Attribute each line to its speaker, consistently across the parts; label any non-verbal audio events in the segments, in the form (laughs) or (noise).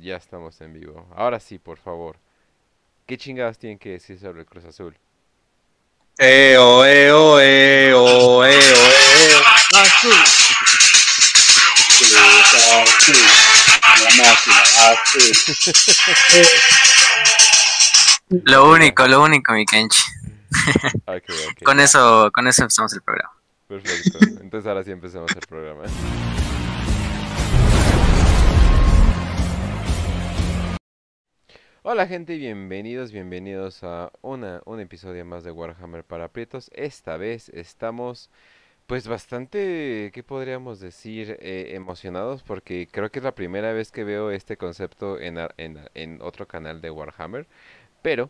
Speaker 1: Ya estamos en vivo. Ahora sí, por favor. ¿Qué chingadas tienen que decir sobre el Cruz Azul?
Speaker 2: Eo, eo, eo, eo, eo, azul. Cruz azul. La máquina azul.
Speaker 3: Lo único, lo único, mi Kenchi. Con eso, con eso empezamos el programa.
Speaker 1: Perfecto. Entonces ahora sí empecemos el programa. Hola gente, bienvenidos, bienvenidos a una, un episodio más de Warhammer para Prietos. Esta vez estamos pues bastante, ¿qué podríamos decir? Eh, emocionados porque creo que es la primera vez que veo este concepto en, en, en otro canal de Warhammer. Pero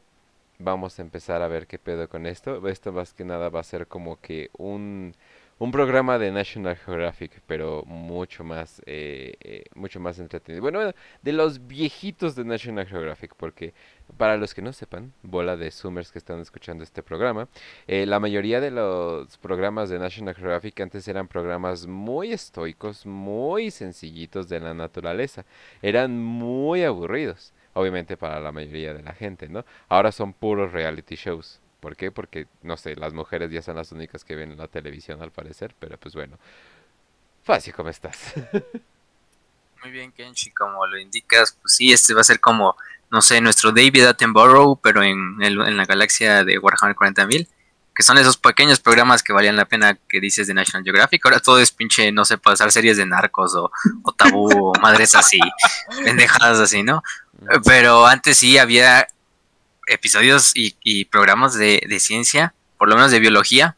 Speaker 1: vamos a empezar a ver qué pedo con esto. Esto más que nada va a ser como que un, un programa de National Geographic, pero mucho más, eh, eh, mucho más entretenido. Bueno, de los viejitos de National Geographic, porque para los que no sepan, bola de Zoomers que están escuchando este programa, eh, la mayoría de los programas de National Geographic antes eran programas muy estoicos, muy sencillitos de la naturaleza. Eran muy aburridos, obviamente para la mayoría de la gente, ¿no? Ahora son puros reality shows. ¿Por qué? Porque, no sé, las mujeres ya son las únicas que ven la televisión al parecer, pero pues bueno. Fácil, ¿cómo estás?
Speaker 3: Muy bien, Kenchi, como lo indicas, pues sí, este va a ser como, no sé, nuestro David Attenborough, pero en, el- en la galaxia de Warhammer 40.000, que son esos pequeños programas que valían la pena que dices de National Geographic. Ahora todo es pinche, no sé, pasar series de narcos o, o tabú o madres así, (laughs) pendejadas así, ¿no? Pero antes sí había episodios y, programas de, ciencia, por lo menos de biología,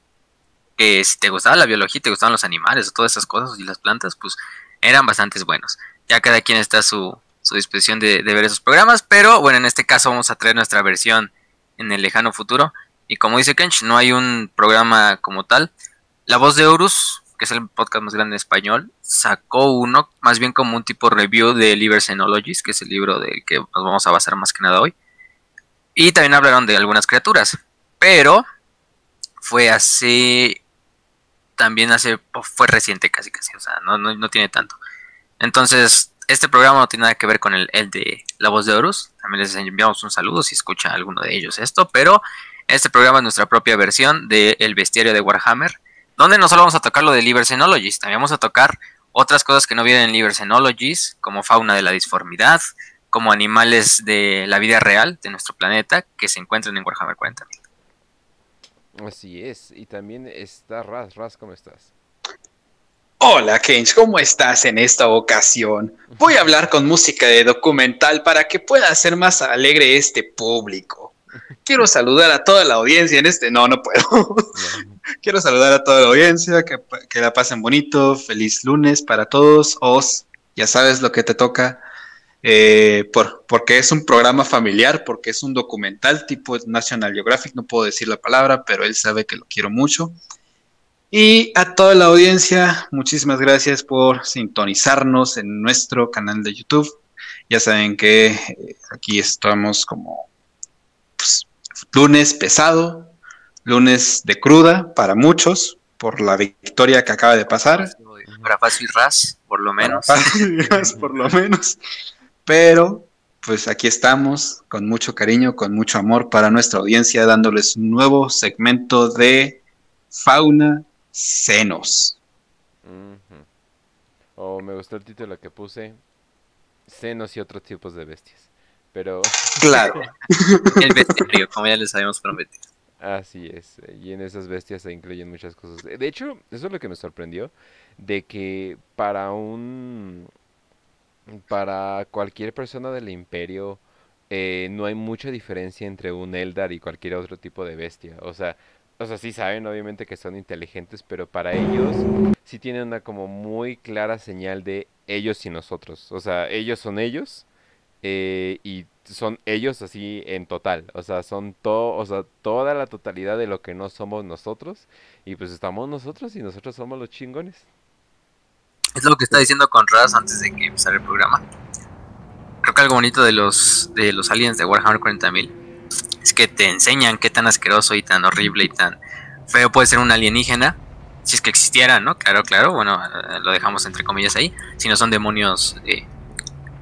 Speaker 3: que si te gustaba la biología, te gustaban los animales todas esas cosas y las plantas, pues eran bastantes buenos. Ya cada quien está a su, disposición de, de ver esos programas, pero bueno, en este caso vamos a traer nuestra versión en el lejano futuro. Y como dice Kench, no hay un programa como tal. La voz de Horus, que es el podcast más grande en español, sacó uno, más bien como un tipo review de Liber Xenologies, que es el libro del que nos vamos a basar más que nada hoy. Y también hablaron de algunas criaturas. Pero fue hace. También hace. Fue reciente casi casi. O sea, no, no, no tiene tanto. Entonces, este programa no tiene nada que ver con el, el de La Voz de Horus. También les enviamos un saludo si escucha alguno de ellos esto. Pero este programa es nuestra propia versión de El Bestiario de Warhammer. Donde no solo vamos a tocar lo de Liber Xenologies, también vamos a tocar otras cosas que no vienen en Liber Xenologies, como fauna de la disformidad, como animales de la vida real de nuestro planeta que se encuentran en Warhammer 40.
Speaker 1: Así es. Y también está Raz. Raz, ¿cómo estás?
Speaker 2: Hola, Kench, ¿cómo estás en esta ocasión? Voy a hablar con música de documental para que pueda hacer más alegre este público. Quiero (laughs) saludar a toda la audiencia en este... No, no puedo.
Speaker 1: No. (laughs)
Speaker 2: Quiero saludar a toda la audiencia, que, que la pasen bonito, feliz lunes para todos. Os, ya sabes lo que te toca, eh, por, porque es un programa familiar, porque es un documental tipo National Geographic, no puedo decir la palabra, pero él sabe que lo quiero mucho. Y a toda la audiencia, muchísimas gracias por sintonizarnos en nuestro canal de YouTube. Ya saben que eh, aquí estamos como pues, lunes pesado, lunes de cruda para muchos por la victoria que acaba de pasar.
Speaker 3: Para fácil ras, por lo menos.
Speaker 2: Para- por lo menos. Pero pues aquí estamos con mucho cariño, con mucho amor para nuestra audiencia, dándoles un nuevo segmento de fauna senos.
Speaker 1: Ujú. O me gustó el título que puse. Senos y otros tipos de bestias. Pero
Speaker 2: Claro. (laughs)
Speaker 3: El bestiario, como ya les habíamos prometido.
Speaker 1: así es. Y en esas bestias se incluyen muchas cosas. De hecho, eso es lo que me sorprendió. De que para un... Para cualquier persona del imperio... eh, no hay mucha diferencia entre un Eldar y cualquier otro tipo de bestia. O sea, o sea, sí saben obviamente que son inteligentes, pero para ellos sí tienen una como muy clara señal de ellos y nosotros. O sea, ellos son ellos eh, y son ellos así en total. O sea, son todo, o sea, toda la totalidad de lo que no somos nosotros. Y pues estamos nosotros y nosotros somos los chingones.
Speaker 3: Es lo que está diciendo con Raz antes de que empezara el programa. Creo que algo bonito de los de los aliens de Warhammer 40.000 es que te enseñan qué tan asqueroso y tan horrible y tan feo puede ser un alienígena. Si es que existiera, ¿no? Claro, claro. Bueno, lo dejamos entre comillas ahí. Si no son demonios eh,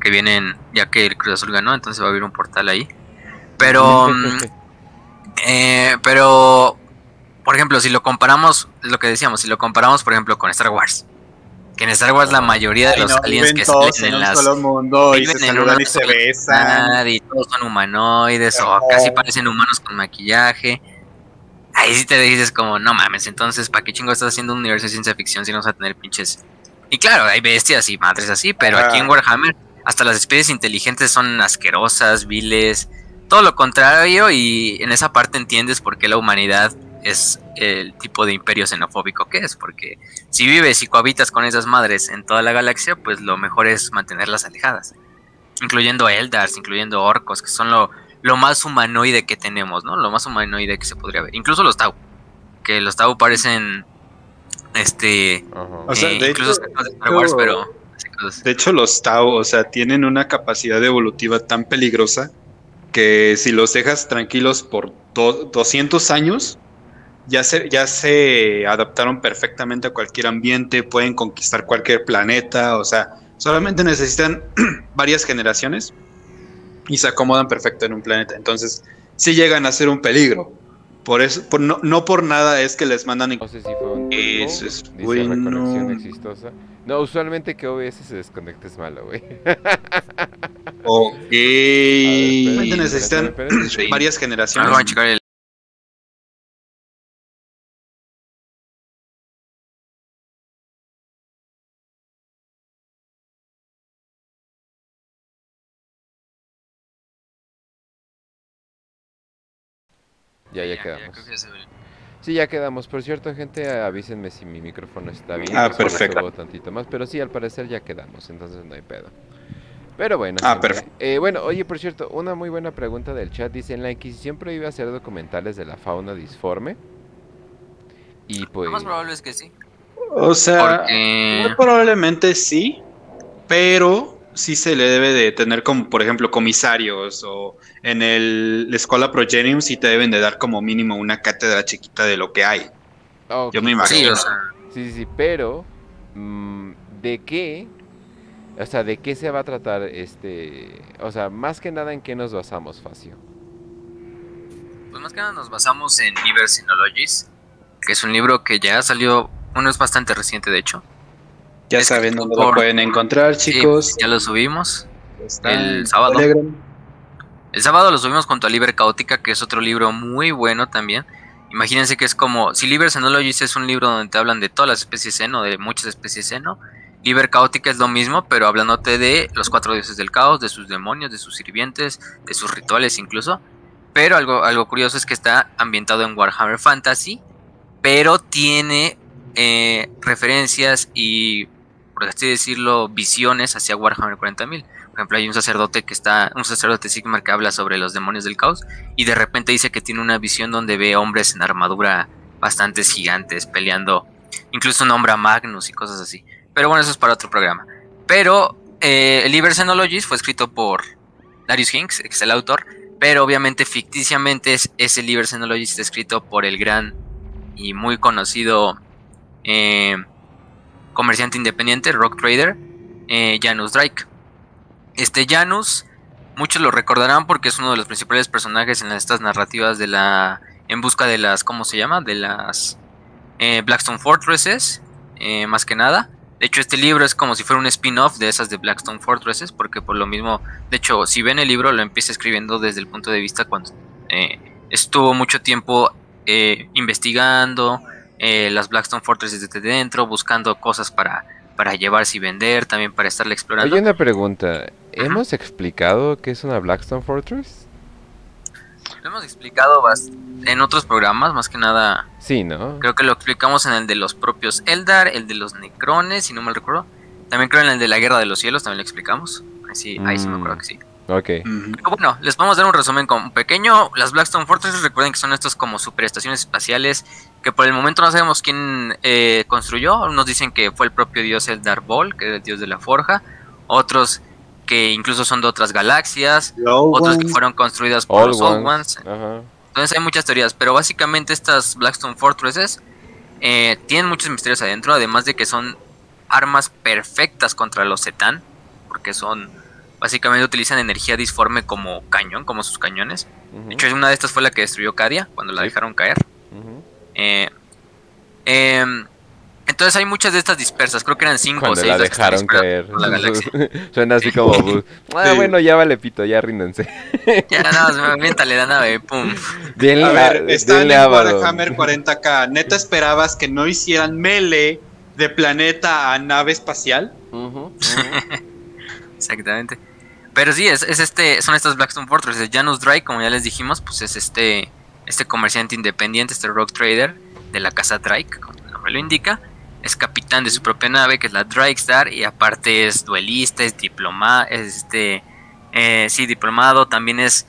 Speaker 3: que vienen, ya que el Cruz Azul ganó, entonces va a haber un portal ahí. Pero, (laughs) eh, pero, por ejemplo, si lo comparamos, lo que decíamos, si lo comparamos, por ejemplo, con Star Wars. Que en Star Wars la mayoría de
Speaker 2: Ay,
Speaker 3: los
Speaker 2: no,
Speaker 3: aliens que salen en
Speaker 2: un
Speaker 3: las
Speaker 2: solo mundo y
Speaker 3: viven
Speaker 2: se
Speaker 3: en una
Speaker 2: y se besan.
Speaker 3: y todos son humanoides o casi parecen humanos con maquillaje. Ahí sí te dices como, no mames, entonces, ¿para qué chingo estás haciendo un universo de ciencia ficción si no vas a tener pinches... Y claro, hay bestias y madres así, pero aquí en Warhammer hasta las especies inteligentes son asquerosas, viles, todo lo contrario y en esa parte entiendes por qué la humanidad es el tipo de imperio xenofóbico que es, porque si vives y cohabitas con esas madres en toda la galaxia, pues lo mejor es mantenerlas alejadas incluyendo Eldars, incluyendo orcos, que son lo, lo más humanoide que tenemos, ¿no? Lo más humanoide que se podría ver. Incluso los Tau, que los Tau parecen, este.
Speaker 2: O sea,
Speaker 3: eh,
Speaker 2: de
Speaker 3: incluso
Speaker 2: hecho,
Speaker 3: de Star Wars, pero.
Speaker 2: De hecho, los Tau, o sea, tienen una capacidad evolutiva tan peligrosa que si los dejas tranquilos por do- 200 años, ya se, ya se adaptaron perfectamente a cualquier ambiente, pueden conquistar cualquier planeta, o sea, solamente necesitan (clears throat) varias generaciones y se acomodan perfecto en un planeta. Entonces, sí llegan a ser un peligro. Por eso, por, no, no por nada es que les mandan
Speaker 1: No sé si fue un
Speaker 2: Eso
Speaker 1: truco,
Speaker 2: es
Speaker 1: dice
Speaker 2: bueno.
Speaker 1: exitosa. No, usualmente que OBS se desconecta es malo, güey.
Speaker 2: Ok. (laughs)
Speaker 1: espera,
Speaker 2: necesitan
Speaker 1: espera, espera. (clears throat)
Speaker 2: varias generaciones.
Speaker 3: vamos
Speaker 1: Ya, ya
Speaker 3: ya
Speaker 1: quedamos.
Speaker 3: creo que ya se ve.
Speaker 1: Sí, ya quedamos. Por cierto, gente, avísenme si mi micrófono está bien.
Speaker 2: Ah,
Speaker 1: pues,
Speaker 2: perfecto.
Speaker 1: tantito más, pero sí, al parecer ya quedamos, entonces no hay pedo. Pero bueno.
Speaker 2: Ah, perfecto.
Speaker 1: eh, bueno, oye, por cierto, una muy buena pregunta del chat. Dice, en la Inquisición prohíbe hacer documentales de la fauna disforme. Y pues...
Speaker 3: Lo más probable es que sí.
Speaker 2: O sea,
Speaker 3: Porque...
Speaker 2: muy probablemente sí, pero sí se le debe de tener como, por ejemplo, comisarios o en el, la escuela Progenium sí te deben de dar como mínimo una cátedra chiquita de lo que hay.
Speaker 1: ok,
Speaker 2: yo me
Speaker 3: Sí,
Speaker 2: imagino.
Speaker 3: o sea,
Speaker 1: Sí, sí, sí, pero mm, ¿de qué? O sea, ¿de qué se va a tratar este? O sea, más que nada en qué nos basamos, Facio.
Speaker 3: pues más que nada nos basamos en Liber Sinologies, que es un libro que ya salió, uno es bastante reciente de hecho.
Speaker 2: Ya
Speaker 3: Es
Speaker 2: saben dónde lo pueden encontrar,
Speaker 3: Sí,
Speaker 2: chicos.
Speaker 3: ya lo subimos.
Speaker 2: Está
Speaker 3: el sábado.
Speaker 2: Telegram.
Speaker 3: El sábado lo subimos junto a Liber Caótica, que es otro libro muy bueno también. Imagínense que es como, si Liber Xenologies es un libro donde te hablan de todas las especies seno, de muchas especies seno, Liber Caótica es lo mismo, pero hablándote de los cuatro dioses del caos, de sus demonios, de sus sirvientes, de sus rituales incluso. Pero algo, algo curioso es que está ambientado en Warhammer Fantasy, pero tiene eh, referencias y, por así decirlo, visiones hacia Warhammer 40.000. Por ejemplo, hay un sacerdote que está, un sacerdote Sigmar que habla sobre los demonios del caos y de repente dice que tiene una visión donde ve hombres en armadura bastantes gigantes peleando, incluso nombra Magnus y cosas así. Pero bueno, eso es para otro programa. Pero eh, el Liber Xenologies fue escrito por Darius Hinks, que es el autor, pero obviamente ficticiamente es, ese Liber Xenologies escrito por el gran y muy conocido eh, comerciante independiente, Rock Trader, eh, Janus Drake. Este Janus, muchos lo recordarán porque es uno de los principales personajes en estas narrativas de la. En busca de las. ¿Cómo se llama? De las. eh, Blackstone Fortresses, eh, más que nada. De hecho, este libro es como si fuera un spin-off de esas de Blackstone Fortresses, porque por lo mismo. De hecho, si ven el libro, lo empieza escribiendo desde el punto de vista cuando estuvo mucho tiempo investigando eh, las Blackstone Fortresses desde dentro, buscando cosas para, para llevarse y vender, también para estarle explorando.
Speaker 1: Oye, una pregunta. ¿Hemos explicado qué es una Blackstone Fortress?
Speaker 3: Lo hemos explicado en otros programas, más que nada.
Speaker 1: Sí, ¿no?
Speaker 3: Creo que lo explicamos en el de los propios Eldar, el de los Necrones, si no mal recuerdo. También creo en el de la Guerra de los Cielos, también lo explicamos. Ahí sí, ahí sí me acuerdo
Speaker 1: Mm.
Speaker 3: que sí.
Speaker 1: Ok.
Speaker 3: Pero bueno, les vamos a dar un resumen como pequeño. Las Blackstone Fortresses, recuerden que son estos como superestaciones espaciales que por el momento no sabemos quién eh, construyó. Unos dicen que fue el propio dios Eldar Bol, que era el dios de la forja. Otros que incluso son de otras galaxias. Otros que fueron construidas por
Speaker 1: All
Speaker 3: los Old
Speaker 1: Ones.
Speaker 3: Ones.
Speaker 1: Ajá.
Speaker 3: Entonces hay muchas teorías, pero básicamente estas Blackstone Fortresses eh, tienen muchos misterios adentro, además de que son armas perfectas contra los Zetan, porque son básicamente utilizan energía disforme como cañón, como sus cañones. De hecho, una de estas fue la que destruyó Cadia cuando la
Speaker 1: Sí.
Speaker 3: dejaron caer.
Speaker 1: ujú.
Speaker 3: Eh, em, entonces hay muchas de estas dispersas, creo que eran cinco o
Speaker 1: Cuando
Speaker 3: seis
Speaker 1: la dejaron caer.
Speaker 3: la. (laughs)
Speaker 1: Suena así como. (laughs) pues, Ah,
Speaker 2: Sí.
Speaker 1: bueno, ya vale pito, ya ríndense. (laughs)
Speaker 3: Ya nada, más, aviéntale la nave, pum.
Speaker 1: Denle,
Speaker 2: A ver,
Speaker 1: denle
Speaker 2: en
Speaker 1: Abaddon.
Speaker 2: Warhammer 40k. ¿Neta esperabas que no hicieran melee de planeta a nave espacial?
Speaker 3: Exactamente. Pero sí, es, es este, son estas Blackstone Fortress. Janus Drake, como ya les dijimos, pues es este, este comerciante independiente, este rogue trader de la casa Drake, como el nombre lo indica. Es capitán de su propia nave, que es la Drake Star, y aparte es duelista, es diploma, es este, eh, sí, diplomado. También es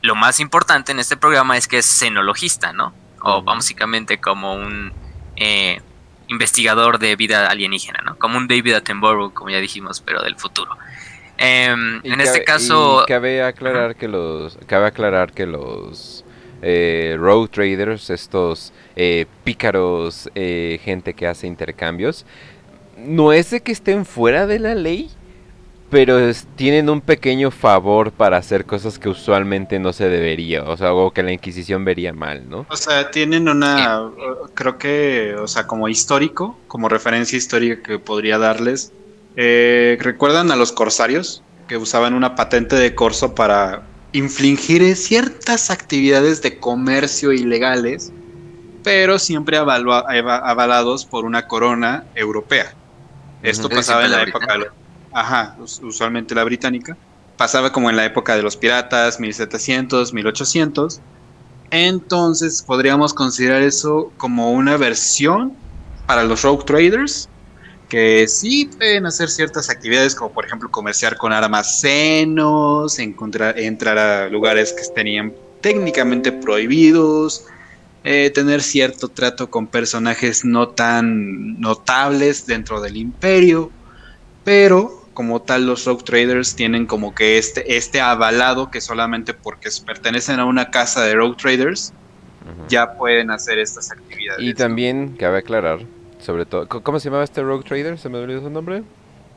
Speaker 3: lo más importante en este programa es que es xenologista, ¿no? O básicamente como un eh, investigador de vida alienígena, ¿no? Como un David Attenborough, como ya dijimos, pero del futuro. Em, en
Speaker 1: cabe-
Speaker 3: este caso,
Speaker 1: y cabe aclarar que los cabe aclarar que los eh, road traders, estos eh, pícaros, eh, gente que hace intercambios, no es de que estén fuera de la ley, pero tienen un pequeño favor para hacer cosas que usualmente no se debería, o sea, algo que la Inquisición vería mal, ¿no?
Speaker 2: O sea, tienen una, creo que, o sea, como histórico, como referencia histórica que podría darles. eh, ¿Recuerdan a los corsarios que usaban una patente de corso para infligir ciertas actividades de comercio ilegales, pero siempre avalua- avalados por una corona europea? Esto pasaba en la
Speaker 3: la
Speaker 2: época de los- Ajá, us- usualmente la británica. Pasaba como en la época de los piratas, 1700, 1800. Entonces podríamos considerar eso como una versión para los rogue traders que sí pueden hacer ciertas actividades como por ejemplo comerciar con encontrar, entrar a lugares que tenían técnicamente prohibidos, eh, tener cierto trato con personajes no tan notables dentro del imperio, pero como tal los rogue traders tienen como que este, este avalado que solamente porque pertenecen a una casa de rogue traders ya pueden hacer estas actividades.
Speaker 1: Y
Speaker 2: ¿no?
Speaker 1: también cabe aclarar, sobre todo, ¿cómo- ¿cómo se llamaba este rogue trader? ¿Se me olvidó su nombre?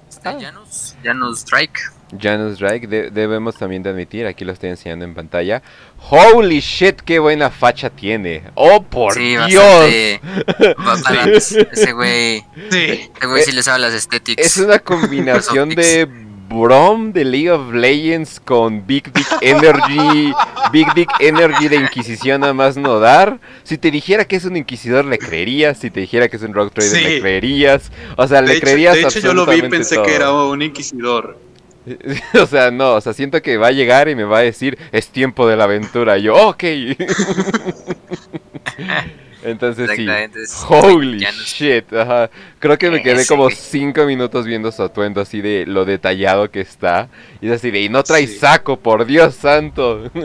Speaker 3: este,
Speaker 1: Ah.
Speaker 3: Janus, Janus Drake.
Speaker 1: Janus Drake, de- debemos también de admitir, aquí lo estoy enseñando en pantalla. Holy shit, qué buena facha tiene. Oh, por
Speaker 3: sí,
Speaker 1: Dios.
Speaker 3: bastante. (laughs) Ese güey,
Speaker 2: Sí,
Speaker 3: ese güey sí le sabe las estéticas.
Speaker 1: Es una (laughs) combinación de Brom de League of Legends con Big Dick (laughs) Energy, Big Dick Energy de Inquisición a más no dar. Si te dijera que es un inquisidor le creerías, si te dijera que es un rock trader
Speaker 2: Sí.
Speaker 1: le creerías. O sea,
Speaker 2: de
Speaker 1: le
Speaker 2: hecho,
Speaker 1: creerías
Speaker 2: de hecho yo lo vi y pensé
Speaker 1: todo.
Speaker 2: que era un inquisidor. (laughs)
Speaker 1: o sea, no, o sea, siento que va a llegar y me va a decir, es tiempo de la aventura. Y yo, ok. (laughs) Entonces sí. Holy shit, ajá. Creo que me quedé
Speaker 3: Ese
Speaker 1: como
Speaker 3: güey.
Speaker 1: 5 minutos viendo su atuendo así de lo detallado que está. Y es así de, y no trae
Speaker 2: Sí.
Speaker 1: saco, por Dios santo. (laughs)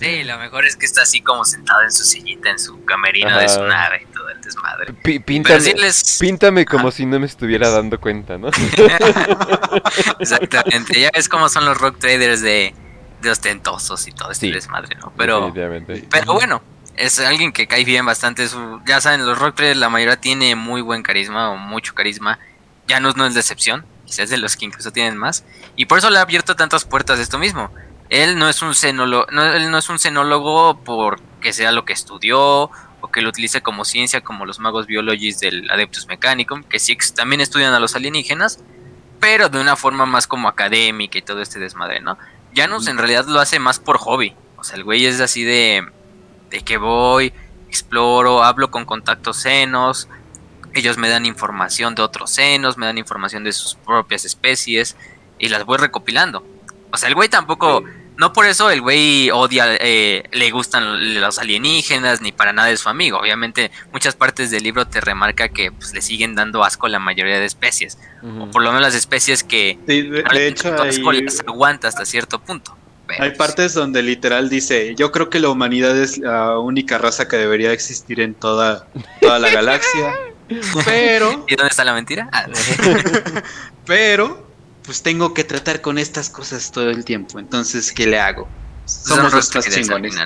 Speaker 3: Sí, lo mejor es que está así como sentado en su sillita, en su camerino de su
Speaker 1: Ajá.
Speaker 3: nave y todo el desmadre. Pero
Speaker 1: píntame,
Speaker 3: sí les...
Speaker 1: píntame como si no me estuviera dando cuenta, ¿no? (laughs)
Speaker 3: Exactamente, ya ves cómo son los rock traders de, de ostentosos y todo este
Speaker 1: Sí.
Speaker 3: desmadre, ¿no? Pero, pero bueno, es alguien que cae bien bastante. su- ya saben, los rock la mayoría tiene muy buen carisma o mucho carisma. Janus no es la excepción, quizás de los que incluso tienen más. Y por eso le ha abierto tantas puertas esto mismo. Él no es un xenólogo, no, él no es un xenólogo porque sea lo que estudió o que lo utilice como ciencia como los magos biologis del Adeptus Mechanicum, que sí también estudian a los alienígenas, pero de una forma más como académica y todo este desmadre, ¿no? Janus en realidad lo hace más por hobby. O sea, el güey es así de, de que voy, exploro, hablo con contactos senos, ellos me dan información de otros senos, me dan información de sus propias especies y las voy recopilando. O sea, el güey tampoco, no por eso el güey odia, eh, le gustan los alienígenas ni para nada de su amigo. Obviamente muchas partes del libro te remarca que pues, le siguen dando asco la mayoría de especies. O por lo menos las especies que
Speaker 2: Sí, de, de hecho,
Speaker 3: tanto asco
Speaker 2: hay,
Speaker 3: las aguanta hasta cierto punto. Pero,
Speaker 2: hay partes donde literal dice, yo creo que la humanidad es la única raza que debería existir en toda, toda la galaxia. (laughs) Pero, (laughs)
Speaker 3: ¿Y dónde está la mentira? Ah, (laughs)
Speaker 2: pero, pues tengo que tratar con estas cosas todo el tiempo. Entonces, ¿qué le hago? Somos los más chingones.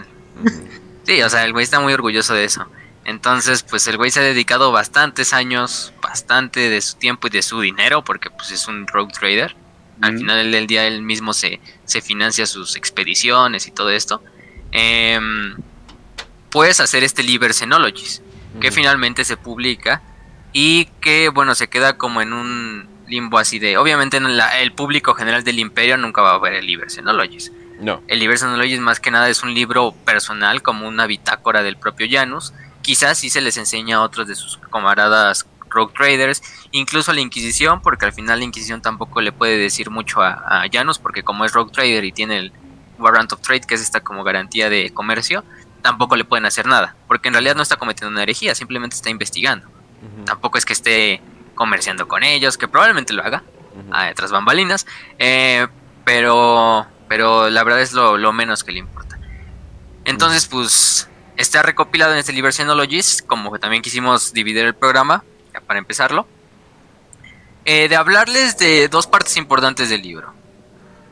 Speaker 3: Sí, o sea, el güey está muy orgulloso de eso. Entonces, pues el güey se ha dedicado bastantes años, bastante de su tiempo y de su dinero, porque pues es un rogue trader. Al final del día él mismo se, se financia sus expediciones y todo esto. Em, puedes hacer este Liber Xenologies, que finalmente se publica y que, bueno, se queda como en un limbo así de... Obviamente en el público general del imperio nunca va a ver el Liber Xenologies.
Speaker 1: No.
Speaker 3: El Liber Xenologies más que nada es un libro personal, como una bitácora del propio Janus. Quizás sí se les enseña a otros de sus camaradas Rogue Traders, incluso la Inquisición, porque al final la Inquisición tampoco le puede decir mucho a, a Janus, porque como es Rogue Trader y tiene el Warrant of Trade, que es esta como garantía de comercio, tampoco le pueden hacer nada, porque en realidad no está cometiendo una herejía, simplemente está investigando. Tampoco es que esté comerciando con ellos, que probablemente lo haga, a tras bambalinas, eh, pero, pero la verdad es lo, menos que le importa. Entonces, pues, está recopilado en este libro Xenologies, como también quisimos dividir el programa, para empezarlo, eh, de hablarles de dos partes importantes del libro.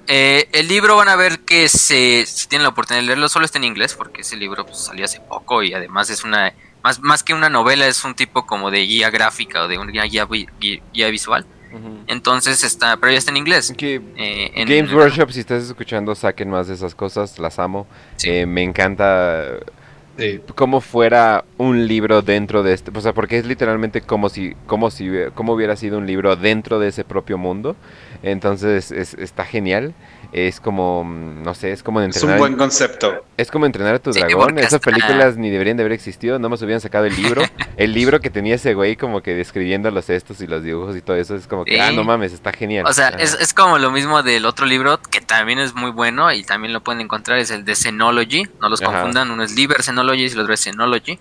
Speaker 3: Eh, el libro van a ver que se, si tienen la oportunidad de leerlo, solo está en inglés, porque ese libro pues, salió hace poco y además es una, más, más que una novela, es un tipo como de guía gráfica o de una guía, guía, visual. Entonces está, pero ya está en inglés.
Speaker 1: Eh, Games Workshop, si estás escuchando, saquen más de esas cosas, las amo. Me encanta como fuera un libro dentro de este, o sea, porque es literalmente como si, como si, como hubiera sido un libro dentro de ese propio mundo. Entonces está genial. Es como, mm, no sé, es como
Speaker 2: entrenar. Es un buen concepto.
Speaker 1: Es como entrenar a tu dragón. Esas películas ni deberían de haber existido, no más hubieran sacado el libro. el (laughs) libro que tenía ese güey como que describiendo los estos y los dibujos y todo eso. Es como que, ah, no mames, está genial.
Speaker 3: O sea, es, es, como lo mismo del otro libro que también es muy bueno y también lo pueden encontrar, es el de Xenology. No los confundan, uno es Liber Xenology y el otro es Xenology.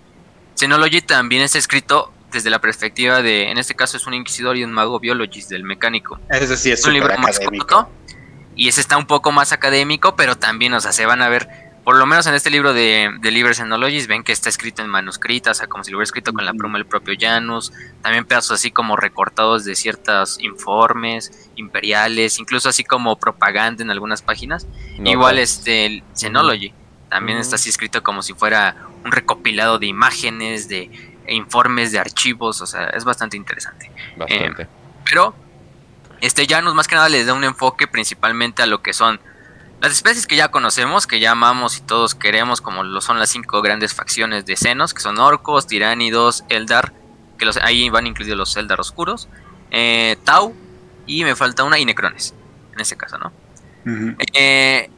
Speaker 3: Xenology también está escrito desde la perspectiva de, en este caso es un inquisidor y un mago biologist del mecánico.
Speaker 2: Es decir, es un libro más corto
Speaker 3: y ese está un poco más académico, pero también, o sea, se van a ver, por lo menos en este libro de, de Liber ven que está escrito en manuscritas, o sea, como si lo hubiera escrito con la pluma del propio Janus, también pedazos así como recortados de ciertos informes imperiales, incluso así como propaganda en algunas páginas. Igual este el Xenology, también está así escrito como si fuera un recopilado de imágenes, de informes de archivos, o sea, es bastante interesante. Bastante. Eh, pero este Janus más que nada le da un enfoque principalmente a lo que son las especies que ya conocemos, que ya amamos y todos queremos, como lo son las cinco grandes facciones de senos, que son orcos, tiránidos, eldar, que los, ahí van incluidos los eldar oscuros, eh, tau, y me falta una, y necrones, en este caso, ¿no? Eh,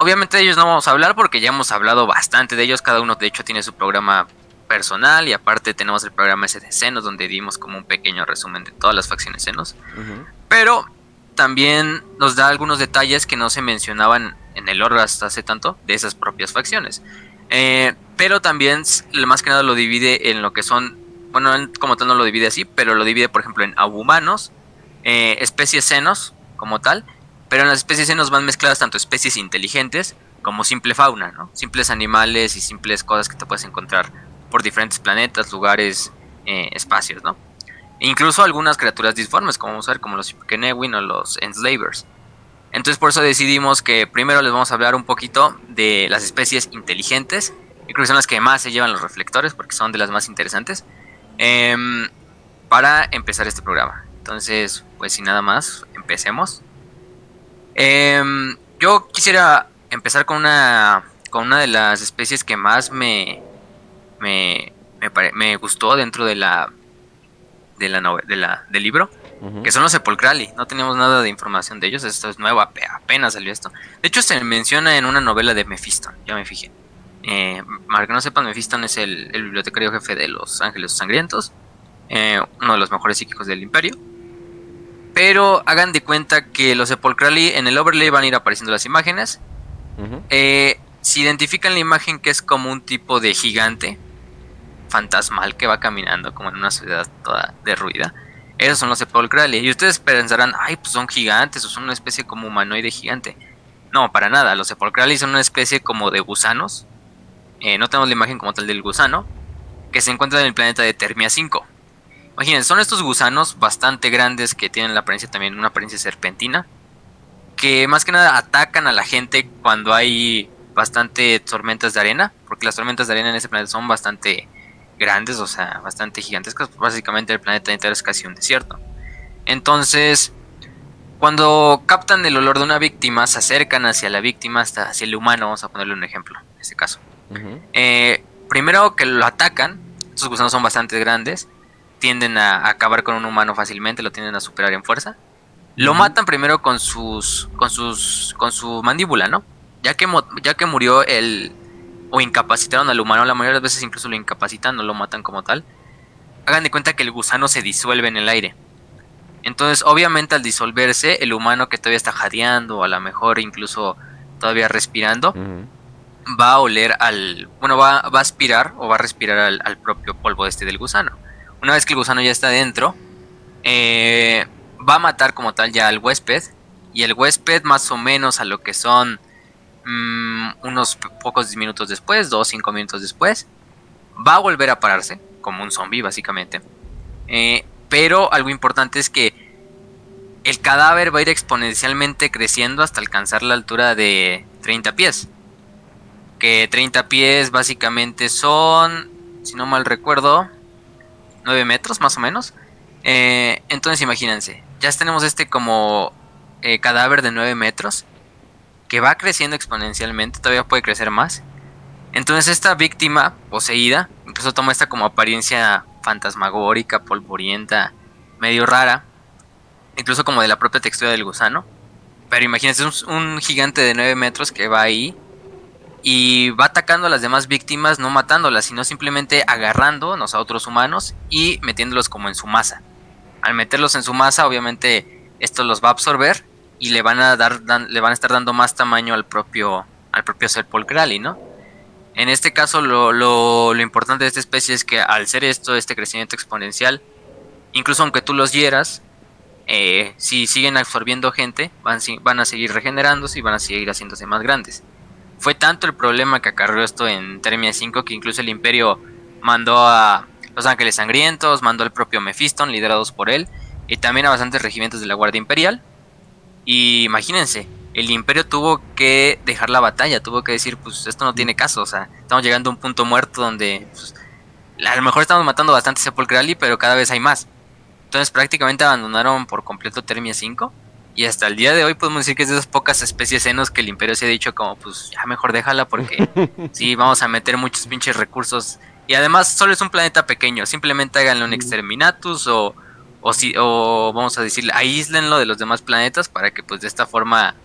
Speaker 3: obviamente de ellos no vamos a hablar porque ya hemos hablado bastante de ellos, cada uno de hecho tiene su programa personal y aparte tenemos el programa ese de senos donde dimos como un pequeño resumen de todas las facciones senos. Pero también nos da algunos detalles que no se mencionaban en el oro hasta hace tanto de esas propias facciones. Eh, pero también más que nada lo divide en lo que son, bueno, como tal no lo divide así, pero lo divide por ejemplo en humanos, eh, especies senos como tal, pero en las especies senos van mezcladas tanto especies inteligentes como simple fauna, ¿no? Simples animales y simples cosas que te puedes encontrar por diferentes planetas, lugares, eh, espacios, ¿no? Incluso algunas criaturas disformes, como vamos a ver, como los Kenewin o los Enslavers. Entonces por eso decidimos que primero les vamos a hablar un poquito de las especies inteligentes, y creo que son las que más se llevan los reflectores, porque son de las más interesantes, em, para empezar este programa. Entonces, pues sin nada más, empecemos. Em, yo quisiera empezar con una, con una de las especies que más me, me, me, gustó dentro de la, de la, de la del libro, que son los sepulcrali. No teníamos nada de información de ellos, esto es nuevo, apenas salió esto. De hecho, se menciona en una novela de Mephiston, ya me fijé. Eh, para que no sepan, Mephiston es el, bibliotecario jefe de los Ángeles Sangrientos, eh, uno de los mejores psíquicos del imperio. Pero hagan de cuenta que los sepulcrali en el overlay van a ir apareciendo las imágenes. eh, si identifican la imagen que es como un tipo de gigante, fantasmal que va caminando como en una ciudad toda derruida. Esos son los sepulcrales. Y ustedes pensarán, ay, pues son gigantes o son una especie como humanoide gigante. No, para nada. Los sepulcrales son una especie como de gusanos. Eh, no tenemos la imagen como tal del gusano. Que se encuentra en el planeta de Termia 5. Imagínense, son estos gusanos bastante grandes que tienen la apariencia también, una apariencia serpentina. Que más que nada atacan a la gente cuando hay bastante tormentas de arena. Porque las tormentas de arena en ese planeta son bastante grandes, o sea, bastante gigantescas. Básicamente el planeta entero es casi un desierto. Entonces, Cuando captan el olor de una víctima, se acercan hacia la víctima, hasta hacia el humano, vamos a ponerle un ejemplo en este caso. Eh, primero que lo atacan, estos gusanos son bastante grandes, tienden a acabar con un humano fácilmente, lo tienden a superar en fuerza. Lo matan primero con sus, con sus, con su mandíbula, ¿no? Ya que, ya que murió el, o incapacitaron al humano, la mayoría de las veces incluso lo incapacitan, no lo matan como tal. Hagan de cuenta que el gusano se disuelve en el aire. Entonces, obviamente, al disolverse, el humano que todavía está jadeando, o a lo mejor incluso todavía respirando, va a oler al. Bueno, va, va a aspirar o va a respirar al, al propio polvo este del gusano. Una vez que el gusano ya está dentro, eh, va a matar como tal ya al huésped. Y el huésped, más o menos a lo que son mm, unos pocos minutos después, dos, cinco minutos después, va a volver a pararse, como un zombie, básicamente. Eh, pero algo importante es que el cadáver va a ir exponencialmente creciendo hasta alcanzar la altura de 30 pies que 30 pies básicamente son, si no mal recuerdo, 9 metros más o menos. Eh, entonces imagínense, ya tenemos este como eh, cadáver de 9 metros que va creciendo exponencialmente, todavía puede crecer más. Entonces esta víctima poseída, incluso toma esta como apariencia fantasmagórica, polvorienta, medio rara, incluso como de la propia textura del gusano. Pero imagínense, un, un gigante de 9 metros que va ahí y va atacando a las demás víctimas, no matándolas, sino simplemente agarrándonos a otros humanos y metiéndolos como en su masa. Al meterlos en su masa, obviamente esto los va a absorber y le van a dar, dan- le van a estar dando más tamaño al propio, al propio ser ¿no? En este caso, lo, lo, lo importante de esta especie es que al ser esto, este crecimiento exponencial, incluso aunque tú los hieras, eh, si siguen absorbiendo gente, van, van a seguir regenerándose y van a seguir haciéndose más grandes. Fue tanto el problema que acarreó esto en Termia 5 que incluso el Imperio mandó a los Ángeles Sangrientos, mandó al propio Mephiston, liderados por él, y también a bastantes regimientos de la Guardia Imperial. Y imagínense, el Imperio tuvo que dejar la batalla, tuvo que decir, pues esto no tiene caso, o sea, estamos llegando a un punto muerto donde pues, a lo mejor estamos matando bastante Sepulcrali, pero cada vez hay más. Entonces prácticamente abandonaron por completo Termia 5. Y hasta el día de hoy podemos decir que es de esas pocas especies senos que el imperio se ha dicho como pues ya mejor déjala porque (laughs) sí, vamos a meter muchos pinches recursos. Y además solo es un planeta pequeño, simplemente háganle un exterminatus o, o, si, o vamos a decirle aíslenlo de los demás planetas para que pues de esta forma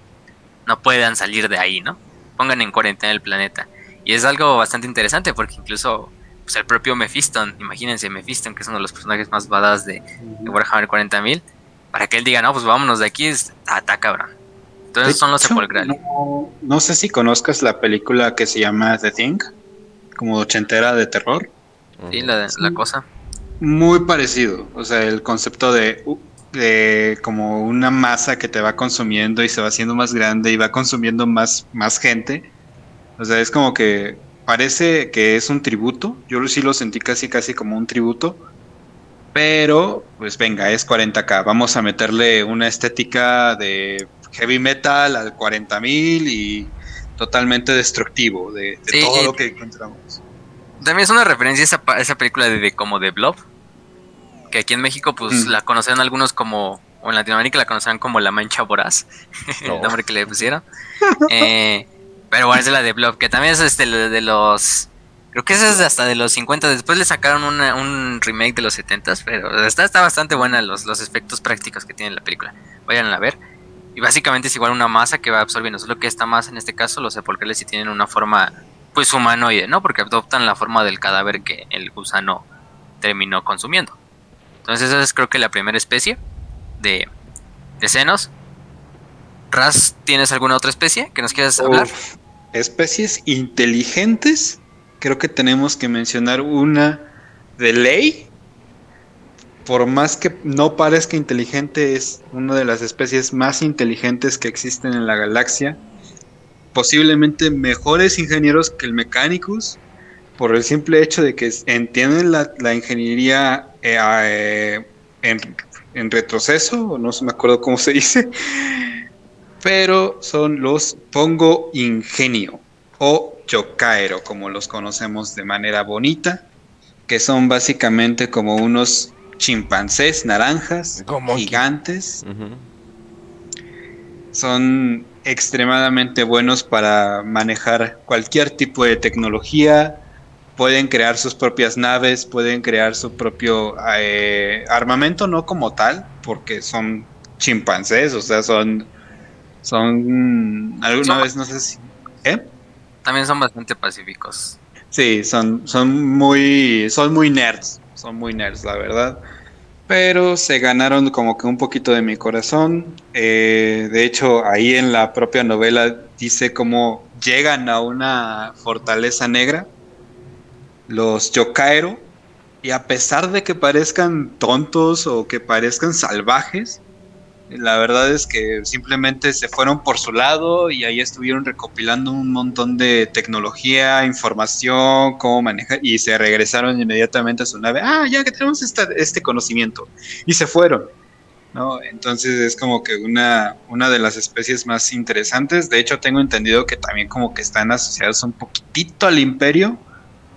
Speaker 3: no puedan salir de ahí, ¿no? Pongan en cuarentena el planeta. Y es algo bastante interesante porque incluso pues, el propio Mephiston, imagínense Mephiston que es uno de los personajes más badass de, de Warhammer 40.000 para que él diga, no, pues vámonos de aquí, está cabrón. Entonces
Speaker 2: De
Speaker 3: son los
Speaker 2: hecho,
Speaker 3: sepulcrales.
Speaker 2: No, no sé si conozcas la película que se llama The Thing, como ochentera de terror.
Speaker 3: Sí, la, la cosa.
Speaker 2: Muy parecido, o sea, el concepto de, de como una masa que te va consumiendo y se va haciendo más grande y va consumiendo más, más gente. O sea, es como que parece que es un tributo. Yo sí lo sentí casi casi como un tributo. Pero, pues venga, es 40k. Vamos a meterle una estética de heavy metal al 40.000 y totalmente destructivo de, de
Speaker 3: Sí,
Speaker 2: todo
Speaker 3: y-
Speaker 2: lo que encontramos.
Speaker 3: También es una referencia a esa, esa película de, de como de Blob. Que aquí en México, pues
Speaker 2: Mm.
Speaker 3: la conocieron algunos como. O en Latinoamérica la conocían como La Mancha Voraz.
Speaker 1: No. (laughs)
Speaker 3: el nombre que le pusieron. Eh, pero bueno, es de la de Blob. Que también es este, de, de los. Creo que esa es hasta de los 50. Después le sacaron una- un remake de los 70. Pero está, está bastante buena los, los efectos prácticos que tiene la película. Vayan a ver. Y básicamente es igual una masa que va absorbiendo. Solo que esta masa, en este caso, los sepulcrales sí tienen una forma pues humanoide, ¿no? Porque adoptan la forma del cadáver que el gusano terminó consumiendo. Entonces esa es creo que la primera especie de, de senos. Raz, ¿tienes alguna otra especie que nos quieras hablar?
Speaker 2: Uf, especies inteligentes. Creo que tenemos que mencionar una de ley. Por más que no parezca inteligente, es una de las especies más inteligentes que existen en la galaxia. Posiblemente mejores ingenieros que el Mechanicus. Por el simple hecho de que entienden la, la ingeniería eh, eh, en, en retroceso, no se me acuerdo cómo se dice pero son los Pongo Ingenio o Yokaero, como los conocemos de manera bonita, que son básicamente como unos chimpancés naranjas
Speaker 1: Como
Speaker 2: gigantes, son extremadamente buenos para manejar cualquier tipo de tecnología, pueden crear sus propias naves, pueden crear su propio eh, armamento, no como tal, porque son chimpancés, o sea, son, son, alguna vez no sé si, ¿eh?
Speaker 3: También son bastante pacíficos.
Speaker 2: Sí, son, son muy, son muy nerds, son muy nerds, la verdad. Pero se ganaron como que un poquito de mi corazón. Eh, de hecho, ahí en la propia novela dice cómo llegan a una fortaleza negra los Yokaero, y a pesar de que parezcan tontos o que parezcan salvajes, la verdad es que simplemente se fueron por su lado y ahí estuvieron recopilando un montón de tecnología, información, cómo manejar, y se regresaron inmediatamente a su nave. Ah, ya que tenemos este conocimiento. Y se fueron. ¿no? Entonces es como que una, una de las especies más interesantes. De hecho, tengo entendido que también como que están asociados un poquitito al imperio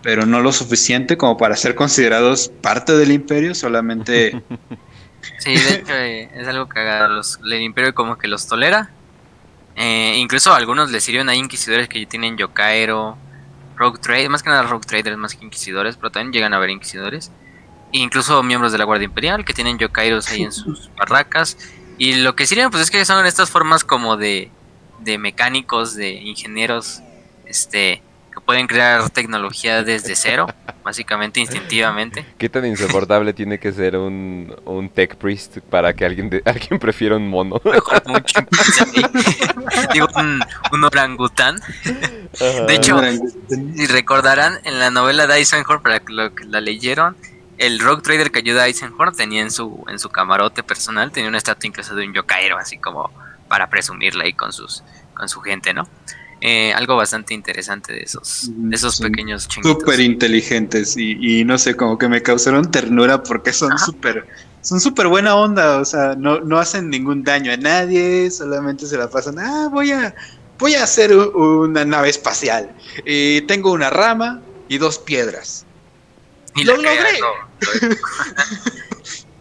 Speaker 2: pero no lo suficiente como para ser considerados parte del imperio, solamente... (laughs)
Speaker 3: Sí, de hecho eh, es algo que los, el imperio como que los tolera. Eh, incluso a algunos les sirven a inquisidores que tienen Yokaero, Rogue Trader, más que nada Rogue Traders más que inquisidores, pero también llegan a haber inquisidores. E incluso miembros de la Guardia Imperial que tienen Yokairos ahí en sus barracas. Y lo que sirven pues es que son estas formas como de, de mecánicos, de ingenieros, este pueden crear tecnología desde cero, básicamente instintivamente.
Speaker 1: ¿Qué tan insoportable tiene que ser un, un tech priest para que alguien, de, (laughs) alguien prefiera un mono?
Speaker 3: Mejor un (laughs) Digo, un, orangután. De hecho, si recordarán, en la novela de Eisenhorn, para los que la leyeron, el rock trader que ayuda a Eisenhorn tenía en su, en su camarote personal, tenía una estatua incluso de un yokairo, así como para presumirla ahí con, sus, con su gente, ¿no? Eh, algo bastante interesante de esos, esos pequeños
Speaker 2: chinguitos. Súper inteligentes y, no sé, como que me causaron ternura porque son súper son súper buena onda, o sea, no, no hacen ningún daño a nadie, solamente se la pasan, ah, voy a, voy a hacer una nave espacial. Y tengo una rama y dos piedras.
Speaker 3: Y lo logré. (laughs)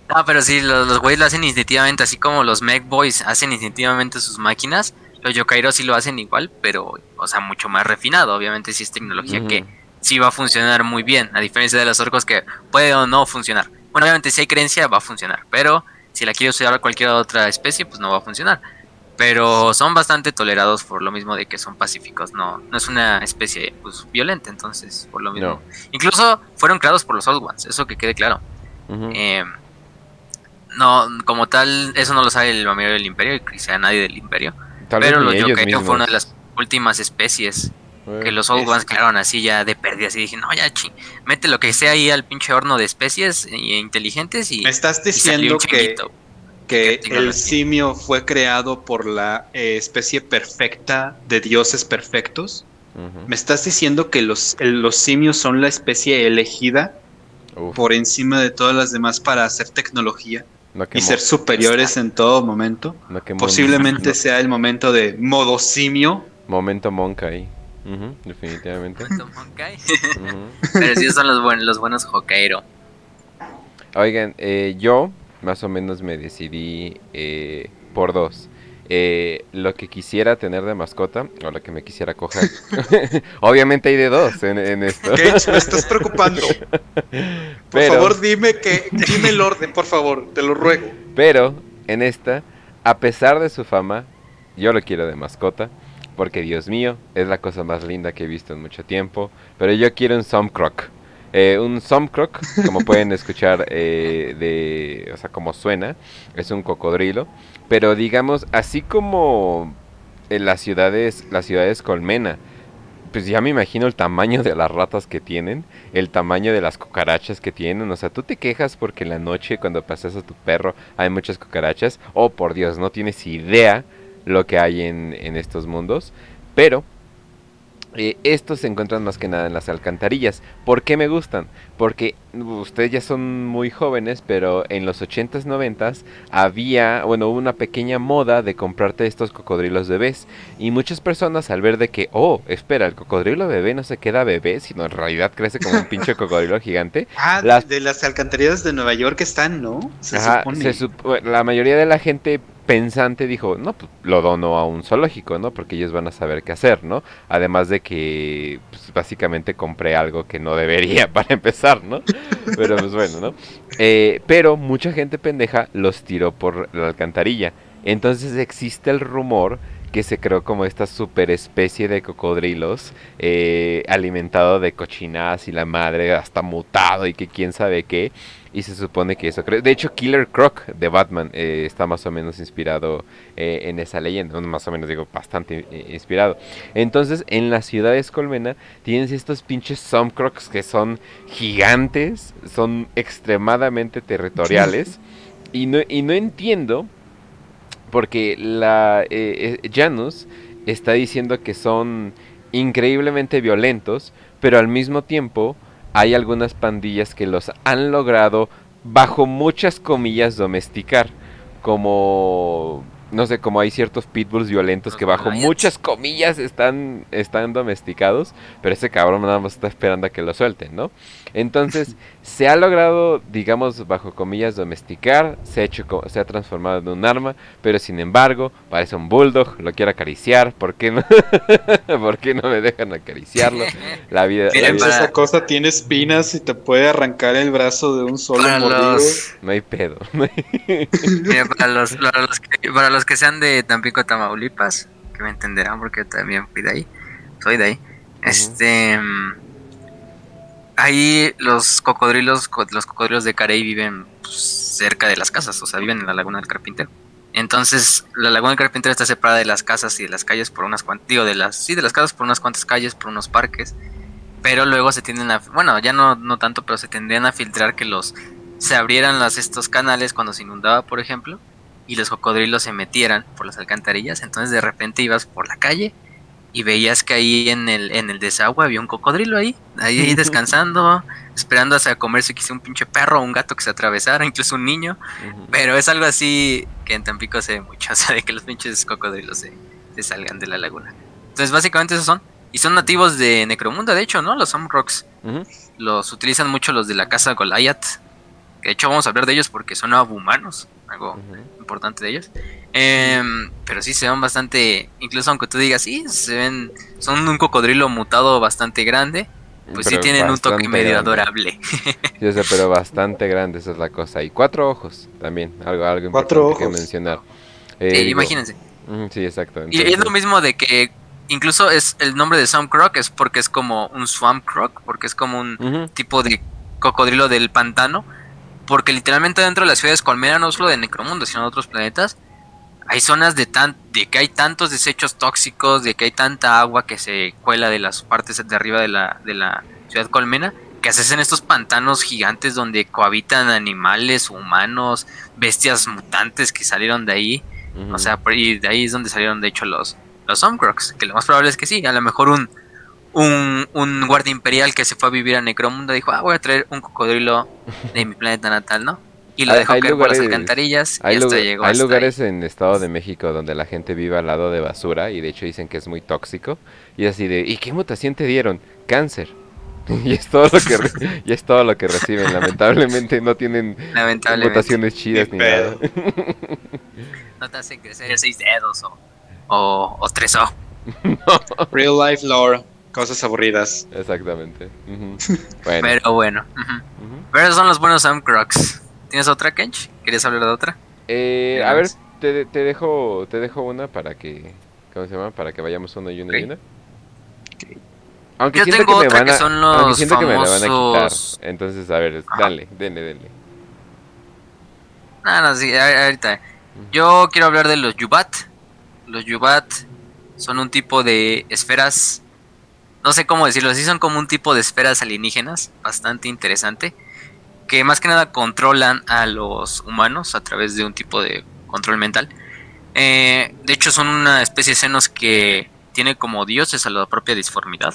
Speaker 3: no, pero sí, los, los güeyes lo hacen instintivamente, así como los Mech Boys hacen instintivamente sus máquinas los Yokairo sí lo hacen igual, pero, o sea, mucho más refinado. Obviamente sí es tecnología que sí va a funcionar muy bien, a diferencia de los orcos que puede o no funcionar. Bueno, obviamente si hay creencia va a funcionar, pero si la quiere usar cualquier otra especie, pues no va a funcionar. Pero son bastante tolerados por lo mismo de que son pacíficos, no, no es una especie pues, violenta, entonces, por lo mismo. Incluso fueron creados por los Old Ones, eso que quede claro. Eh, no, como tal, eso no lo sabe el mayoría del imperio, y sea nadie del imperio. Pero los Yokairo fue una de las últimas especies que los Old Ones crearon así ya de pérdidas. Y dije, no, ya ching, mete lo que sea ahí al pinche horno de especies inteligentes y.
Speaker 2: Me estás diciendo que, que el simio fue creado por la eh, especie perfecta de dioses perfectos. ¿Me estás diciendo que los, los simios son la especie elegida por encima de todas las demás para hacer tecnología? Y ser superiores en todo momento. Posiblemente sea el momento de modo simio.
Speaker 1: Momento Monkai. definitivamente. Momento
Speaker 3: Monkai. (laughs) Pero sí son los, buenos, los buenos Hokkaido.
Speaker 1: Oigan, eh, yo más o menos me decidí eh, por dos. Eh, lo que quisiera tener de mascota o lo que me quisiera coger. (laughs) Obviamente hay de dos en, esto.
Speaker 2: ¿Qué? Me estás preocupando. (laughs) Por favor, dime que dime el orden, por favor, te lo ruego.
Speaker 1: Pero en esta, a pesar de su fama, yo lo quiero de mascota. Porque Dios mío, es la cosa más linda que he visto en mucho tiempo. Pero yo quiero un Somcroc. Eh, un Somcroc, como pueden escuchar, eh, de, o sea, como suena, es un cocodrilo. Pero digamos, así como en las ciudades, las ciudades colmena, pues ya me imagino el tamaño de las ratas que tienen, el tamaño de las cucarachas que tienen. O sea, tú te quejas porque en la noche cuando pasas a tu perro hay muchas cucarachas. Oh, por Dios, no tienes idea lo que hay en, en estos mundos. Pero eh, estos se encuentran más que nada en las alcantarillas. ¿Por qué me gustan? Porque ustedes ya son muy jóvenes, pero en los 80s, 90s había, bueno, una pequeña moda de comprarte estos cocodrilos bebés. Y muchas personas al ver de que, oh, espera, el cocodrilo bebé no se queda bebé, sino en realidad crece como un pinche cocodrilo gigante. (laughs)
Speaker 2: Ah, las... de las alcantarillas de Nueva York están, ¿no?
Speaker 1: Se supone. la mayoría de la gente pensante dijo, no, pues lo dono a un zoológico, ¿no? Porque ellos van a saber qué hacer, ¿no? Además de que pues, básicamente compré algo que no debería (laughs) para empezar, ¿no? Pero pues bueno, ¿no? Eh, pero mucha gente pendeja los tiró por la alcantarilla. Entonces existe el rumor que se creó como esta super especie de cocodrilos eh, alimentado de cochinadas y la madre hasta mutado y que quién sabe qué. Y se supone que eso... De hecho, Killer Croc de Batman eh, está más o menos inspirado eh, en esa leyenda. Más o menos digo, bastante eh, inspirado. Entonces, en la ciudad de Escolmena tienes estos pinches Crocs que son gigantes, son extremadamente territoriales. (laughs) y, no, y no entiendo porque la Janus está diciendo que son increíblemente violentos, pero al mismo tiempo hay algunas pandillas que los han logrado bajo muchas comillas domesticar, como no sé, como hay ciertos pitbulls violentos que bajo muchas comillas están, están domesticados, pero ese cabrón nada más está esperando a que lo suelten, ¿no? Entonces, (laughs) se ha logrado, digamos, bajo comillas, domesticar, se ha, hecho, se ha transformado en un arma, pero sin embargo, parece un bulldog, lo quiero acariciar, ¿por qué no, (laughs) ¿Por qué no me dejan acariciarlo? (laughs) La vida...
Speaker 2: Esa cosa tiene espinas y te puede arrancar el brazo de un solo mordido.
Speaker 1: No hay pedo.
Speaker 3: para, los, para los que sean de Tampico, Tamaulipas, que me entenderán porque también fui de ahí, soy de ahí. Este, ahí los cocodrilos, los cocodrilos de Carey viven pues, cerca de las casas, o sea, viven en la laguna del Carpintero. Entonces, la laguna del Carpintero está separada de las casas y de las calles por unas cuantas, digo, de las, sí, de las casas por unas cuantas calles, por unos parques. Pero luego se tienden a, bueno, ya no, no tanto, pero se tendrían a filtrar que los, se abrieran las, estos canales cuando se inundaba, por ejemplo y los cocodrilos se metieran por las alcantarillas. Entonces de repente ibas por la calle y veías que ahí en el, en el desagüe había un cocodrilo ahí, ahí, (laughs) descansando, esperando hasta comerse quizá un pinche perro o un gato que se atravesara, incluso un niño. Pero es algo así que en Tampico se ve mucho, (laughs) o sea, de que los pinches cocodrilos se, salgan de la laguna. Entonces básicamente esos son. Y son nativos de Necromunda, de hecho, ¿no? Los Omrocks. Los utilizan mucho los de la casa Goliath. De hecho, vamos a hablar de ellos porque son humanos algo importante de ellos. Em, pero sí se ven bastante, incluso aunque tú digas, sí, se ven, son un cocodrilo mutado bastante grande, pues sí tienen un toque medio adorable. (laughs)
Speaker 1: Sí, pero bastante grande, esa es la cosa. Y cuatro ojos también, algo, algo importante que mencionar.
Speaker 3: Eh, imagínense.
Speaker 1: sí, exacto.
Speaker 3: Y es lo mismo de que incluso es el nombre de Swamp Croc es porque es como un Swamp Croc, porque es como un tipo de cocodrilo del pantano porque literalmente dentro de las ciudades Colmena, no solo de Necromundo, sino de otros planetas, hay zonas de, tan, de que hay tantos desechos tóxicos, de que hay tanta agua que se cuela de las partes de arriba de la, de la ciudad Colmena, que hacen estos pantanos gigantes donde cohabitan animales, humanos, bestias mutantes que salieron de ahí. O sea, y de ahí es donde salieron de hecho los, los que lo más probable es que sí, a lo mejor un, un, un guardia imperial que se fue a vivir a Necromunda dijo, ah, voy a traer un cocodrilo de mi planeta natal, ¿no? Y lo dejó caer por las alcantarillas
Speaker 1: hay
Speaker 3: y hasta llegó
Speaker 1: Hay lugares en Estado de México donde la gente vive al lado de basura y de hecho dicen que es muy tóxico. Y así de, ¿y qué mutación te dieron? Cáncer. (laughs) y es todo lo que y es todo lo que reciben. (laughs) Lamentablemente no tienen mutaciones chidas ni nada. (laughs)
Speaker 3: no te hacen crecer seis dedos o, o, o tres o.
Speaker 2: Real life lore. Cosas aburridas.
Speaker 1: Exactamente. (laughs)
Speaker 3: Pero bueno. Pero esos son los buenos Sam Crocs. ¿Tienes otra, Kench? ¿Querías hablar de otra?
Speaker 1: Eh, a ver, te, te, dejo te dejo una para que ¿cómo se llama? Para que vayamos uno y una y una. Aunque
Speaker 3: Yo
Speaker 1: siento
Speaker 3: tengo
Speaker 1: que me
Speaker 3: otra
Speaker 1: van a,
Speaker 3: que son los aunque
Speaker 1: siento
Speaker 3: famosos...
Speaker 1: que me la van a quitar. Entonces, a ver, dale, denle, denle.
Speaker 3: No, no, sí, ahorita. Yo quiero hablar de los Yubat. Los Yubat son un tipo de esferas no sé cómo decirlo, así son como un tipo de esferas alienígenas, bastante interesante, que más que nada controlan a los humanos a través de un tipo de control mental. Eh, de hecho, son una especie de senos que tiene como dioses a la propia disformidad.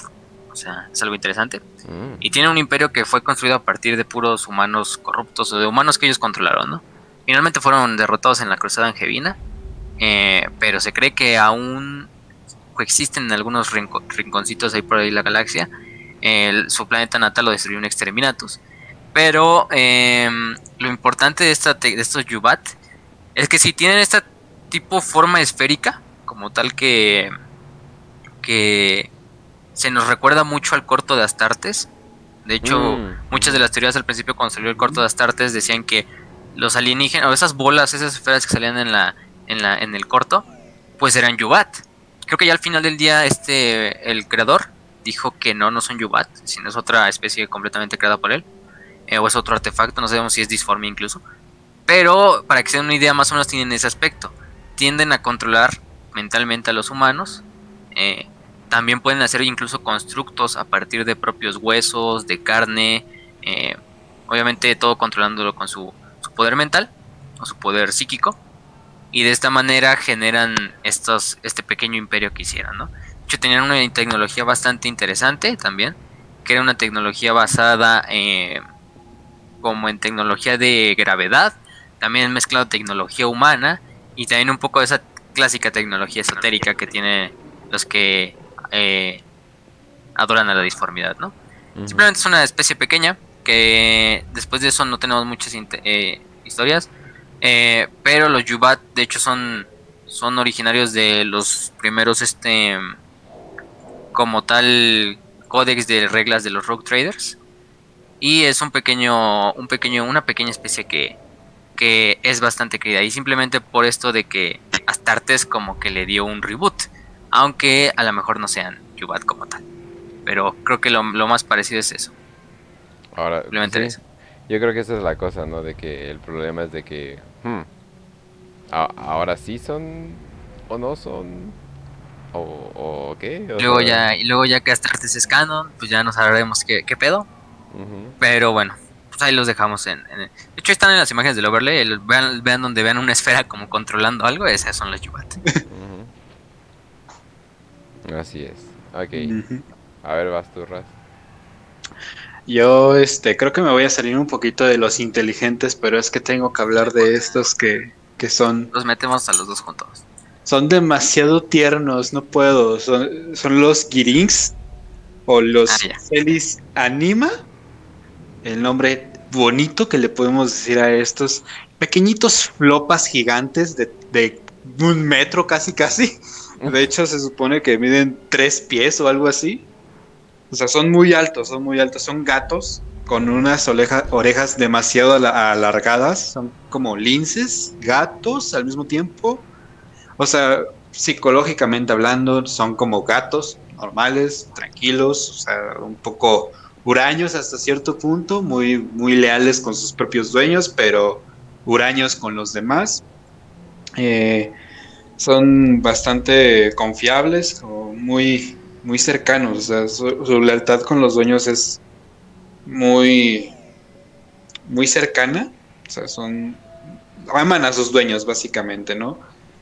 Speaker 3: O sea, es algo interesante. Mm. Y tiene un imperio que fue construido a partir de puros humanos corruptos o de humanos que ellos controlaron, ¿no? Finalmente fueron derrotados en la cruzada angevina. Eh, pero se cree que aún existen en algunos rinconcitos ahí por ahí la galaxia. su planeta natal lo destruyó un Exterminatus. Pero em, lo importante de, esta, de estos Yubat es que si tienen esta tipo forma esférica, como tal que, que se nos recuerda mucho al corto de Astartes. De hecho,
Speaker 1: Mm.
Speaker 3: muchas de las teorías al principio cuando salió el corto de Astartes decían que los alienígenas, o esas bolas, esas esferas que salían en la, en la, en el corto, pues eran Yubat. Creo que ya al final del día, este, el creador dijo que no, no son Yubat, sino es otra especie completamente creada por él. eh, o es otro artefacto, no sabemos si es disforme incluso. Pero para que se den una idea, más o menos tienen ese aspecto. Tienden a controlar mentalmente a los humanos. eh, también pueden hacer incluso constructos a partir de propios huesos, de carne. eh, obviamente todo controlándolo con su, su poder mental o su poder psíquico. Y de esta manera generan estos, este pequeño imperio que hicieron, ¿no? De hecho, tenían una tecnología bastante interesante también. Que era una tecnología basada eh, como en tecnología de gravedad. También mezclado tecnología humana. Y también un poco de esa clásica tecnología esotérica que tiene los que eh, adoran a la disformidad, ¿no? Simplemente es una especie pequeña que después de eso no tenemos muchas eh, historias. Eh, pero los Yubat de hecho son, son originarios de los primeros este como tal códex de reglas de los Rogue Traders. Y es un pequeño, un pequeño, una pequeña especie que, que es bastante querida. Y simplemente por esto de que Astartes como que le dio un reboot. Aunque a lo mejor no sean Yubat como tal. Pero creo que lo, lo más parecido es eso.
Speaker 1: Ahora,
Speaker 3: Simplemente
Speaker 1: sí,
Speaker 3: eso.
Speaker 1: yo creo que esa es la cosa, ¿no? De que el problema es de que, hmm, ahora sí son o no son o, o qué. O
Speaker 3: Luego
Speaker 1: sea,
Speaker 3: ya, y luego ya que Astartes es canon, pues ya no sabremos qué, qué pedo. Pero bueno, pues ahí los dejamos en, en- De hecho están en las imágenes del overlay. el- vean, vean donde vean una esfera como controlando algo, esas son las Yubat. (laughs)
Speaker 1: Así es. Ok, a ver, vas tú, Raz.
Speaker 2: Yo este, creo que me voy a salir un poquito de los inteligentes, pero es que tengo que hablar de estos que, que son,
Speaker 3: Los metemos a los dos juntos.
Speaker 2: son demasiado tiernos, no puedo. Son, son los Girings o los
Speaker 3: Ah,
Speaker 2: Anima. El nombre bonito que le podemos decir a estos pequeñitos flopas gigantes de, de un metro casi casi. De hecho, se supone que miden tres pies o algo así. O sea, son muy altos, son muy altos. Son gatos con unas orejas demasiado ala- alargadas. Son como linces, gatos al mismo tiempo. O sea, psicológicamente hablando, son como gatos normales, tranquilos, o sea, un poco huraños hasta cierto punto, muy, muy leales con sus propios dueños, pero huraños con los demás. Eh, son bastante confiables muy, muy cercanos. O sea, su, lealtad con los dueños es muy, muy cercana. O sea, son aman a sus dueños básicamente, ¿no?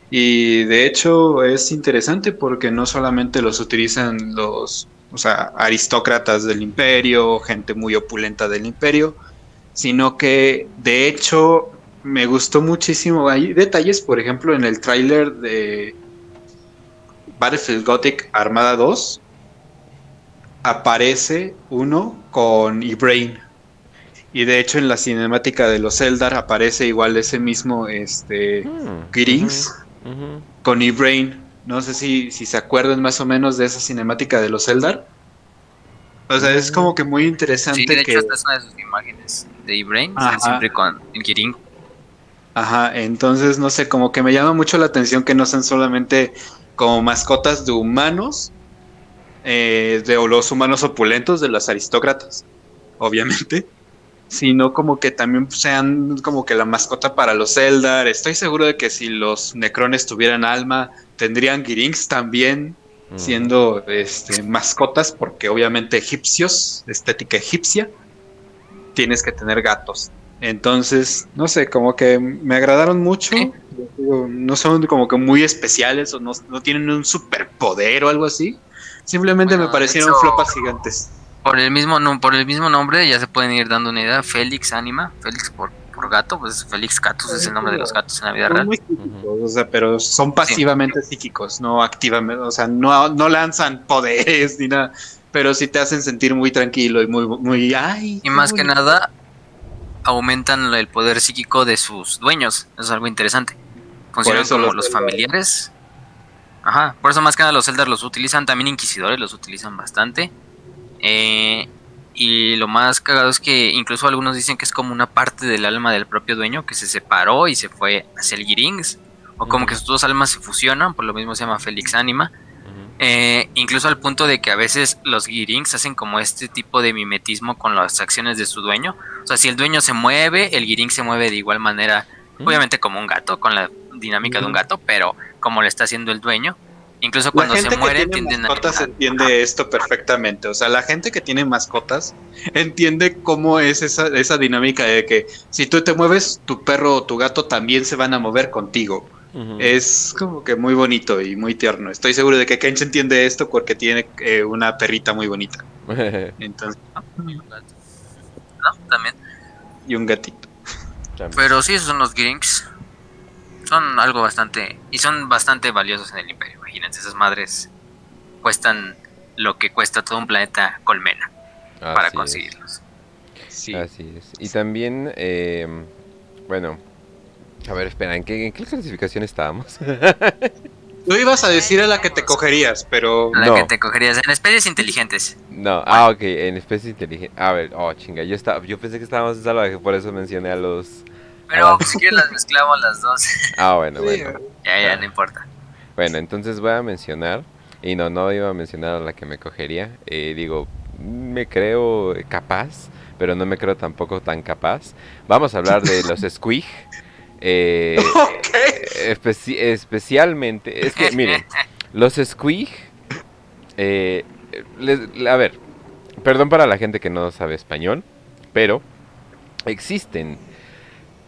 Speaker 2: Y de hecho es interesante porque no solamente los utilizan los, o sea, aristócratas del imperio, gente muy opulenta del imperio, sino que de hecho me gustó muchísimo. Hay detalles, por ejemplo, en el tráiler de Battlefield Gothic Armada 2 aparece uno con Ibrain. Y de hecho en la cinemática de los Eldar aparece igual ese mismo este
Speaker 1: Hmm,
Speaker 2: Greetings
Speaker 1: ujú.
Speaker 2: con E-Brain. No sé si, si se acuerdan más o menos de esa cinemática de los Eldar. O sea, es como que muy interesante
Speaker 3: Sí, de
Speaker 2: que...
Speaker 3: hecho esta es una de sus imágenes de. Están siempre con el Kirin.
Speaker 2: Ajá, entonces no sé, como que me llama mucho la atención que no sean solamente como mascotas de humanos, eh, de los humanos opulentos, de los aristócratas, obviamente, sino como que también sean como que la mascota para los Eldar. Estoy seguro de que si los Necrones tuvieran alma, tendrían Girings también, siendo este, mascotas, porque obviamente egipcios, estética egipcia, tienes que tener gatos. Entonces, no sé, como que me agradaron mucho.
Speaker 3: Sí.
Speaker 2: No son como que muy especiales o no, no tienen un superpoder o algo así. Simplemente
Speaker 3: Bueno,
Speaker 2: me parecieron
Speaker 3: hecho-
Speaker 2: flopas gigantes.
Speaker 3: Por el mismo por el mismo nombre ya se pueden ir dando una idea. Félix Anima, Félix por, por gato, pues Félix Catus es el nombre de los gatos en la vida
Speaker 2: Son
Speaker 3: real.
Speaker 2: muy psíquicos, o sea, pero son pasivamente psíquicos, no activamente, o sea, no, no lanzan (laughs) poderes ni nada, pero sí te hacen sentir muy tranquilo y muy, muy, ay.
Speaker 3: Y más que nada aumentan el poder psíquico de sus dueños. Eso es algo interesante. Funcionan como
Speaker 2: los
Speaker 3: familiares. Ajá, por eso más que nada los Eldar los utilizan, también Inquisidores los utilizan bastante. Eh, y lo más cagado es que incluso algunos dicen que es como una parte del alma del propio dueño que se separó y se fue hacia el Girings. O como que sus dos almas se fusionan, por lo mismo se llama Félix Anima. Eh, incluso al punto de que a veces los Girings hacen como este tipo de mimetismo con las acciones de su dueño. O sea, si el dueño se mueve, el Giring se mueve de igual manera,
Speaker 1: Ujú.
Speaker 3: obviamente como un gato, con la dinámica de un
Speaker 2: Ujú.
Speaker 3: gato, pero como lo está haciendo el dueño. Incluso
Speaker 2: La
Speaker 3: cuando
Speaker 2: gente
Speaker 3: se
Speaker 2: que
Speaker 3: mueren
Speaker 2: tiene
Speaker 3: tienden a...
Speaker 2: mascotas entiende esto perfectamente. O sea, la gente que tiene mascotas entiende cómo es esa, esa dinámica de que si tú te mueves, tu perro o tu gato también se van a mover contigo. Es como que muy bonito y muy tierno. Estoy seguro de que Kench entiende esto porque tiene eh, una perrita muy bonita. (laughs) Entonces,
Speaker 3: ¿no? También.
Speaker 2: y un gatito.
Speaker 1: También.
Speaker 3: Pero sí, esos son los Girings. Son algo bastante... Y son bastante valiosos en el imperio. Imagínense, esas madres cuestan lo que cuesta todo un planeta colmena para
Speaker 1: es.
Speaker 3: conseguirlos.
Speaker 2: Sí.
Speaker 1: Así es. Y también, eh, bueno, a ver, espera, ¿en qué, en qué clasificación estábamos? (laughs)
Speaker 2: Tú ibas a decir a la que te cogerías, pero
Speaker 3: La
Speaker 1: No.
Speaker 3: que te cogerías en especies inteligentes.
Speaker 1: no, ah, ok, en especies inteligentes. A ver, oh, chinga, yo, estaba, yo pensé que estábamos en salvaje, por eso mencioné a los...
Speaker 3: Pero
Speaker 1: Ah.
Speaker 3: pues, si quieres las mezclamos las dos. (laughs)
Speaker 1: Ah, bueno,
Speaker 2: Sí,
Speaker 1: bueno.
Speaker 3: ya, ya, no importa.
Speaker 1: Bueno, entonces voy a mencionar, y no, no iba a mencionar a la que me cogería. eh, digo, me creo capaz, pero no me creo tampoco tan capaz. Vamos a hablar de los (laughs) Squig. Eh,
Speaker 2: Ok.
Speaker 1: Especi- especialmente, es que miren, los Squig, eh, a ver, perdón para la gente que no sabe español, pero existen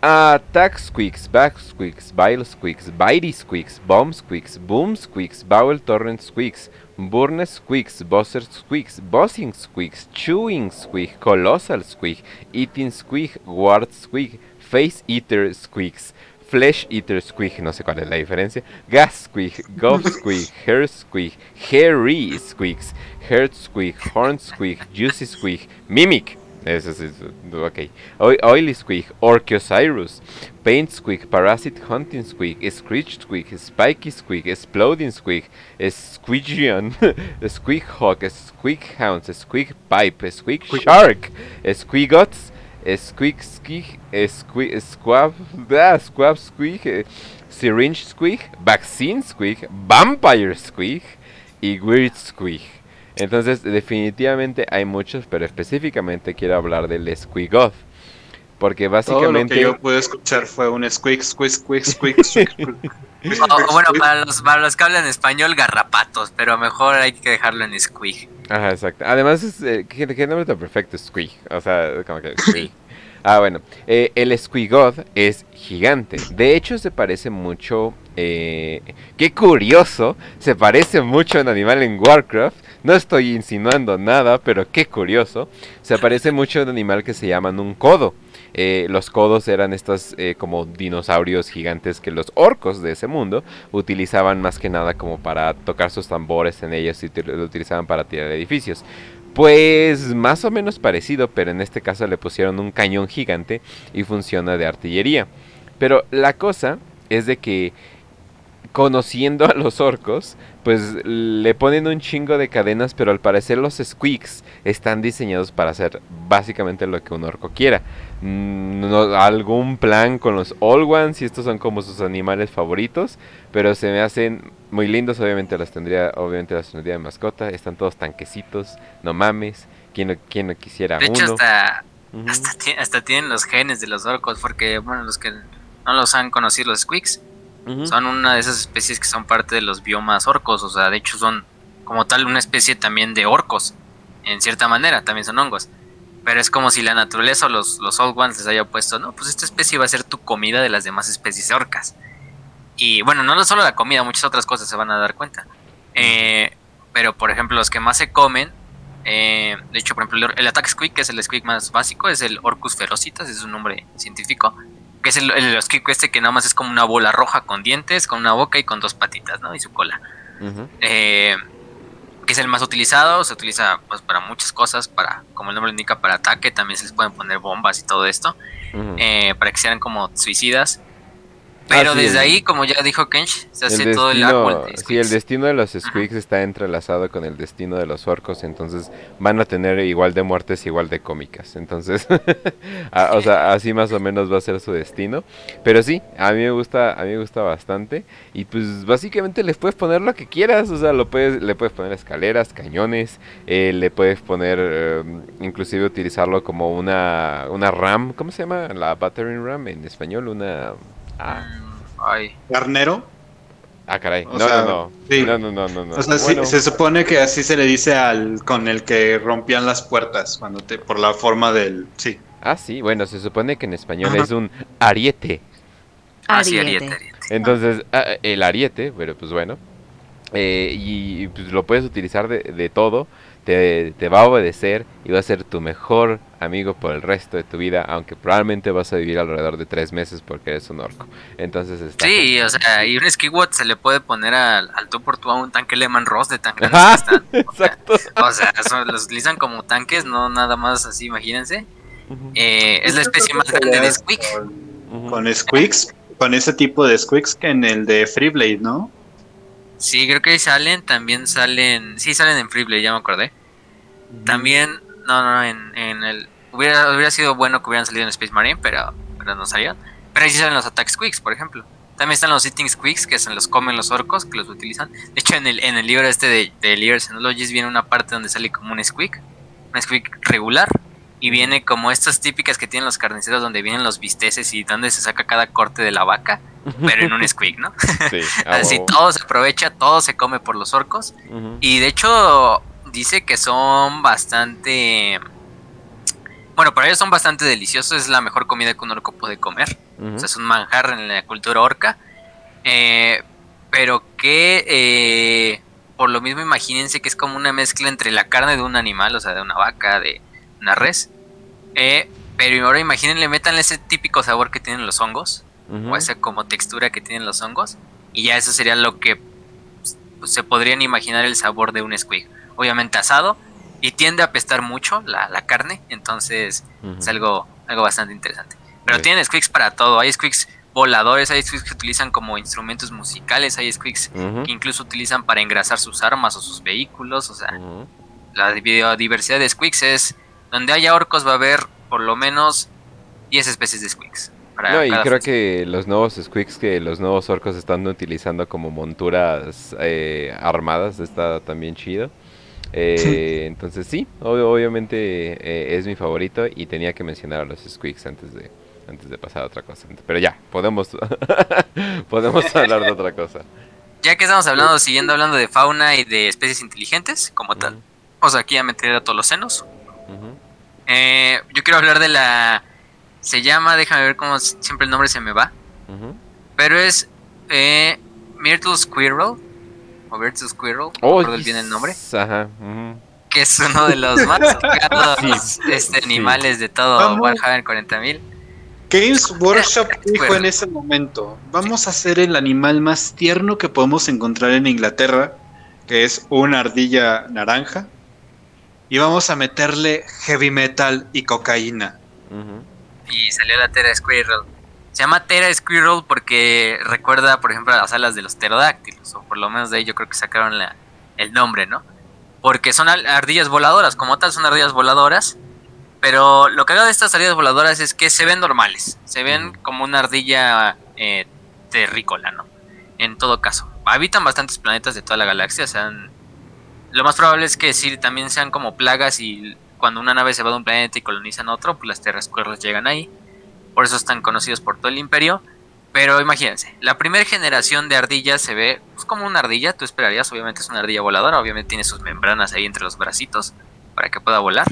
Speaker 1: Attack Squeaks, Back Squeaks, Bile Squeaks, Bitey Squeaks, Bomb Squeaks, Boom Squeaks, Bowel Torrent Squeaks, Burn Squeaks, Buzzer Squeaks, Buzzing Squeaks, Chewing Squeak, Colossal Squeak, Eating Squeak, Ward Squeak, Face Eater Squeaks, Flesh Eater Squeak, no sé cuál es la diferencia, Gas Squeak, Gob Squeak, (laughs) Hair Squeak, Hairy Squeaks, Heart Squeak, Horn Squeak, Juicy Squeak, Mimic, eso es, eso, ok, Oi- Oily Squeak, Orcheocyrus, Paint Squeak, Parasite Hunting Squeak, Screech Squeak, Spiky Squeak, Exploding Squeak, Squeegion, (laughs) Squeak Hawk, Squeak Hounds, Squeak Pipe, Squeak Shark, Squeagots, Squeak Squeak, Squeak, Squab, ah, Squab Squeak, eh, Syringe Squeak, Vaccine Squeak, Vampire Squeak y Weird Squeak. Entonces, definitivamente hay muchos, pero específicamente quiero hablar del Squeagoth. Porque
Speaker 2: Todo lo
Speaker 1: básicamente...
Speaker 2: que yo pude escuchar fue un squeak, squeak, squeak, squeak, squeak.
Speaker 3: O, o (laughs) bueno, para los, para los que hablan español, garrapatos, pero mejor hay que dejarlo en squig.
Speaker 1: Ajá, exacto. Además, es, eh, ¿qué, qué nombre tan perfecto? Squeak. O sea, como que Squeak. (laughs) Ah, bueno. eh, el Squeagoth es gigante. De hecho, se parece mucho... eh, qué curioso. Se parece mucho a un animal en Warcraft. No estoy insinuando nada, pero qué curioso. Se parece mucho a un animal que se llama un codo. Eh, los codos eran estos eh, como dinosaurios gigantes que los orcos de ese mundo utilizaban más que nada como para tocar sus tambores en ellos y lo utilizaban para tirar edificios. Pues más o menos parecido, pero en este caso le pusieron un cañón gigante y funciona de artillería. Pero la cosa es de que conociendo a los orcos, pues le ponen un chingo de cadenas, pero al parecer los squeaks están diseñados para hacer básicamente lo que un orco quiera. Mm, no- algún plan con los All Ones y estos son como sus animales favoritos, pero se me hacen muy lindos, obviamente las tendría, obviamente las tendría de mascota, están todos tanquecitos, no mames, quién no, quién no quisiera
Speaker 3: De hecho,
Speaker 1: uno.
Speaker 3: hasta, hasta, ti- hasta tienen los genes de los orcos, porque, bueno, los que no los han conocido, los son una de esas especies que son parte de los biomas orcos, o sea, de hecho son como tal una especie también de orcos, en cierta manera, también son hongos. Pero es como si la naturaleza o los, los Old Ones les haya puesto, no, pues esta especie va a ser tu comida de las demás especies de orcas. Y bueno, no solo la comida, muchas otras cosas se van a dar cuenta. Eh, pero por ejemplo, los que más se comen, eh, de hecho, por ejemplo, el, el Attack Squeak, que es el Squeak más básico, es el Orcus ferocitas, es su nombre científico. Que es el, el Squeak este que nada más es como una bola roja con dientes, con una boca y con dos patitas, ¿no? Y su cola. Eh, que es el más utilizado, se utiliza pues para muchas cosas, para, como el nombre indica, para ataque, también se les pueden poner bombas y todo esto, eh, para que sean como suicidas. Pero
Speaker 1: Ah, sí,
Speaker 3: desde
Speaker 1: el-
Speaker 3: ahí, como ya dijo Kench, se hace
Speaker 1: El
Speaker 3: todo el
Speaker 1: destino,
Speaker 3: árbol de
Speaker 1: sí, el destino de los Squeaks está entrelazado con el destino de los orcos, entonces van a tener igual de muertes, igual de cómicas. Entonces, (laughs) a- o sea, así más o menos va a ser su destino. Pero sí, a mí me gusta, a mí me gusta bastante. Y pues básicamente les puedes poner lo que quieras, o sea, lo puedes, le puedes poner escaleras, cañones, eh, le puedes poner, eh, inclusive utilizarlo como una, una RAM, ¿cómo se llama? La battering RAM en español, una... Ah,
Speaker 3: Ay,
Speaker 2: Carnero.
Speaker 1: ah caray, no,
Speaker 2: sea,
Speaker 1: no, no,
Speaker 2: sí.
Speaker 1: no, no, no, no, no.
Speaker 2: O sea, sí,
Speaker 1: Bueno.
Speaker 2: se supone que así se le dice al con el que rompían las puertas cuando te por la forma del sí.
Speaker 1: Ah, sí, bueno, se supone que en español
Speaker 2: Ajá.
Speaker 1: es un ariete.
Speaker 3: ah, sí,
Speaker 4: ariete.
Speaker 1: Entonces, ah, el ariete, pero pues bueno. eh, y pues lo puedes utilizar de, de todo. Te, te va a obedecer y va a ser tu mejor amigo por el resto de tu vida. Aunque probablemente vas a vivir alrededor de tres meses porque eres un orco. Entonces está.
Speaker 3: Sí, o sea, y un Skyward se le puede poner al, al tú por tú a un tanque Lehman Ross de tan grandes
Speaker 1: Ajá,
Speaker 3: que (laughs) están. O sea,
Speaker 1: Exacto.
Speaker 3: O sea, son- los utilizan como tanques, no nada más así, imagínense. Eh, es la especie más grande de Squeak.
Speaker 2: Con squeaks, con ese tipo de squeaks que en el de Freeblade, ¿no?
Speaker 3: Sí, creo que ahí salen, también salen, sí salen en Freeblade, ya me acordé. También, no, no, en, en el, hubiera, hubiera sido bueno que hubieran salido en Space Marine, pero, pero no salieron. Pero ahí sí salen los Attack Squeaks, por ejemplo. También están los Eating Squeaks, que se los comen los orcos, que los utilizan. De hecho, en el, en el libro este de, de Leaders viene una parte donde sale como un Squeak, un Squeak regular. Y viene como estas típicas que tienen los carniceros, donde vienen los bisteces y donde se saca cada corte de la vaca, pero en un Squeak, ¿no? (laughs)
Speaker 1: Sí, (laughs)
Speaker 3: Así todo se aprovecha, todo se come por los orcos. Y de hecho, dice que son bastante. Bueno, para ellos son bastante deliciosos. Es la mejor comida que un orco puede comer. O sea, es un manjar en la cultura orca. Eh, pero que. eh, por lo mismo, imagínense que es como una mezcla entre la carne de un animal, o sea, de una vaca, de una res. Eh, pero ahora imagínense, métanle ese típico sabor que tienen los hongos o esa como textura que tienen los hongos y ya eso sería lo que pues, se podrían imaginar el sabor de un squig obviamente asado y tiende a apestar mucho la, la carne entonces es algo algo bastante interesante pero
Speaker 1: Sí.
Speaker 3: tienen squigs para todo hay squigs voladores hay squigs que utilizan como instrumentos musicales hay squigs
Speaker 1: Ujú.
Speaker 3: que incluso utilizan para engrasar sus armas o sus vehículos o sea la biodiversidad de squigs es donde haya orcos va a haber por lo menos 10 especies de squigs
Speaker 1: No, y creo que los nuevos squeaks que los nuevos orcos están utilizando como monturas eh, armadas está también chido. Eh, entonces sí, ob- obviamente eh, es mi favorito y tenía que mencionar a los squeaks antes de antes de pasar a otra cosa. Pero ya, podemos (laughs) podemos (laughs) hablar de otra cosa.
Speaker 3: Ya que estamos hablando, siguiendo hablando de fauna y de especies inteligentes, como tal,
Speaker 1: Ujú,
Speaker 3: o sea, aquí ya me entré a todos los senos. Eh, yo quiero hablar de la. Se llama, déjame ver cómo siempre el nombre se me va. Pero es eh, Myrtle Squirrel. O Myrtle Squirrel, no
Speaker 1: Oh,
Speaker 3: recuerdo bien el nombre.
Speaker 1: Ajá.
Speaker 3: Que es uno de los más (laughs) tocados
Speaker 1: Sí,
Speaker 3: este,
Speaker 1: sí.
Speaker 3: animales de todo
Speaker 2: Vamos.
Speaker 3: Warhammer 40.000.
Speaker 2: Games Workshop (laughs) dijo en ese momento, vamos a hacer el animal más tierno que podemos encontrar en Inglaterra, que es una ardilla naranja, y vamos a meterle heavy metal y cocaína.
Speaker 3: Y salió la Tera Squirrel. Se llama Tera Squirrel porque recuerda, por ejemplo, a las alas de los pterodáctilos. O por lo menos de ahí yo creo que sacaron la- el nombre, ¿no? Porque son ardillas voladoras, como tal son ardillas voladoras. Pero lo que hago de estas ardillas voladoras es que se ven normales. Se ven como una ardilla eh, terrícola, ¿no? En todo caso. Habitan bastantes planetas de toda la galaxia. O sea, lo más probable es que sí también sean como plagas y cuando una nave se va de un planeta y colonizan otro, pues las Terra Squirrels llegan ahí. Por eso están conocidos por todo el imperio. Pero imagínense, la primera generación de ardillas se ve pues, como una ardilla, tú esperarías, obviamente es una ardilla voladora, obviamente tiene sus membranas ahí entre los bracitos para que pueda volar.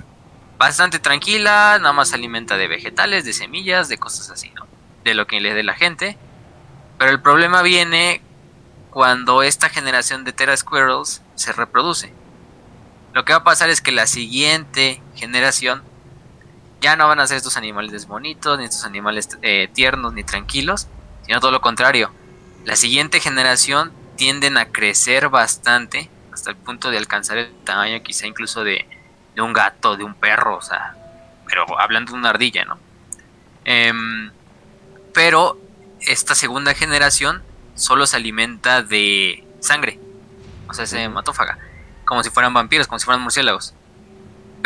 Speaker 3: Bastante tranquila, nada más se alimenta de vegetales, de semillas, de cosas así, ¿no? De lo que le dé la gente. Pero el problema viene cuando esta generación de Terra Squirrels se reproduce. Lo que va a pasar es que la siguiente generación ya no van a ser estos animales bonitos, ni estos animales eh, tiernos, ni tranquilos, sino todo lo contrario. La siguiente generación tienden a crecer bastante hasta el punto de alcanzar el tamaño quizá incluso de, de un gato, de un perro, o sea, pero hablando de una ardilla, ¿no? Em, pero esta segunda generación solo se alimenta de sangre. O sea, es hematófaga. Como si fueran vampiros, como si fueran murciélagos.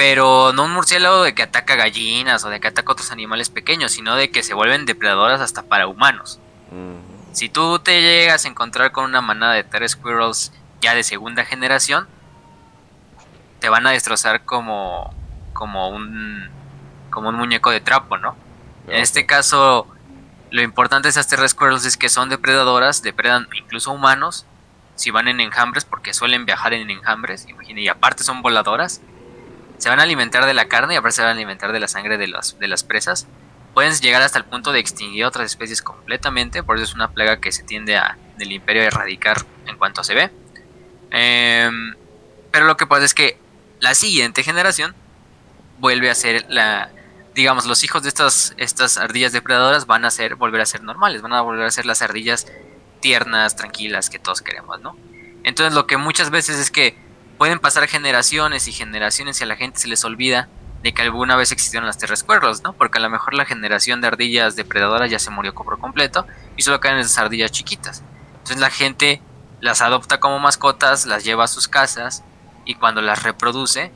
Speaker 3: Pero no un murciélago de que ataca gallinas o de que ataca otros animales pequeños, sino de que se vuelven depredadoras hasta para humanos. Si tú te llegas a encontrar con una manada de Terra Squirrels ya de segunda generación, te van a destrozar como, como un como un muñeco de trapo, ¿no? En este caso, lo importante de estas Terra Squirrels es que son depredadoras, depredan incluso humanos, si van en enjambres, porque suelen viajar en enjambres, y aparte son voladoras, se van a alimentar de la carne y aparte se van a alimentar de la sangre de, las de las presas. Pueden llegar hasta el punto de extinguir otras especies completamente, por eso es una plaga que se tiende a, del imperio a erradicar en cuanto se ve. Em, pero lo que pasa es que la siguiente generación vuelve a ser la, digamos, los hijos de estas, estas ardillas depredadoras van a ser, volver a ser normales, van a volver a ser las ardillas tiernas, tranquilas que todos queremos, ¿no? Entonces lo que muchas veces es que pueden pasar generaciones y generaciones y a la gente se les olvida de que alguna vez existieron las Squirrels, ¿no? Porque a lo mejor la generación de ardillas depredadoras ya se murió por completo y solo quedan esas ardillas chiquitas. Entonces la gente las adopta como mascotas, las lleva a sus casas y cuando las reproduce,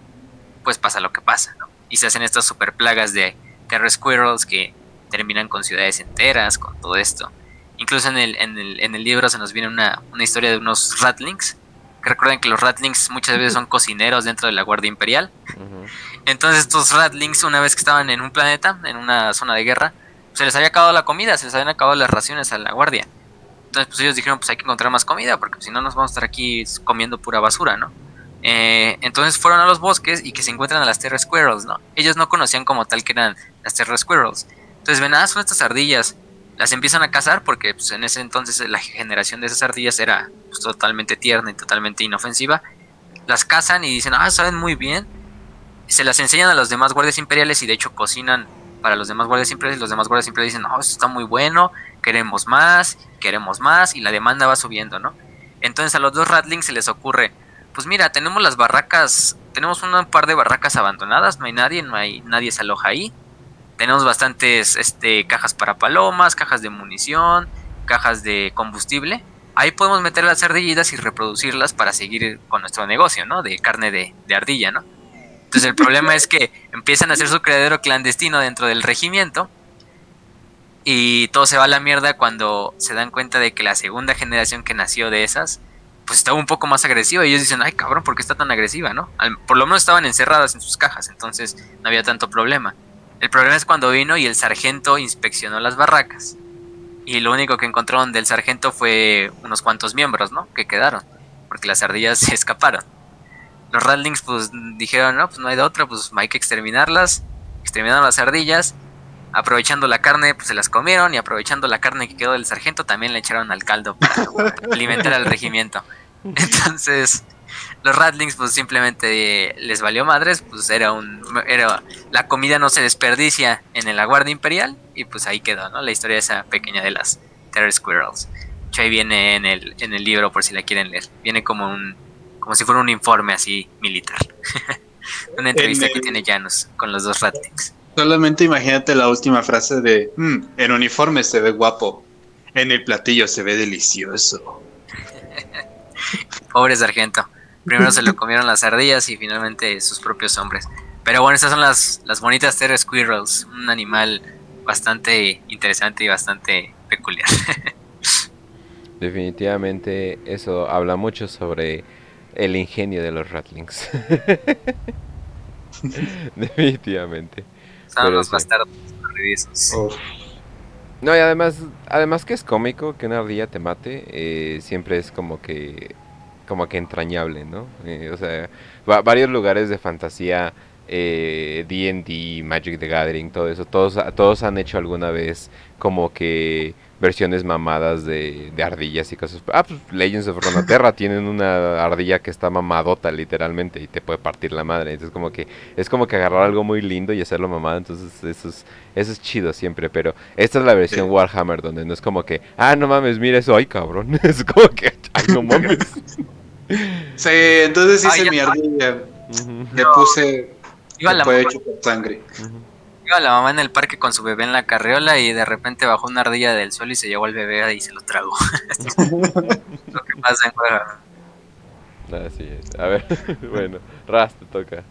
Speaker 3: pues pasa lo que pasa, ¿no? Y se hacen estas super plagas de Terra Squirrels que terminan con ciudades enteras, con todo esto. Incluso en el, en el, en el libro se nos viene una, una historia de unos ratlings. Recuerden que los ratlings muchas veces son cocineros dentro de la Guardia Imperial. Entonces estos ratlings una vez que estaban en un planeta, en una zona de guerra, se les había acabado la comida, se les habían acabado las raciones a la Guardia. Entonces pues ellos dijeron pues hay que encontrar más comida porque si no nos vamos a estar aquí comiendo pura basura, ¿no? Eh, entonces fueron a los bosques y que se encuentran a las Terra Squirrels, ¿no? Ellos no conocían como tal que eran las Terra Squirrels. Entonces ven, ah, son estas ardillas. Las empiezan a cazar porque pues, en ese entonces la generación de esas ardillas era pues, totalmente tierna y totalmente inofensiva. Las cazan y dicen, ah, saben muy bien. Se las enseñan a los demás guardias imperiales y de hecho cocinan para los demás guardias imperiales. Los demás guardias imperiales dicen, no, esto está muy bueno, queremos más, queremos más y la demanda va subiendo, ¿no? Entonces a los dos Ratlings se les ocurre, pues mira, tenemos las barracas, tenemos un par de barracas abandonadas, no hay nadie, no hay nadie se aloja ahí. Tenemos bastantes este, cajas para palomas, cajas de munición, cajas de combustible. Ahí podemos meter las ardillitas y reproducirlas para seguir con nuestro negocio, ¿no? De carne de, de ardilla, ¿no? Entonces el problema es que empiezan a hacer su criadero clandestino dentro del regimiento y todo se va a la mierda cuando se dan cuenta de que la segunda generación que nació de esas pues estaba un poco más agresiva y ellos dicen, ay cabrón, ¿por qué está tan agresiva, no? por lo menos estaban encerradas en sus cajas, entonces no había tanto problema. El problema es cuando vino y el sargento inspeccionó las barracas y lo único que encontraron del sargento fue unos cuantos miembros, ¿no? Que quedaron, porque las ardillas (laughs) se escaparon. Los Ratlings pues dijeron, no, pues no hay de otra, pues hay que exterminarlas. Exterminaron las ardillas aprovechando la carne, pues se las comieron y aprovechando la carne que quedó del sargento, también le echaron al caldo para (laughs) alimentar al regimiento. Entonces, los Ratlings pues simplemente les valió madres, pues era un era la comida no se desperdicia en la Guardia Imperial y pues ahí quedó, ¿no? La historia esa pequeña de las Terror Squirrels. ahí viene en el en el libro por si la quieren leer. Viene como un como si fuera un informe así militar. (laughs) Una entrevista que tiene Janus con los dos Ratlings.
Speaker 2: Solamente imagínate la última frase de, mm, en uniforme se ve guapo, en el platillo se ve delicioso. (laughs)
Speaker 3: Pobre sargento. Primero se lo (laughs) comieron las ardillas y finalmente sus propios hombres. Pero bueno, estas son las, las bonitas Terra Squirrels, un animal bastante interesante y bastante peculiar. (laughs)
Speaker 1: Definitivamente eso habla mucho sobre el ingenio de los Ratlings. (laughs) Definitivamente. No, y además, además que es cómico que una ardilla te mate, eh, siempre es como que como que entrañable, ¿no? Eh, o sea, varios lugares de fantasía, D&D, eh, Magic the Gathering, todo eso, todos, todos han hecho alguna vez como que versiones mamadas de, ardillas y cosas. Ah, pues Legends of Runeterra (laughs) tienen una ardilla que está mamadota literalmente y te puede partir la madre. Entonces como que es como que agarrar algo muy lindo y hacerlo mamada. Entonces eso es, eso es chido siempre. Pero esta es la versión Warhammer donde no es como que, ah, no mames, mira eso, ay cabrón. (laughs) es como que, ay, no mames. (laughs)
Speaker 2: sí, entonces hice mi ardilla. Le puse... Iba la puede chupar sangre.
Speaker 3: Iba la mamá en el parque con su bebé en la carriola y de repente bajó una ardilla del suelo y se llevó al bebé y se lo tragó. (laughs) lo que pasa en Guadalajara.
Speaker 1: Así es. A ver, (laughs) bueno, Ras te toca.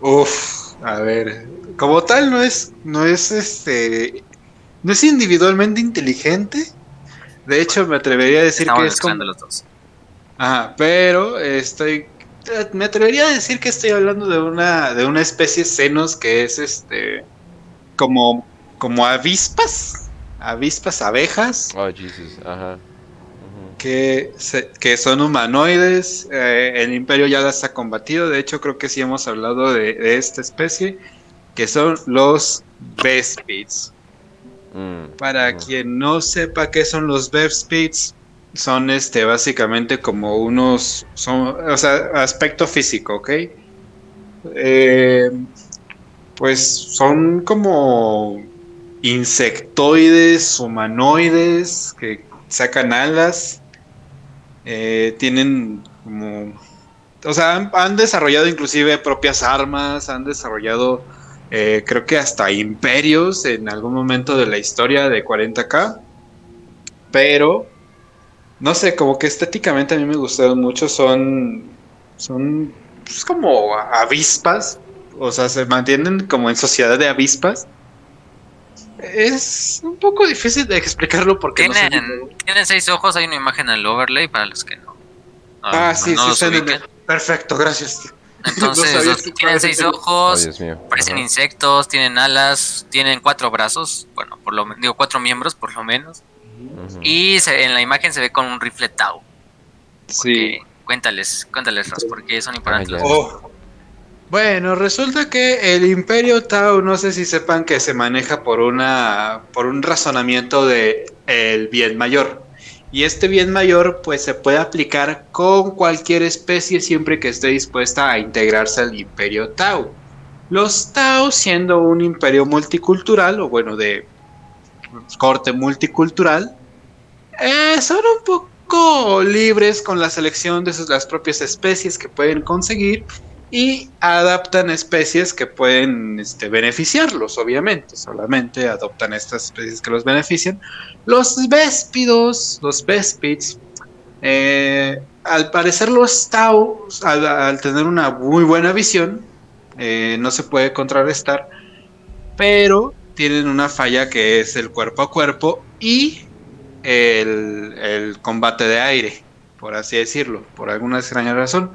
Speaker 2: Uf, a ver, como tal no es, no es este, no es individualmente inteligente. De hecho, me atrevería a decir
Speaker 3: Estamos
Speaker 2: que es como,
Speaker 3: los dos.
Speaker 2: Ajá, pero estoy. Me atrevería a decir que estoy hablando de una, de una especie senos que es este. como. como avispas. Avispas, abejas.
Speaker 1: Oh, Jesus, ajá.
Speaker 2: Que, se- que son humanoides. eh, el imperio ya las ha combatido. De hecho, creo que sí hemos hablado de, de esta especie. Que son los Vespids.
Speaker 1: Mm,
Speaker 2: Para quien no sepa qué son los Speeds, son este básicamente como unos, son, o sea, aspecto físico, ¿ok? Eh, pues son como insectoides, humanoides, que sacan alas, eh, tienen como, o sea, han, han desarrollado inclusive propias armas, han desarrollado eh, creo que hasta imperios en algún momento de la historia de 40k. Pero, no sé, como que estéticamente a mí me gustaron mucho. Son, son pues, como avispas. O sea, se mantienen como en sociedad de avispas. Es un poco difícil de explicarlo porque no sé-
Speaker 3: Tienen, tienen seis ojos, hay una imagen en el overlay para los que no. no-
Speaker 2: Ah, sí,
Speaker 3: no
Speaker 2: sí, Perfecto, gracias.
Speaker 3: Entonces, (laughs) los-
Speaker 2: que
Speaker 3: tienen seis
Speaker 1: Oh,
Speaker 3: ojos, parecen
Speaker 1: ajá.
Speaker 3: insectos, tienen alas, tienen cuatro brazos, bueno, por lo digo cuatro miembros por lo menos. Y se- en la imagen se ve con un rifle Tau.
Speaker 2: Sí.
Speaker 3: cuéntales, cuéntales, Ras, porque son importantes.
Speaker 2: Oh. Bueno, resulta que el Imperio Tau, no sé si sepan que se maneja por una por un razonamiento de el bien mayor. Y este bien mayor pues se puede aplicar con cualquier especie siempre que esté dispuesta a integrarse al Imperio Tau. Los Tau siendo un imperio multicultural o bueno de corte multicultural eh, son un poco libres con la selección de sus, las propias especies que pueden conseguir y adaptan especies que pueden este, beneficiarlos, obviamente. Solamente adoptan estas especies que los benefician. Los véspidos, los véspids, eh, al parecer los tau, al, tener una muy buena visión, eh, no se puede contrarrestar, pero tienen una falla que es el cuerpo a cuerpo y el, combate de aire, por así decirlo, por alguna extraña razón.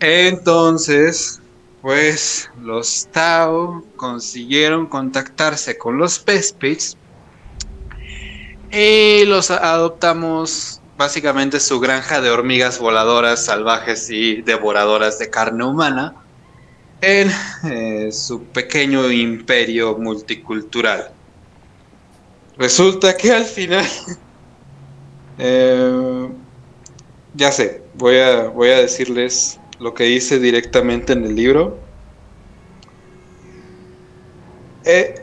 Speaker 2: Entonces, pues los Tau consiguieron contactarse con los Pespits y los adoptamos básicamente su granja de hormigas voladoras salvajes y devoradoras de carne humana en eh, su pequeño imperio multicultural. Resulta que al final. (laughs) eh, ya sé, voy a, voy a decirles lo que dice directamente en el libro. Eh,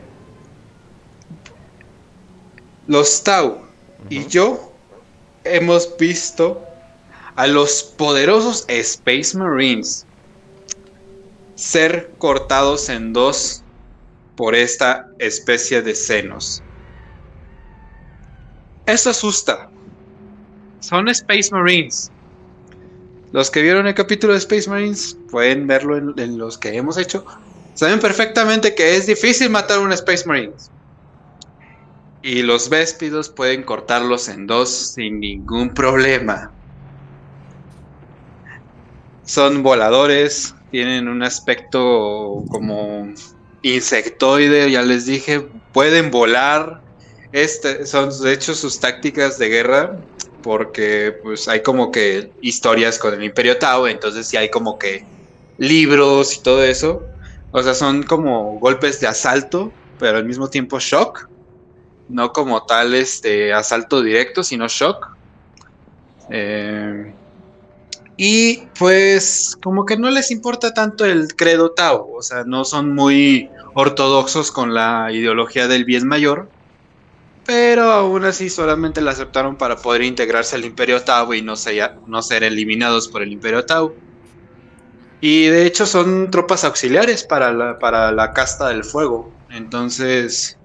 Speaker 2: los Tau y yo hemos visto a los poderosos Space Marines ser cortados en dos por esta especie de senos. Eso asusta. Son Space Marines. Los que vieron el capítulo de Space Marines pueden verlo en, en los que hemos hecho. Saben perfectamente que es difícil matar a un Space Marines. Y los Véspidos pueden cortarlos en dos sin ningún problema. Son voladores, tienen un aspecto como insectoide, ya les dije, pueden volar. Este, son de hecho sus tácticas de guerra, porque pues hay como que historias con el Imperio Tau, entonces sí hay como que libros y todo eso. O sea, son como golpes de asalto, pero al mismo tiempo shock. No como tal este asalto directo, sino shock. Eh, y pues como que no les importa tanto el credo Tau, o sea, no son muy ortodoxos con la ideología del bien mayor, pero aún así solamente la aceptaron para poder integrarse al Imperio Tau y no, ser- no ser eliminados por el Imperio Tau. Y de hecho son tropas auxiliares para la, para la casta del fuego. Entonces,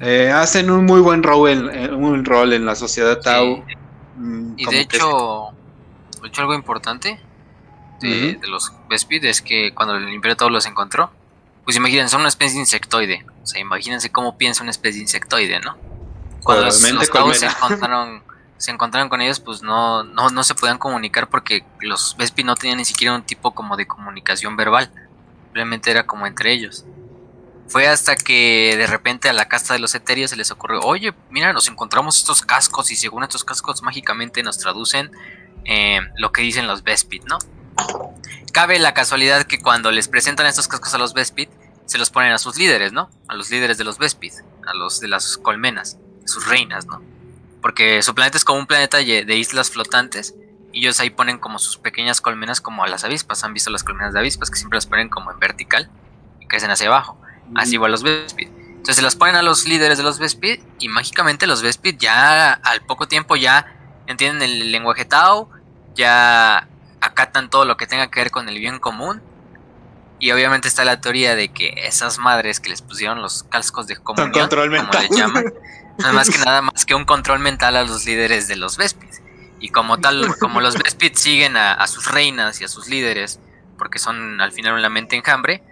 Speaker 2: eh, hacen un muy buen rol en, un rol en la sociedad Tau.
Speaker 3: Mm, y de hecho, de hecho, algo importante de, los Vespid es que cuando el Imperio Tau los encontró, pues imagínense, son una especie de insectoide. O sea, imagínense cómo piensa una especie de insectoide, ¿no? Cuando los, los se encontraron, se encontraron con ellos, pues no, no, no se podían comunicar porque los Vespi no tenían ni siquiera un tipo como de comunicación verbal. Simplemente era como entre ellos. Fue hasta que de repente a la casta de los etéreos se les ocurrió, oye, mira, nos encontramos estos cascos y según estos cascos mágicamente nos traducen eh, lo que dicen los Vespid, ¿no? Cabe la casualidad que cuando les presentan estos cascos a los Vespid, se los ponen a sus líderes, ¿no? A los líderes de los Vespid, a los de las colmenas, sus reinas, ¿no? Porque su planeta es como un planeta de islas flotantes. Y ellos ahí ponen como sus pequeñas colmenas como a las avispas. Han visto las colmenas de avispas que siempre las ponen como en vertical y crecen hacia abajo. Así igual los Vespid. Entonces se las ponen a los líderes de los Vespid y mágicamente los Vespid ya al poco tiempo ya entienden el lenguaje Tao, ya acatan todo lo que tenga que ver con el bien común. Y obviamente está la teoría de que esas madres que les pusieron los cascos de comunión, como les llaman, más que nada más que un control mental a los líderes de los Vespids. Y como tal, como los Vespids siguen a, sus reinas y a sus líderes, porque son al final una mente enjambre,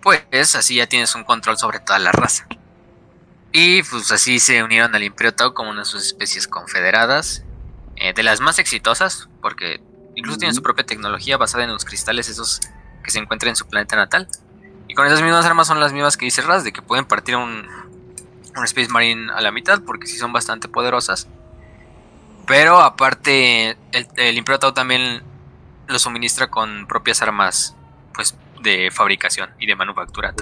Speaker 3: pues así ya tienes un control sobre toda la raza. Y pues así se unieron al Imperio Tau como una de sus especies confederadas, eh, de las más exitosas, porque incluso tienen su propia tecnología basada en los cristales esos que se encuentran en su planeta natal. Y con esas mismas armas son las mismas que dice Raz, de que pueden partir un, un Space Marine a la mitad, porque sí son bastante poderosas. Pero aparte, el, el Imperio Tau también lo suministra con propias armas pues de fabricación y de manufactura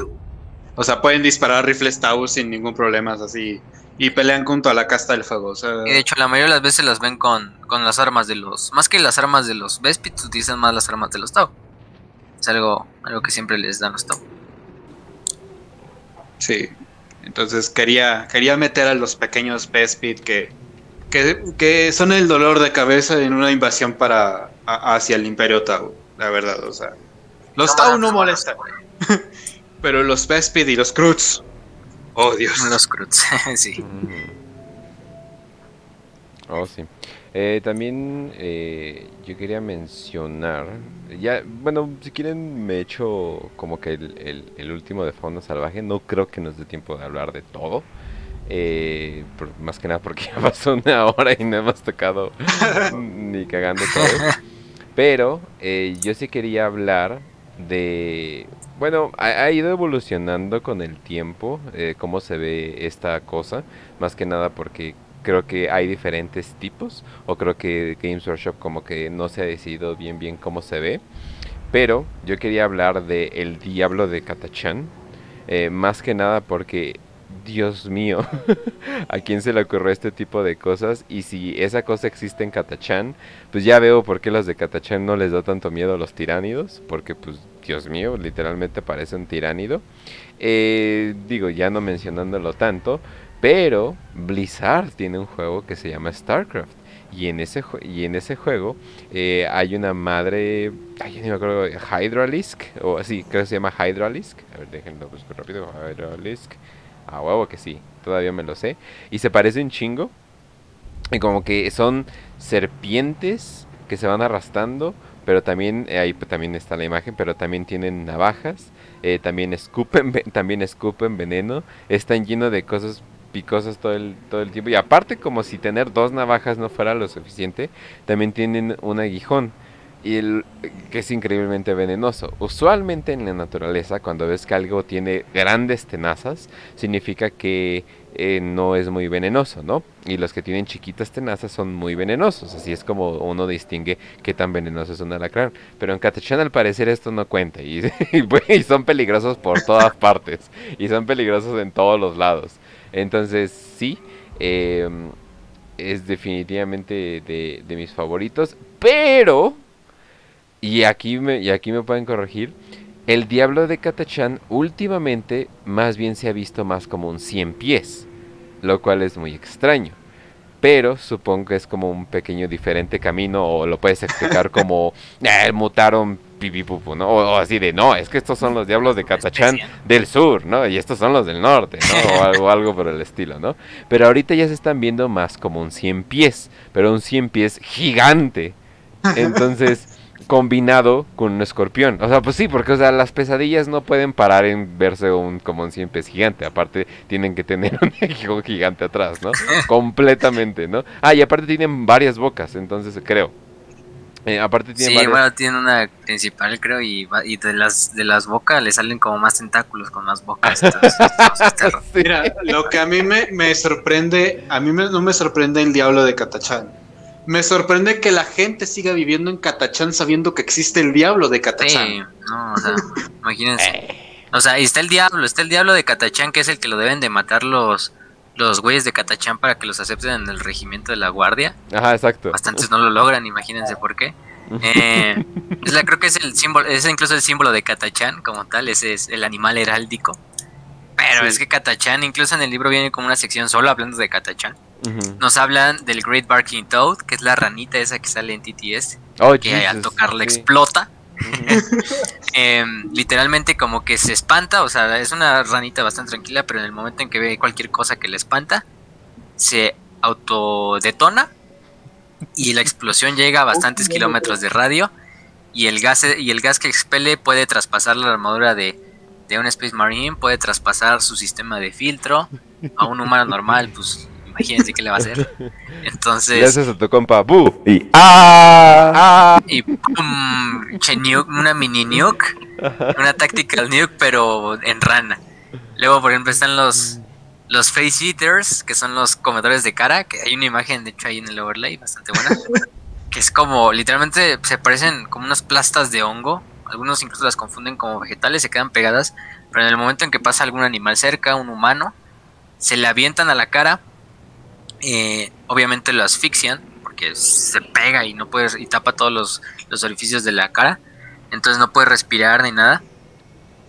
Speaker 2: O sea, pueden disparar rifles Tau sin ningún problema, así. Y pelean junto a la casta del fuego.
Speaker 3: y de hecho, la mayoría de las veces las ven con, con las armas de los. Más que las armas de los Vespids, utilizan más las armas de los Tau. Es algo, algo que siempre les dan los Tau.
Speaker 2: Sí. Entonces quería, quería meter a los pequeños Bespid que, que, son el dolor de cabeza en una invasión para hacia el Imperio Tau, la verdad, o sea. Los Tau no molestan. (laughs) Pero los Bespid y los Krutz. Oh, Dios.
Speaker 3: Los Krutz, (laughs) sí.
Speaker 1: Oh, sí. Eh, también eh, yo quería mencionar, ya, bueno, si quieren me echo como que el, último de Fauna Salvaje, no creo que nos dé tiempo de hablar de todo, eh, más que nada porque (laughs) ya pasó una hora y no hemos tocado (laughs) ni cagando todo, pero yo sí quería hablar de, bueno, ha, ido evolucionando con el tiempo cómo se ve esta cosa, más que nada porque creo que hay diferentes tipos o creo que Games Workshop como que no se ha decidido bien bien cómo se ve pero yo quería hablar de El Diablo de Katachan eh, más que nada porque Dios mío, (laughs) ¿a quién se le ocurrió este tipo de cosas? Y si esa cosa existe en Katachan, pues ya veo por qué los de Katachan no les da tanto miedo a los tiránidos, porque pues Dios mío, literalmente parece un tiránido. Eh, digo, ya no mencionándolo tanto, pero Blizzard tiene un juego que se llama StarCraft. Y en ese, y en ese juego eh, hay una madre, ay, no me acuerdo, Hydralisk, o así, creo que se llama Hydralisk. A ver, déjenlo buscar rápido, Hydralisk. Ah, huevo que sí, todavía me lo sé. Y se parece un chingo. Y como que son serpientes que se van arrastrando, pero también, eh, ahí también está la imagen, pero también tienen navajas, eh, también escupen, también escupen veneno, están llenos de cosas picosas todo el, todo el tiempo. Y aparte, como si tener dos navajas no fuera lo suficiente, también tienen un aguijón. Y el, que es increíblemente venenoso. Usualmente en la naturaleza, cuando ves que algo tiene grandes tenazas, significa que eh, no es muy venenoso, ¿no? Y los que tienen chiquitas tenazas son muy venenosos. Así es como uno distingue qué tan venenoso es un alacrán. Pero en Catachan al parecer esto no cuenta. Y, (laughs) y son peligrosos por todas (laughs) partes. Y son peligrosos en todos los lados. Entonces, sí, em, es definitivamente de, mis favoritos. Pero, y aquí, me, y aquí me pueden corregir, el Diablo de Katachan últimamente más bien se ha visto más como un 100 pies, lo cual es muy extraño. Pero supongo que es como un pequeño diferente camino o lo puedes explicar (laughs) como eh, mutaron pipipupu, ¿no? O, o así de, no, es que estos son los diablos de Catachán del sur, ¿no? Y estos son los del norte, ¿no? O algo, (laughs) algo por el estilo, ¿no? Pero ahorita ya se están viendo más como un 100 pies, pero un 100 pies gigante. Entonces, combinado con un escorpión. O sea, pues sí, porque o sea, las pesadillas no pueden parar en verse un como un 100 pies gigante. Aparte, tienen que tener (laughs) un hijo gigante atrás, ¿no? Completamente, ¿no? Ah, y aparte tienen varias bocas, entonces creo. Eh, aparte tienen
Speaker 3: Sí,
Speaker 1: varias...
Speaker 3: bueno, tiene una principal, creo, y, va- y de las de las bocas le salen como más tentáculos con más bocas. (laughs) entonces.
Speaker 2: Mira, lo que a mí me, me sorprende, a mí me- no me sorprende el diablo de Catachán. Me sorprende que la gente siga viviendo en Catachán sabiendo que existe el diablo de Catachán.
Speaker 3: Sí, no, o sea, imagínense. O sea, y está el diablo, está el diablo de Catachán, que es el que lo deben de matar los, los güeyes de Catachán para que los acepten en el regimiento de la guardia.
Speaker 1: Ajá, exacto.
Speaker 3: Bastantes no lo logran, imagínense por qué. Eh, es la, creo que es el símbolo, es incluso el símbolo de Catachán como tal, ese es el animal heráldico. Pero
Speaker 2: Sí.
Speaker 3: es que Catachán, incluso en el libro viene como una sección solo hablando de Catachán. Nos hablan del Great Barking Toad, que es la ranita esa que sale en TTS,
Speaker 1: Oh,
Speaker 3: que al tocarla
Speaker 1: sí.
Speaker 3: explota. (laughs) Em, literalmente como que se espanta, o sea, es una ranita bastante tranquila, pero en el momento en que ve cualquier cosa que le espanta, se autodetona y la explosión llega a bastantes kilómetros de radio y el gas y el gas que expele puede traspasar la armadura de, de un Space Marine, puede traspasar su sistema de filtro a un humano normal, pues imagínense qué le va a hacer.
Speaker 1: Le (laughs)
Speaker 3: Entonces,
Speaker 1: haces a tu compa, bu, y ah, ah.
Speaker 3: y pum, che nuke, una mini nuke, una tactical nuke, pero en rana. Luego, por ejemplo, están los los face eaters, que son los comedores de cara, que hay una imagen, de hecho, ahí en el overlay, bastante buena, (laughs) que es como, literalmente, se parecen como unas plastas de hongo, algunos incluso las confunden como vegetales, se quedan pegadas, pero en el momento en que pasa algún animal cerca, un humano, se le avientan a la cara, eh, obviamente lo asfixian, porque se pega y no puede, y tapa todos los, los orificios de la cara, entonces no puede respirar ni nada.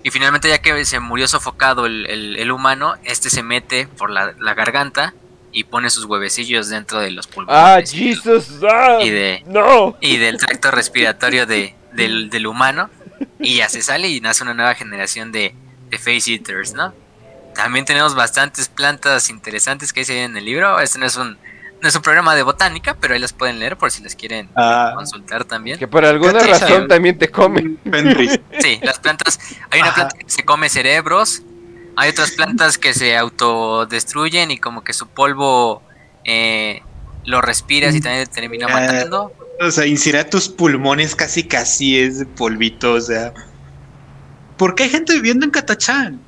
Speaker 3: Y finalmente ya que se murió sofocado el, el- el humano, este se mete por la, la garganta y pone sus huevecillos dentro de los pulmones.
Speaker 1: Ah,
Speaker 3: y,
Speaker 1: Jesus, ah,
Speaker 3: y de-
Speaker 1: no.
Speaker 3: y del tracto respiratorio de, del, del humano. Y ya se sale y nace una nueva generación de, de face eaters, ¿no? También tenemos bastantes plantas interesantes que hay en el libro. Este no es un, no es un programa de botánica, pero ahí las pueden leer por si las quieren
Speaker 2: Ah,
Speaker 3: consultar también.
Speaker 1: Que por alguna razón también te comen. (laughs)
Speaker 3: Sí, las plantas. Hay una planta que se come cerebros. Hay otras plantas que se autodestruyen y como que su polvo eh, lo respiras y también te termina
Speaker 2: Ya.
Speaker 3: matando.
Speaker 2: O sea, incinerar tus pulmones casi casi es de polvito, o sea. ¿Por qué hay gente viviendo en Catachán?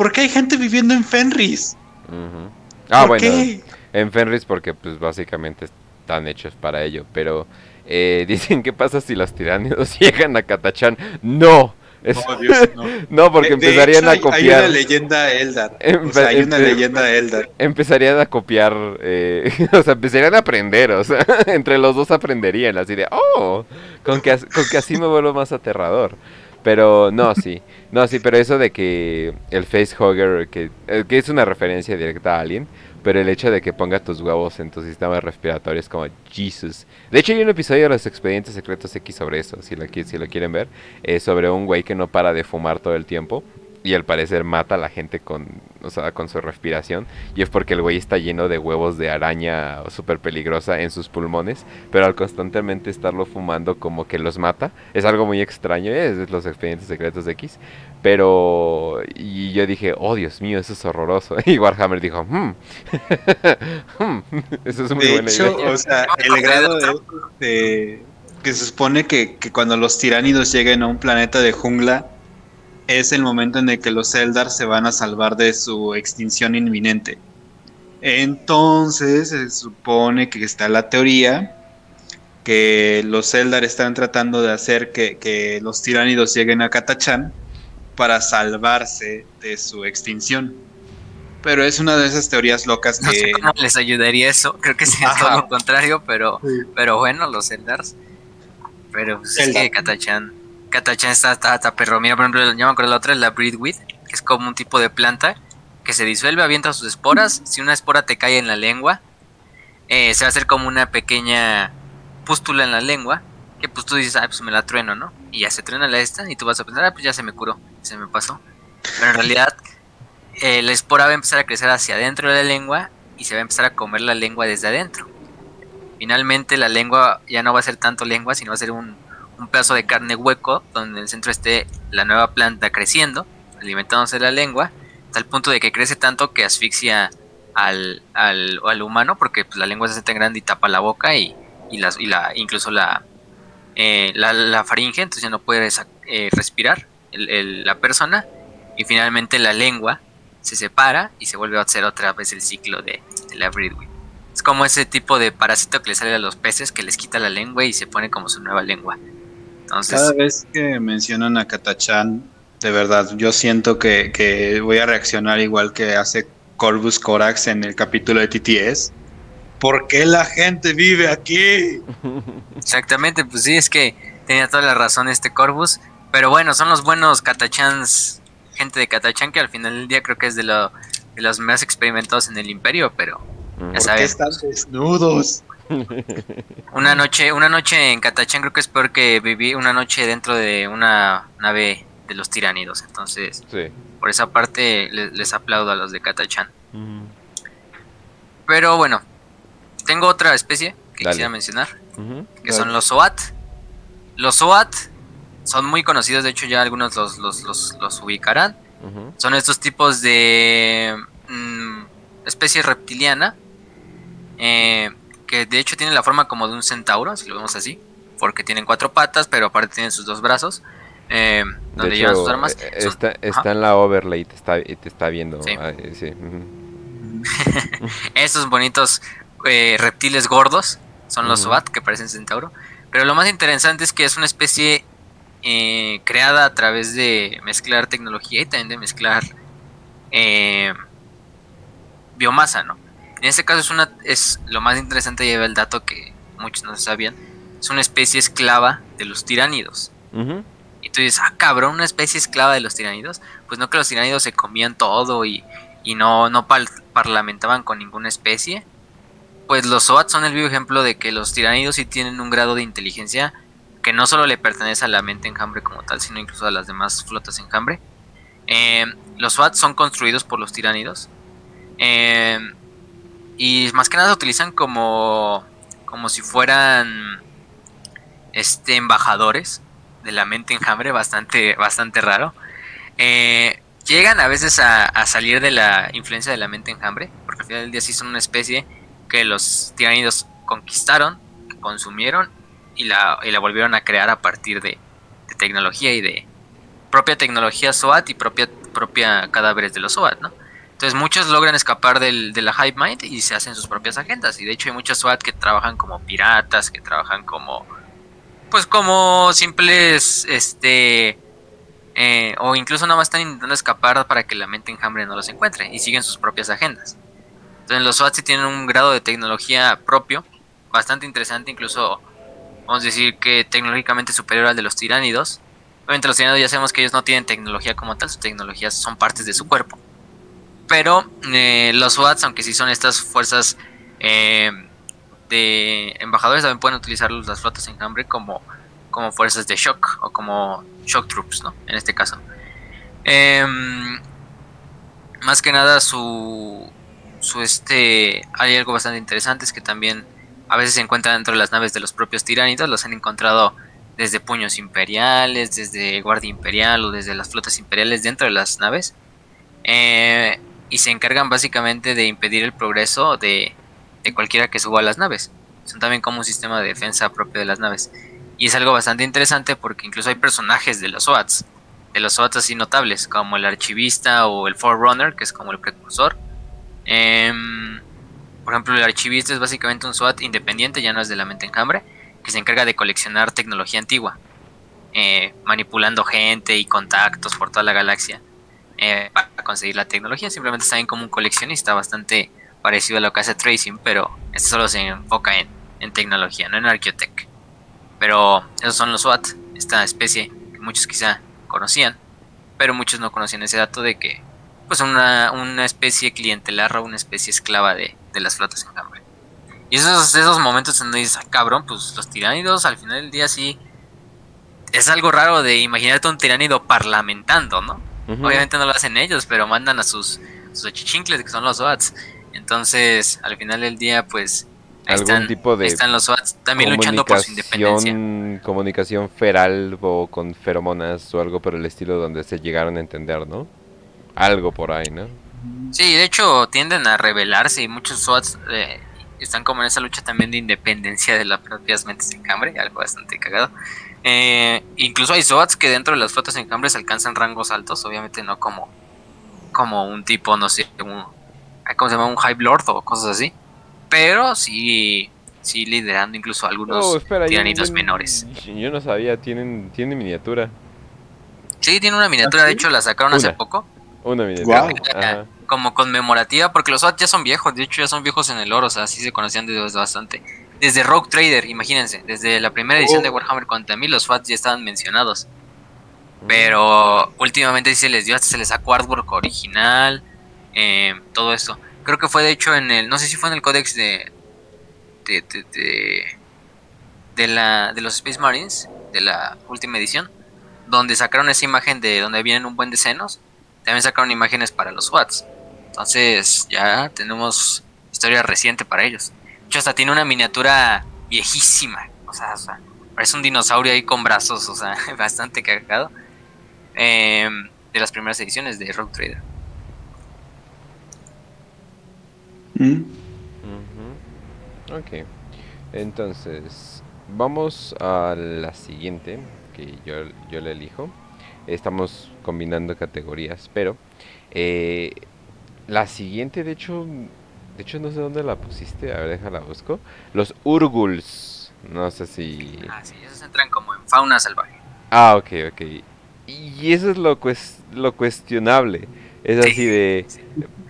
Speaker 2: ¿Por qué hay gente viviendo en Fenris?
Speaker 1: Ujú. Ah,
Speaker 2: ¿Por
Speaker 1: bueno,
Speaker 2: qué?
Speaker 1: en Fenris porque pues básicamente están hechos para ello, pero eh, (laughs) dicen qué pasa si los tiránidos (laughs) llegan a Catachán. No, es-
Speaker 2: Oh, Dios, no. (laughs)
Speaker 1: no porque
Speaker 2: De- de
Speaker 1: empezarían
Speaker 2: hecho,
Speaker 1: a
Speaker 2: hay- Hay
Speaker 1: copiar,
Speaker 2: una leyenda Eldar. O
Speaker 1: Empe-
Speaker 2: sea, hay una leyenda Eldar.
Speaker 1: empezarían a copiar, eh, o sea, empezarían a aprender, o sea, entre los dos aprenderían, así de, oh, con que, as- con que así me vuelvo más aterrador. Pero no, sí, no, sí, pero eso de que el facehugger, que, eh, que es una referencia directa a Alien, pero el hecho de que ponga tus huevos en tu sistema respiratorio es como Jesus. De hecho, hay un episodio de los expedientes secretos X sobre eso, si lo, si lo quieren ver, sobre un güey que no para de fumar todo el tiempo y al parecer mata a la gente con, o sea, con su respiración. Y es porque el güey está lleno de huevos de araña súper peligrosa en sus pulmones, pero al constantemente estarlo fumando como que los mata. Es algo muy extraño, es de los expedientes secretos de X. Pero, y yo dije, oh Dios mío, eso es horroroso. (laughs) Y Warhammer dijo, hmm, (laughs) hmm, eso es muy
Speaker 2: De
Speaker 1: buena
Speaker 2: hecho,
Speaker 1: idea.
Speaker 2: o sea, el grado de, de- que se supone que, que cuando los tiránidos lleguen a un planeta de jungla es el momento en el que los Eldar se van a salvar de su extinción inminente. Entonces se supone que está la teoría que los Eldar están tratando de hacer que, que los tiránidos lleguen a Catachán para salvarse de su extinción. Pero es una de esas teorías locas
Speaker 3: No sé
Speaker 2: que
Speaker 3: cómo les ayudaría eso. Creo que sería todo lo contrario, pero,
Speaker 2: Sí.
Speaker 3: pero bueno, los Eldars. Pero pues, es
Speaker 2: Eldar.
Speaker 3: que Katachan. Katachan está, está, está perro. Mira, por ejemplo, yo me acuerdo la otra es la Breedweed, que es como un tipo de planta que se disuelve, avienta sus esporas. Si una espora te cae en la lengua, eh, se va a hacer como una pequeña pústula en la lengua. Que pues tú dices, ah, pues me la trueno, ¿no? y ya se truena la esta y tú vas a pensar, ah, pues ya se me curó, se me pasó. Pero en realidad eh, la espora va a empezar a crecer hacia adentro de la lengua y se va a empezar a comer la lengua desde adentro. Finalmente la lengua ya no va a ser tanto lengua, sino va a ser un, un pedazo de carne hueco donde en el centro esté la nueva planta creciendo, alimentándose la lengua, el punto de que crece tanto que asfixia al, al, al humano, porque pues, la lengua se hace tan grande y tapa la boca y, y, la, y la, incluso la, eh, la, faringe, entonces ya no puede eh, respirar el, la persona, y finalmente la lengua se separa y se vuelve a hacer otra vez el ciclo de, de la breedwing. Es como ese tipo de parásito que le sale a los peces que les quita la lengua y se pone como su nueva lengua. Entonces,
Speaker 2: Cada vez que mencionan a Katachan, de verdad, yo siento que, que, voy a reaccionar igual que hace Corvus Corax en el capítulo de TTS. ¿Por qué la gente vive aquí?
Speaker 3: Exactamente, pues sí, es que tenía toda la razón este Corvus. Pero bueno, son los buenos Katachans, gente de Katachan que al final del día creo que es de, lo, de los más experimentados en el Imperio, pero
Speaker 2: ya ¿Por qué están desnudos? (laughs)
Speaker 3: Una noche, una noche en Katachan creo que es peor que viví una noche dentro de una nave de los tiránidos. Entonces,
Speaker 1: Sí.
Speaker 3: por esa parte les, les aplaudo a los de Katachan. Pero bueno, tengo otra especie que
Speaker 1: Dale.
Speaker 3: quisiera mencionar, que son los SOAT. Los SOAT son muy conocidos, de hecho ya algunos los, los, los, los ubicarán. Son estos tipos de mm, especie reptiliana, eh, que de hecho tienen la forma como de un centauro, si lo vemos así, porque tienen cuatro patas, pero aparte tienen sus dos brazos, eh,
Speaker 1: De
Speaker 3: donde llevan sus armas.
Speaker 1: eh, está, en la overlay, te está, te está viendo.
Speaker 3: Sí.
Speaker 1: ah, eh. (laughs)
Speaker 3: Estos bonitos eh, reptiles gordos son los
Speaker 1: Ujú.
Speaker 3: SOAT, que parecen centauro. Pero lo más interesante es que es una especie eh, creada a través de mezclar tecnología y también de mezclar biomasa, ¿no? En este caso es una es lo más interesante lleva el dato que muchos no sabían. Es una especie esclava de los tiránidos. Y tú dices, ah, cabrón, una especie esclava de los tiránidos. Pues no que los tiránidos se comían todo y, y no, parlamentaban con ninguna especie. Pues los SOAT son el vivo ejemplo de que los tiránidos sí tienen un grado de inteligencia que no solo le pertenece a la mente enjambre como tal, sino incluso a las demás flotas enjambre. Eh, los SWAT son construidos por los tiránidos. Eh, y más que nada se utilizan como, como si fueran este, embajadores de la mente enjambre, bastante, bastante raro. Eh, llegan a veces a, salir de la influencia de la mente enjambre, porque al final del día sí son una especie que los tiránidos conquistaron, consumieron y la, y la volvieron a crear a partir de, de tecnología y de propia tecnología SOAT y propia, propia cadáveres de los SOAT, ¿no? Entonces muchos logran escapar del, de la Hive Mind y se hacen sus propias agendas. Y de hecho hay muchos SWAT que trabajan como piratas, que trabajan como... Pues como simples, este... Eh, o incluso nada más están intentando escapar para que la mente enjambre no los encuentre y siguen sus propias agendas. Entonces los SWAT sí tienen un grado de tecnología propio, bastante interesante, incluso vamos a decir que tecnológicamente superior al de los tiránidos. Obviamente los tiránidos ya sabemos que ellos no tienen tecnología como tal, sus tecnologías son partes de su cuerpo pero eh, los SWATs, aunque sí son estas fuerzas eh, de embajadores, también pueden utilizar las flotas enjambre como, como fuerzas de shock o como shock troops, ¿no? En este caso. Eh, más que nada su, su este, hay algo bastante interesante es que también a veces se encuentran dentro de las naves de los propios tiránidos, los han encontrado desde puños imperiales, desde guardia imperial o desde las flotas imperiales dentro de las naves. Eh, y se encargan básicamente de impedir el progreso de, de, cualquiera que suba a las naves. Son también como un sistema de defensa propio de las naves. Y es algo bastante interesante porque incluso hay personajes de los SWATs, de los SWATs así notables, como el archivista o el Forerunner, que es como el precursor. Eh, por ejemplo, el archivista es básicamente un SWAT independiente, ya no es de la mente enjambre, que se encarga de coleccionar tecnología antigua, eh, manipulando gente y contactos por toda la galaxia. Eh, para conseguir la tecnología. Simplemente está bien como un coleccionista bastante parecido a lo que hace Tracing, pero este solo se enfoca en, en tecnología, no en Archeotech. Pero esos son los SWAT, esta especie que muchos quizá conocían, pero muchos no conocían ese dato de que pues una, una especie clientelar una especie esclava de, de las flotas en hambre. Y esos, esos momentos en donde dices, ah, cabrón, pues los tiránidos al final del día sí es algo raro de imaginarte un tiránido parlamentando, ¿no? Obviamente no lo hacen ellos, pero mandan a sus, sus achichincles, que son los SWATs. Entonces, al final del día, pues
Speaker 1: algún están, tipo de
Speaker 3: están los SWATs también luchando por su independencia.
Speaker 1: Comunicación feral o con feromonas o algo por el estilo donde se llegaron a entender, ¿no? Algo por ahí, ¿no?
Speaker 3: Sí, de hecho tienden a rebelarse y muchos SWATs eh, están como en esa lucha también de independencia de las propias mentes en cambre, algo bastante cagado. Eh, incluso hay SWATs que dentro de las flotas en cambres alcanzan rangos altos, obviamente no como, como un tipo, no sé, un, ¿cómo se llama? Un High Lord o cosas así. Pero sí, sí liderando incluso algunos oh, tiranitos menores.
Speaker 1: Yo no sabía, tienen, tienen miniatura.
Speaker 3: Sí, tiene una miniatura, de hecho la sacaron hace poco.
Speaker 1: Una miniatura.
Speaker 3: Como conmemorativa, porque los SWAT ya son viejos, de hecho ya son viejos en el oro, o sea, sí se conocían desde bastante. Desde Rogue Trader, imagínense, desde la primera edición de oh. Warhammer 40.000 los SWAT ya estaban mencionados. Mm. Pero últimamente sí se les dio, hasta se les sacó artwork original, eh, todo eso. Creo que fue de hecho en el, no sé si fue en el códex de, de, de, de, la, de los Space Marines, de la última edición, donde sacaron esa imagen de donde vienen un buen de senos, también sacaron imágenes para los SWATs. Entonces ya tenemos historia reciente para ellos. De hecho, hasta tiene una miniatura viejísima. O sea, parece un dinosaurio ahí con brazos, o sea, (laughs) bastante cagado. Em, de las primeras ediciones de Rogue Trader.
Speaker 1: Mm. Ok. Entonces, vamos a la siguiente, que yo, yo le elijo. Estamos combinando categorías, pero eh, la siguiente, de hecho, de hecho no sé dónde la pusiste, a ver, déjala busco. Los Urguls, no sé si...
Speaker 3: Ah, sí, esos entran como en fauna salvaje.
Speaker 1: Ah, ok, ok. Y eso es lo, lo cuestionable. Es así de...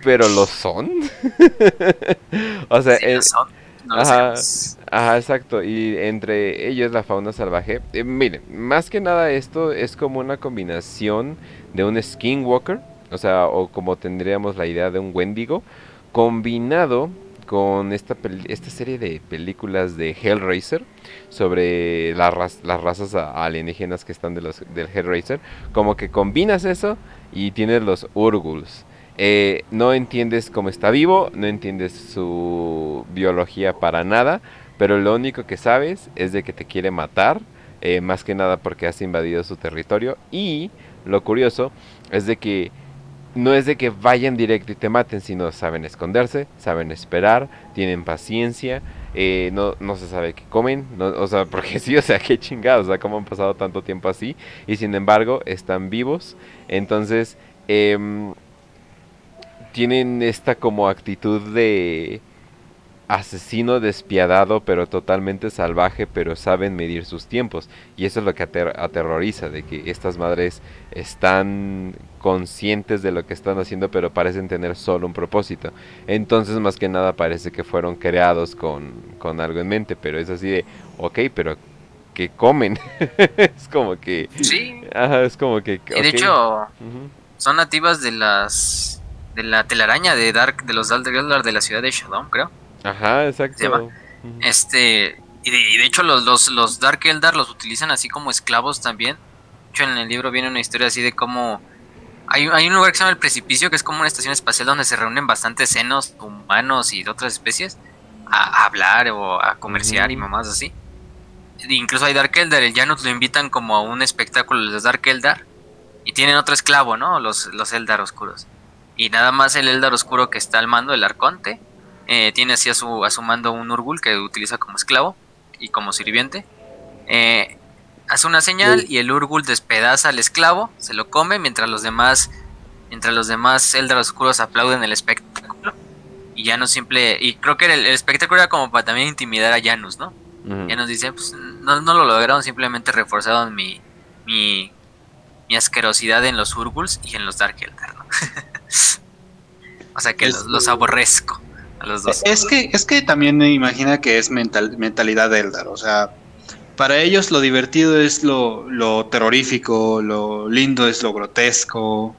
Speaker 1: ¿Pero lo son? (laughs)
Speaker 3: o sea, sí, son. No
Speaker 1: ajá, ajá, exacto. Y entre ellos la fauna salvaje. Eh, miren, más que nada esto es como una combinación de un skinwalker o sea, o como tendríamos la idea de un Wendigo, combinado con esta, esta serie de películas de Hellraiser sobre las razas alienígenas que están de los, del Hellraiser, como que combinas eso y tienes los Urguls. Eh, no entiendes cómo está vivo, no entiendes su biología para nada, pero lo único que sabes es de que te quiere matar, eh, más que nada porque has invadido su territorio. Y lo curioso es de que no es de que vayan directo y te maten, sino saben esconderse, saben esperar, tienen paciencia, eh, no, no se sabe qué comen, o sea, (laughs) porque sí, o sea, qué chingados, o sea, cómo han pasado tanto tiempo así, y sin embargo están vivos, entonces em, tienen esta como actitud de asesino despiadado pero totalmente salvaje pero saben medir sus tiempos. Y eso es lo que aterroriza de que estas madres están conscientes de lo que están haciendo pero parecen tener solo un propósito. Entonces más que nada parece que fueron creados con, con algo en mente pero es así de ok pero que comen (laughs) es como que
Speaker 3: sí.
Speaker 1: es como que
Speaker 3: de hecho son nativas de las de la telaraña de Dark de los Daldar de la ciudad de Shadow creo
Speaker 1: Ajá, exacto.
Speaker 3: Este, y de, hecho los, los, los, Dark Eldar los utilizan así como esclavos también. De hecho en el libro viene una historia así de cómo... Hay, hay un lugar que se llama el precipicio, que es como una estación espacial donde se reúnen bastantes senos humanos y de otras especies a, hablar o a comerciar y mamás así. incluso hay Dark Eldar, el Janus lo invitan como a un espectáculo de los Dark Eldar y tienen otro esclavo, ¿no? Los, los Eldar oscuros. Y nada más el Eldar oscuro que está al mando, el Arconte, eh, tiene así a su, a su mando un Urgul que utiliza como esclavo y como sirviente. Eh, hace una señal y el Urgul despedaza al esclavo, se lo come mientras los demás, mientras los demás Eldar Oscuros aplauden el espectáculo. Y Janus simple, y creo que el, espectáculo era como para también intimidar a Janus, ¿no? Janus dice, pues no, no, lo lograron, simplemente reforzaron mi, mi, mi asquerosidad en los Urguls y en los Dark Eldar, ¿no? (laughs) o sea que los, los aborrezco.
Speaker 2: Es que, es que también me imagina que es mental, mentalidad de Eldar, o sea, para ellos lo divertido es lo, lo terrorífico, lo lindo es lo grotesco,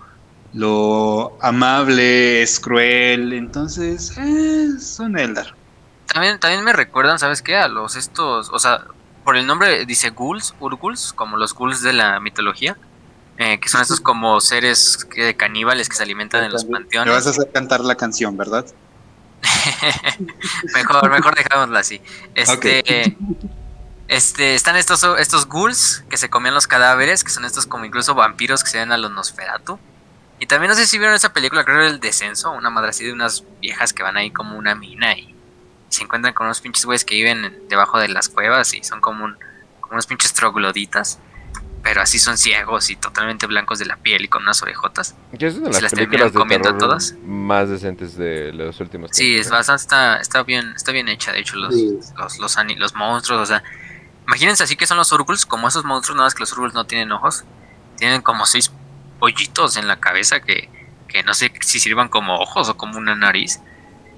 Speaker 2: lo amable es cruel, entonces es un Eldar.
Speaker 3: También, también me recuerdan, ¿sabes qué? A los estos, o sea, por el nombre dice ghouls, urguls, como los ghouls de la mitología, eh, que son estos como seres que- caníbales que se alimentan en los
Speaker 2: Me vas a
Speaker 3: panteones.
Speaker 2: hacer cantar la canción, ¿verdad? (laughs)
Speaker 3: mejor, mejor dejámoslo así. Este, este, están estos, estos ghouls que se comían los cadáveres, que son estos como incluso vampiros que se ven a los Nosferatu. Y también no sé si vieron esa película, creo El Descenso, una madre así de unas viejas que van ahí como una mina y se encuentran con unos pinches güeyes que viven en- debajo de las cuevas y son como, un- como unos pinches trogloditas. Pero así son ciegos y totalmente blancos de la piel y con unas orejotas.
Speaker 1: Que es una de las
Speaker 3: las
Speaker 1: películas de
Speaker 3: comiendo
Speaker 1: terror
Speaker 3: todas.
Speaker 1: más decentes de los últimos
Speaker 3: Sí,
Speaker 1: tiempos,
Speaker 3: es
Speaker 1: ¿eh?
Speaker 3: bastante, está, está bien, está bien hecha, de hecho, los,
Speaker 2: Sí.
Speaker 3: los, los, ani- los monstruos, o sea, imagínense así que son los Urguls, como esos monstruos, nada más que los Urguls no tienen ojos, tienen como seis pollitos en la cabeza que, que no sé si sirvan como ojos o como una nariz.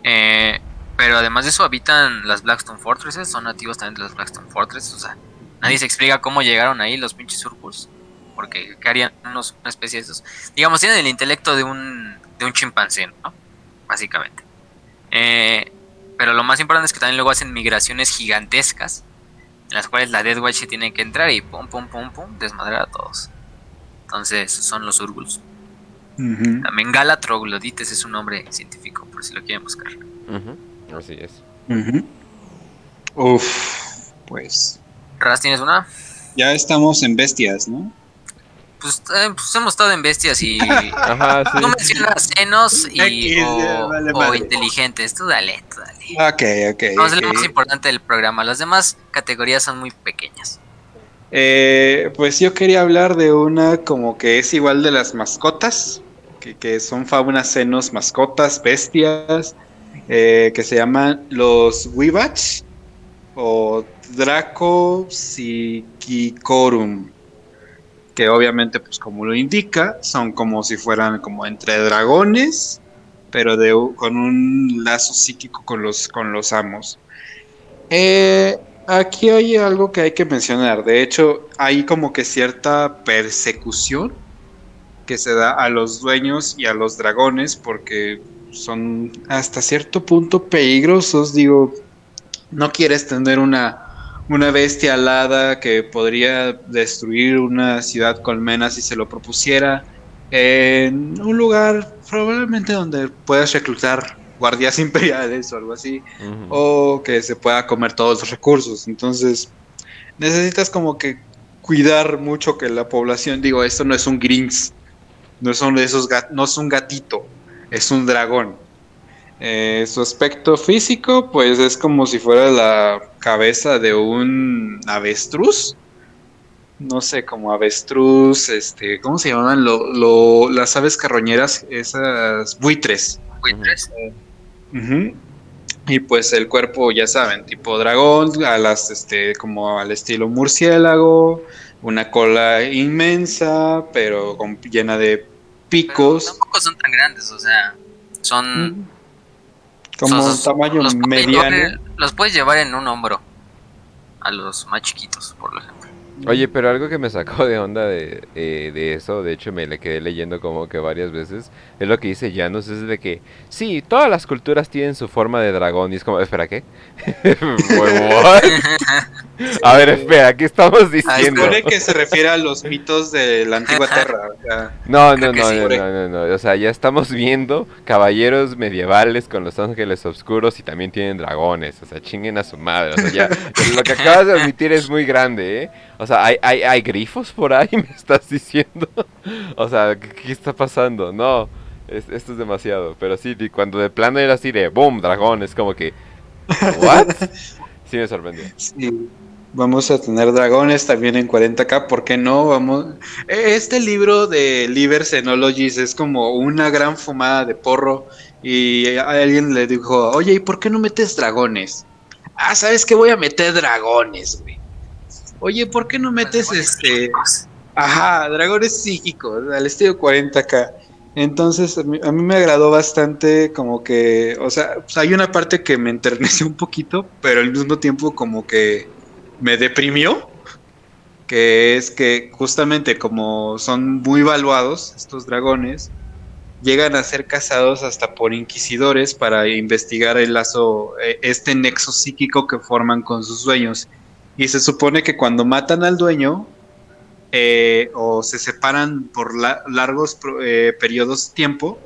Speaker 3: Eh, pero además de eso habitan las Blackstone Fortresses, son nativos también de las Blackstone Fortresses, o sea, nadie se explica cómo llegaron ahí los pinches Urguls, porque ¿qué harían unos, una especie de esos? Digamos, tienen el intelecto de un, de un chimpancé, ¿no? Básicamente. Eh, pero lo más importante es que también luego hacen migraciones gigantescas, en las cuales la Death Watch se tiene que entrar y pum, pum, pum, pum, desmadrar a todos. Entonces, son los Urguls.
Speaker 2: Ujú.
Speaker 3: También Gala Troglodites es un nombre científico, por si lo quieren buscar.
Speaker 1: Ujú, Así es.
Speaker 2: Ujú. Uf, pues
Speaker 3: Raz, ¿tienes una?
Speaker 2: ya estamos en bestias, ¿no?
Speaker 3: Pues, eh, pues hemos estado en bestias y. (laughs)
Speaker 1: Ajá, sí.
Speaker 3: Tú mencionas senos y,
Speaker 2: X,
Speaker 3: o,
Speaker 2: vale
Speaker 3: inteligentes. Tú dale, tú dale.
Speaker 2: Ok, ok.
Speaker 3: Vamos a
Speaker 2: ok.
Speaker 3: lo más importante del programa. Las demás categorías son muy pequeñas.
Speaker 2: Eh, pues yo quería hablar de una como que es igual de las mascotas, que, que son faunas, senos, mascotas, bestias, eh, que se llaman los Wibach o Dracopsiquicorum, que obviamente, pues como lo indica, son como si fueran como entre dragones, pero de, con un lazo psíquico con los, con los amos. Eh, Aquí hay algo que hay que mencionar. De hecho, hay como que cierta persecución que se da a los dueños y a los dragones porque son hasta cierto punto peligrosos. Digo, no quieres tener una, una bestia alada que podría destruir una ciudad colmena si se lo propusiera en un lugar probablemente donde puedas reclutar guardias (laughs) imperiales o algo así o que se pueda comer todos los recursos. Entonces, necesitas como que cuidar mucho que la población, digo, esto no es un Grinch, no son de esos gat- no es un gatito, es un dragón. Eh, su aspecto físico, pues es como si fuera la cabeza de un avestruz. No sé, como avestruz, este, ¿cómo se llaman? Lo, lo- las aves carroñeras, esas buitres.
Speaker 3: Buitres.
Speaker 2: Y pues el cuerpo, ya saben, tipo dragón, a las, este, como al estilo murciélago, una cola inmensa, pero con- llena de
Speaker 3: Pero
Speaker 2: picos,
Speaker 3: tampoco son tan grandes, o sea, son...
Speaker 2: como
Speaker 3: son-
Speaker 2: un tamaño
Speaker 3: los
Speaker 2: mediano.
Speaker 3: los puedes llevar en un hombro. A los más chiquitos, por ejemplo.
Speaker 1: Oye, pero algo que me sacó de onda de, eh, de eso, de hecho me le quedé leyendo como que varias veces, es lo que dice Janus, es de que, sí, todas las culturas tienen su forma de dragón, y es como, espera, ¿qué? (laughs) (laughs) What? A ver, espera, ¿qué estamos diciendo?
Speaker 2: Supone que se refiere a los mitos de la antigua Tierra. o sea,
Speaker 1: No, no, no,
Speaker 3: sí.
Speaker 1: no, no, no, no, o sea, ya estamos viendo caballeros medievales con los ángeles oscuros y también tienen dragones, o sea, chinguen a su madre, o sea, ya, lo que acabas de admitir es muy grande, ¿eh? O sea, ¿hay, hay, hay grifos por ahí, (laughs) me estás diciendo? O sea, ¿qué, qué está pasando? No, es- esto es demasiado, pero sí, cuando de plano era así de, boom, dragón, es como que, ¿what? (laughs) Sí me sorprendió.
Speaker 2: Sí, vamos a tener dragones también en 40k, ¿por qué no? Vamos. e- Este libro de Liber Xenologies es como una gran fumada de porro y alguien le dijo, oye, ¿y por qué no metes dragones? Ah, ¿sabes qué? Voy a meter dragones, güey. Oye, ¿por qué no metes
Speaker 3: Dragones
Speaker 2: este...
Speaker 3: psíquicos.
Speaker 2: Ajá, dragones psíquicos, al estilo 40k. Entonces, a mí, a mí me agradó bastante como que, o sea, pues, hay una parte que me enterneció un poquito, pero al mismo tiempo como que me deprimió, que es que justamente como son muy valuados estos dragones, llegan a ser cazados hasta por inquisidores para investigar el lazo, eh, este nexo psíquico que forman con sus dueños. Y se supone que cuando matan al dueño eh, o se separan por largos eh, periodos de tiempo,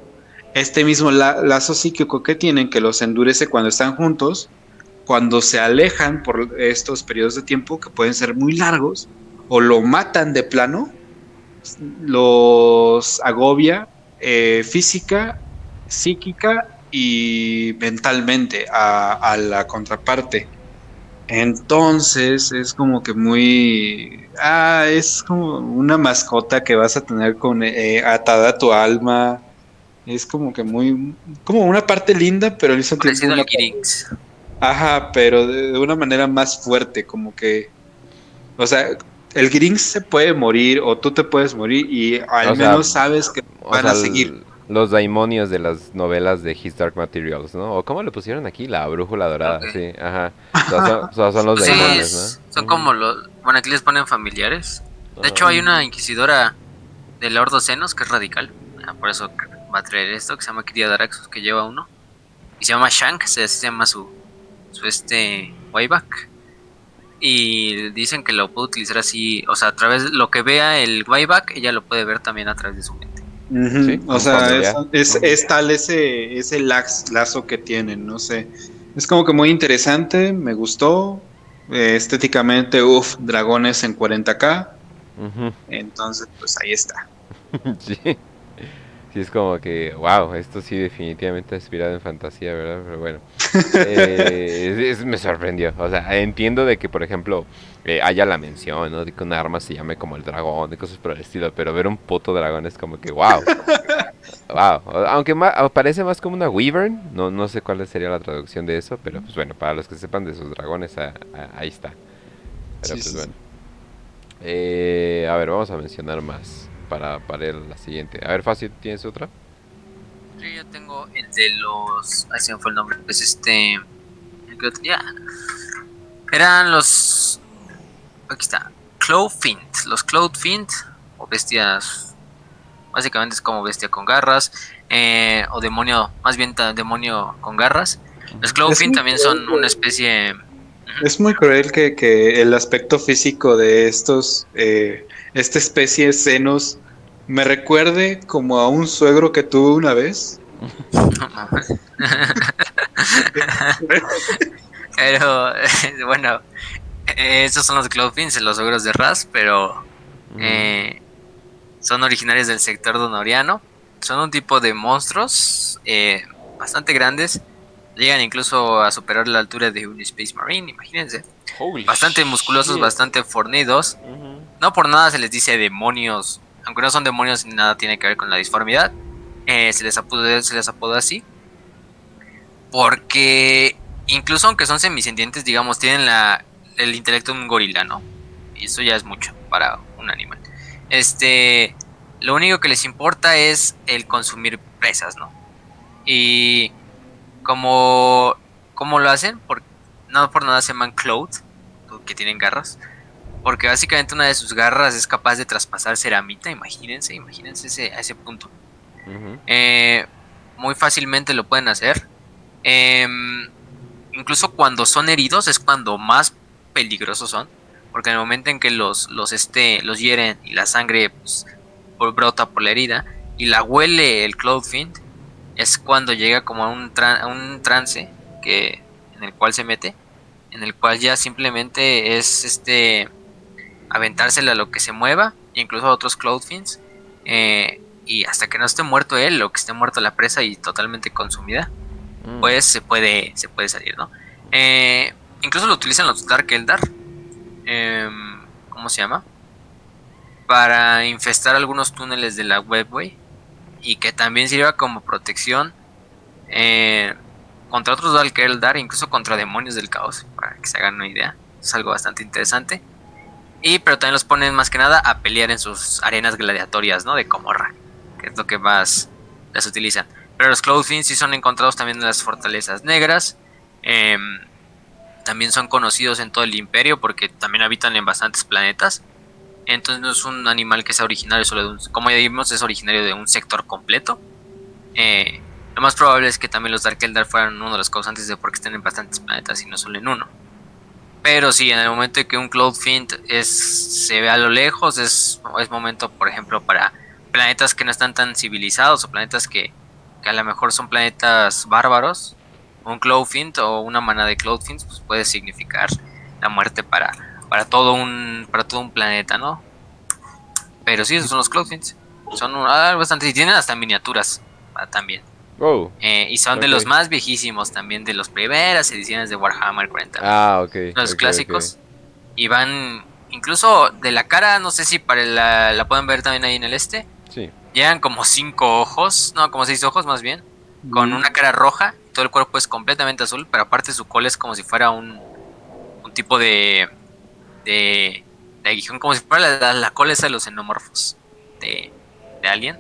Speaker 2: este mismo lazo psíquico que tienen, que los endurece cuando están juntos, cuando se alejan por estos periodos de tiempo, que pueden ser muy largos, o lo matan de plano, los agobia eh, física, psíquica y mentalmente a, la contraparte. Entonces es como que muy... Ah, es como una mascota que vas a tener con eh, atada a tu alma. Es como que muy... Como una parte linda, pero al mismo tiempo... Una Ajá, pero de, una manera más fuerte, como que... O sea, el Grinch se puede morir o tú te puedes morir y al menos sabes que van a seguir
Speaker 1: los daimonios de las novelas de His Dark Materials, ¿no? O cómo le pusieron aquí, la brújula dorada, sí, ajá. son, los daimonios, ¿no?
Speaker 3: Son como los, bueno, aquí les ponen familiares. De hecho, hay una inquisidora del Ordo Senos que es radical. Ah, por eso va a traer esto, que se llama Kiria Daraxus, que lleva uno. Y se llama Shank, se, llama su, su este, Wayback. Y dicen que lo puede utilizar así, o sea, a través de lo que vea el Wayback, ella lo puede ver también a través de su mente
Speaker 2: o sea, es, tal ese, ese lazo que tienen, no sé. Es como que muy interesante, me gustó. Eh, estéticamente, uff, dragones en 40k. Entonces, pues ahí está. (laughs)
Speaker 1: sí. Sí, es como que, wow, esto sí definitivamente ha inspirado en fantasía, ¿verdad? Pero bueno, eh, me sorprendió. O sea, entiendo de que, por ejemplo, eh, haya la mención, ¿no? De que un arma se llame como el dragón, de cosas por el estilo, pero ver un puto dragón es como que, wow. wow. Aunque parece más como una wyvern, no, no sé cuál sería la traducción de eso, pero pues bueno, para los que sepan de sus dragones, ahí está. Pero pues bueno. Eh, a ver, vamos a mencionar más para, para la siguiente. A ver, Fácil, ¿tienes otra?
Speaker 3: Sí, yo tengo el de los. Ahí se me fue el nombre. Pues este. El que tenía. Eran los. Aquí está. Cloudfint. Los Cloudfint. O bestias. Básicamente es como bestia con garras. Eh, o demonio. Más bien demonio con garras. Los Cloudfint también son una especie.
Speaker 2: Es muy cruel que, que el aspecto físico de estos. Eh, esta especie de senos me recuerde como a un suegro que tuve una vez.
Speaker 3: pero (laughs) bueno, esos son los Cloudfins, los suegros de Raz, pero eh, son originarios del sector donoriano. Son un tipo de monstruos eh, bastante grandes. Llegan incluso a superar la altura de un Space Marine, imagínense. bastante musculosos, bastante fornidos. No por nada se les dice demonios, aunque no son demonios ni nada tiene que ver con la disformidad. Eh, se, les les así. Porque incluso aunque son semisentientes, digamos, tienen la, el intelecto de un gorila, ¿no? Y eso ya es mucho para un animal. Este, lo único que les importa es el consumir presas, ¿no? Y como, ¿cómo lo hacen? Por, no por nada se llaman cloud, que tienen garras. Porque básicamente una de sus garras es capaz de traspasar ceramita, imagínense, imagínense ese, a ese punto. Eh, muy fácilmente lo pueden hacer. Em, incluso cuando son heridos es cuando más peligrosos son. Porque en el momento en que los, los, este, los hieren y la sangre pues, brota por la herida y la huele el Cloudfiend, es cuando llega como a un, un trance que, en el cual se mete, en el cual ya simplemente es este aventársela a lo que se mueva, incluso a otros Cloudfins, eh, y hasta que no esté muerto él o que esté muerto la presa y totalmente consumida, mm. pues se puede, se puede salir, ¿no? Eh, incluso lo utilizan los Dark Eldar, em, ¿cómo se llama? Para infestar algunos túneles de la Webway y que también sirva como protección eh, contra otros Dark Eldar, incluso contra demonios del caos, para que se hagan una idea. Es algo bastante interesante. Y pero también los ponen más que nada a pelear en sus arenas gladiatorias, ¿no? De Comorra, que es lo que más las utilizan. Pero los Cloudfins sí son encontrados también en las fortalezas negras. Em, también son conocidos en todo el imperio porque también habitan en bastantes planetas. Entonces no es un animal que sea originario solo de un... Como ya vimos, es originario de un sector completo. Eh, lo más probable es que también los Dark Eldar fueran uno de los causantes de por qué estén en bastantes planetas y no solo en uno. Pero sí, en el momento que un Cloudfiend es, se ve a lo lejos, es, es momento, por ejemplo, para planetas que no están tan civilizados o planetas que, que a lo mejor son planetas bárbaros. Un Cloudfiend o una mana de Cloudfiends pues puede significar la muerte para, para todo un para todo un planeta, ¿no? Pero sí, esos son los Cloudfiends. Son ah, bastante y tienen hasta miniaturas ah, también.
Speaker 1: Oh,
Speaker 3: Eh, y son de los más viejísimos también, de las primeras ediciones de Warhammer 40.
Speaker 1: ah, ok.
Speaker 3: los clásicos. Y van, incluso de la cara, no sé si para la, la pueden ver también ahí en el este.
Speaker 1: Sí.
Speaker 3: Llegan como cinco ojos, no, como seis ojos más bien, con una cara roja. Todo el cuerpo es completamente azul, pero aparte su cola es como si fuera un, un tipo de, de, de aguijón, como si fuera la, la- la cola esa de los xenomorfos de, de Alien.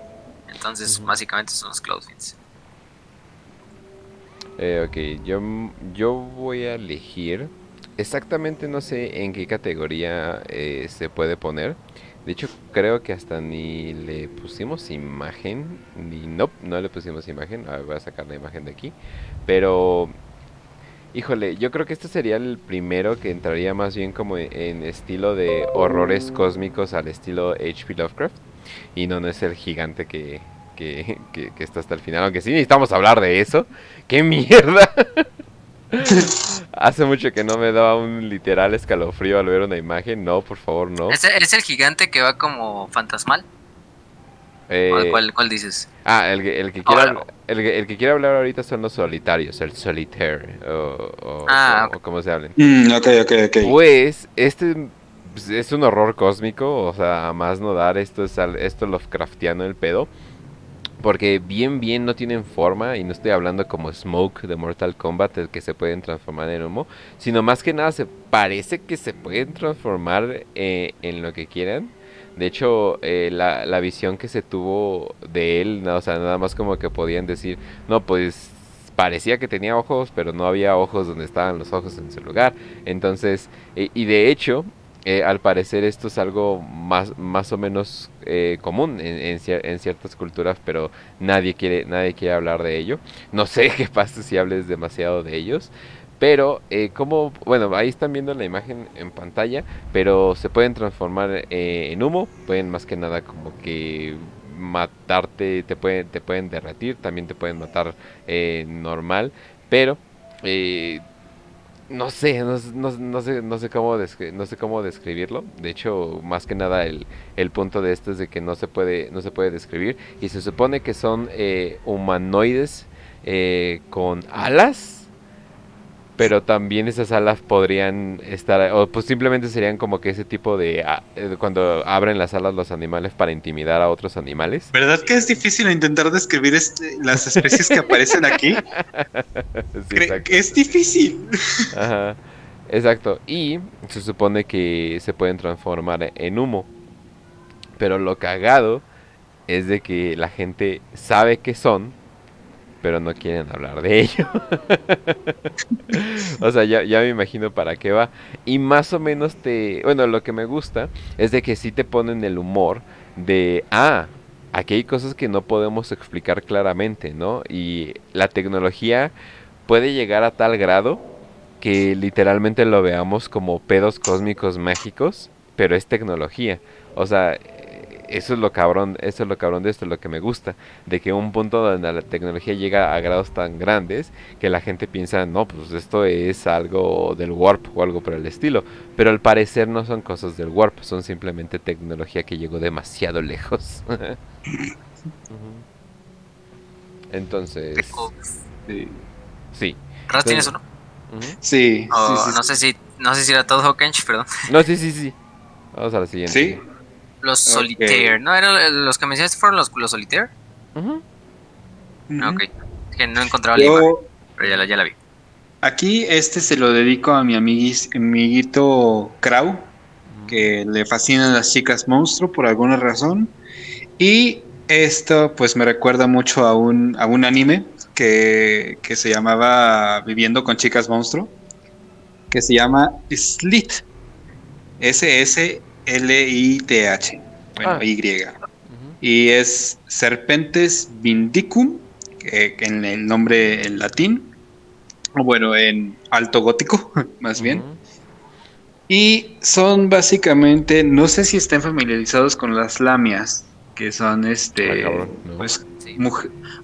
Speaker 3: Entonces, básicamente son los Cloudfiends.
Speaker 1: Eh, ok, yo, yo voy a elegir. Exactamente no sé en qué categoría eh, se puede poner. De hecho, creo que hasta ni le pusimos imagen. Ni no, no le pusimos imagen. A ver, voy a sacar la imagen de aquí. Pero, híjole, yo creo que este sería el primero que entraría más bien como en estilo de horrores cósmicos al estilo H.P. Lovecraft. Y no, no es el gigante que, que, que, que está hasta el final. Aunque sí necesitamos hablar de eso. ¡Qué mierda! (laughs) Hace mucho que no me daba un literal escalofrío al ver una imagen. No, por favor, no.
Speaker 3: ¿Es, es el gigante que va como fantasmal?
Speaker 1: Eh,
Speaker 3: ¿O ¿Cuál, cuál dices?
Speaker 1: ah, el, que- el que quiera,
Speaker 3: Ahora-
Speaker 1: habl- el, que- el que quiera hablar ahorita son los solitarios, el solitaire, o, o,
Speaker 3: Ah,
Speaker 1: o- o como se hablen.
Speaker 2: Mm, ok, ok, ok.
Speaker 1: Pues, este pues, es un horror cósmico, o sea, a más no dar, esto es al- esto Lovecraftiano el pedo. Porque bien, bien no tienen forma, y no estoy hablando como Smoke de Mortal Kombat, el que se pueden transformar en humo, sino más que nada se parece que se pueden transformar eh, en lo que quieran. De hecho, eh, la, la visión que se tuvo de él, no, o sea, nada más como que podían decir, no, pues parecía que tenía ojos, pero no había ojos donde estaban los ojos en su lugar. Entonces, y de hecho, eh, al parecer esto es algo más, más o menos eh, común en, en cier- en ciertas culturas, pero nadie quiere, nadie quiere hablar de ello. No sé (laughs) qué pasa si hables demasiado de ellos. Pero, eh, como, bueno, ahí están viendo la imagen en pantalla, pero se pueden transformar en humo, pueden más que nada como que matarte, te pueden, te pueden derretir, también te pueden matar normal, pero no sé, no, no no sé, no sé cómo no sé cómo describirlo. De hecho, más que nada el, el punto de esto es de que no se puede, no se puede describir. Y se supone que son eh, humanoides eh, con alas. Pero también esas alas podrían estar, o pues simplemente serían como que ese tipo de, ah, eh, cuando abren las alas los animales para intimidar a otros animales.
Speaker 2: ¿Verdad que es difícil intentar describir este- las especies que aparecen aquí? (laughs)
Speaker 1: Sí,
Speaker 2: es difícil.
Speaker 1: Ajá, exacto. Y se supone que se pueden transformar en humo. Pero lo cagado es de que la gente sabe que son, pero no quieren hablar de ello. (laughs) o sea, ya, ya me imagino para qué va. Y más o menos te... Bueno, lo que me gusta es de que sí te ponen el humor de... Ah, aquí hay cosas que no podemos explicar claramente, ¿no? Y la tecnología puede llegar a tal grado que literalmente lo veamos como pedos cósmicos mágicos, pero es tecnología. O sea, eso es lo cabrón, eso es lo cabrón de esto, lo que me gusta, de que un punto donde la tecnología llega a grados tan grandes que la gente piensa, no, pues esto es algo del warp o algo por el estilo, pero al parecer no son cosas del warp, son simplemente tecnología que llegó demasiado (laughs) lejos. Entonces,
Speaker 2: Sí,
Speaker 1: sí.
Speaker 3: ¿Raz tienes uno?
Speaker 1: Ujú.
Speaker 2: sí,
Speaker 3: O
Speaker 2: sí, sí,
Speaker 3: no
Speaker 2: sí.
Speaker 3: sé si no sé si era todo Hawkench, perdón.
Speaker 1: No, sí, sí, sí. Vamos a la siguiente.
Speaker 2: ¿Sí?
Speaker 3: Los
Speaker 2: Ok.
Speaker 3: Solitaire, ¿no? ¿Eran los que mencionaste fueron los, los Solitaire? Ah, Ok. Es que no encontraba la imagen, pero ya la, ya la vi.
Speaker 2: aquí este se lo dedico a mi amiguis- amiguito Krau, que le fascinan las chicas monstruo por alguna razón. Y esto pues me recuerda mucho a un, a un anime que, que se llamaba Viviendo con chicas monstruo, que se llama Slit. S-S-L-I-T-H. Bueno,
Speaker 1: Ah.
Speaker 2: Y. Y es Serpentes Vindicum, que, que en el nombre en latín, o bueno, en alto gótico, (laughs) más bien. Y son básicamente, no sé si estén familiarizados con las lamias, que son este,
Speaker 1: Ah, no.
Speaker 2: pues,
Speaker 3: Sí.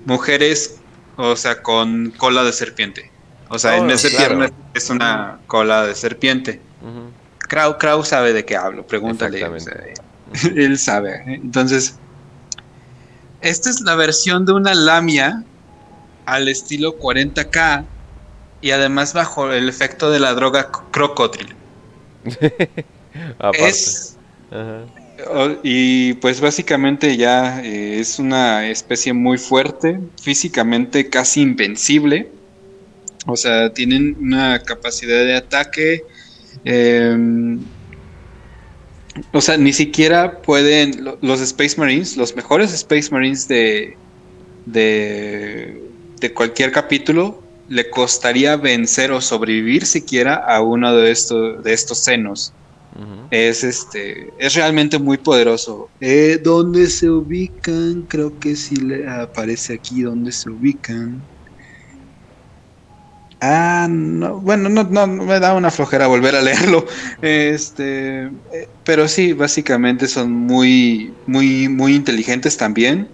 Speaker 2: mujeres, o sea, con cola de serpiente. O sea,
Speaker 1: Oh,
Speaker 2: en ese
Speaker 1: claro.
Speaker 2: pierna es una cola de serpiente. Krau, Krau sabe de qué hablo, pregúntale. o sea, (laughs) él sabe. ¿eh? Entonces, esta es la versión de una lamia al estilo 40K y además bajo el efecto de la droga crocodril. (laughs) Es,
Speaker 1: Ajá.
Speaker 2: y pues básicamente ya eh, es una especie muy fuerte, físicamente casi invencible. O sea, tienen una capacidad de ataque. Em, o sea, ni siquiera pueden lo- los Space Marines, los mejores Space Marines de, de, de cualquier capítulo, le costaría vencer o sobrevivir siquiera a uno de estos, de estos senos. Es este, es realmente muy poderoso. Eh, ¿Dónde se ubican? Creo que sí le aparece aquí dónde se ubican. Ah, no, bueno, no, no, me da una flojera volver a leerlo. Este, eh, pero sí, básicamente son muy, muy, muy inteligentes también.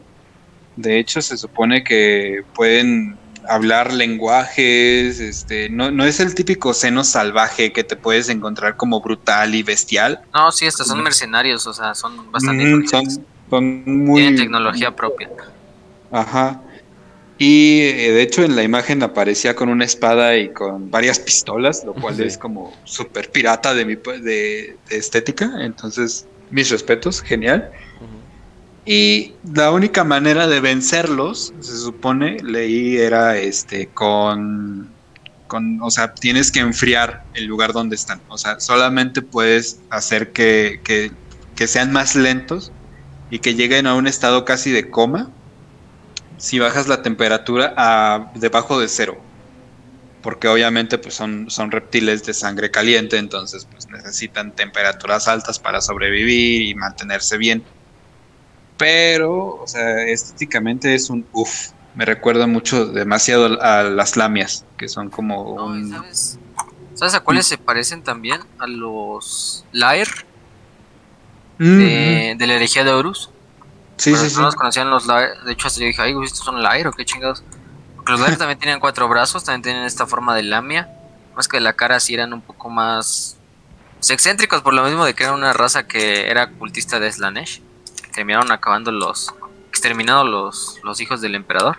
Speaker 2: De hecho, se supone que pueden hablar lenguajes, este, no, no es el típico seno salvaje que te puedes encontrar como brutal y bestial.
Speaker 3: No, sí, estos son mercenarios, o sea, son bastante
Speaker 2: Mm, son muy...
Speaker 3: Tienen tecnología propia.
Speaker 2: Ajá. Y eh, de hecho en la imagen aparecía con una espada y con varias pistolas, lo cual
Speaker 1: Sí.
Speaker 2: es como súper pirata de, mi, de, de estética. Entonces, mis respetos, genial. Y la única manera de vencerlos, se supone, leí, era este con, con, o sea, tienes que enfriar el lugar donde están. O sea, solamente puedes hacer que, que, que sean más lentos y que lleguen a un estado casi de coma si bajas la temperatura a debajo de cero. Porque obviamente pues son, son reptiles de sangre caliente, entonces pues necesitan temperaturas altas para sobrevivir y mantenerse bien. Pero, o sea, estéticamente es un uff. Me recuerda mucho demasiado a las lamias, que son como
Speaker 3: No, ¿y
Speaker 2: un...
Speaker 3: ¿sabes? ¿Sabes a cuáles se parecen también? A los Lair
Speaker 2: Mm,
Speaker 3: de, de la herejía de Horus.
Speaker 2: Sí,
Speaker 3: Bueno,
Speaker 2: sí, sí.
Speaker 3: los conocían los Lair. De hecho, hasta yo dije, ay, estos son Lair o qué chingados. Porque los Lair también tienen cuatro brazos, también tienen esta forma de lamia. Más que la cara sí eran un poco más pues, excéntricos, por lo mismo de que era una raza que era cultista de Slanesh. Terminaron acabando los. exterminando los, los hijos del emperador.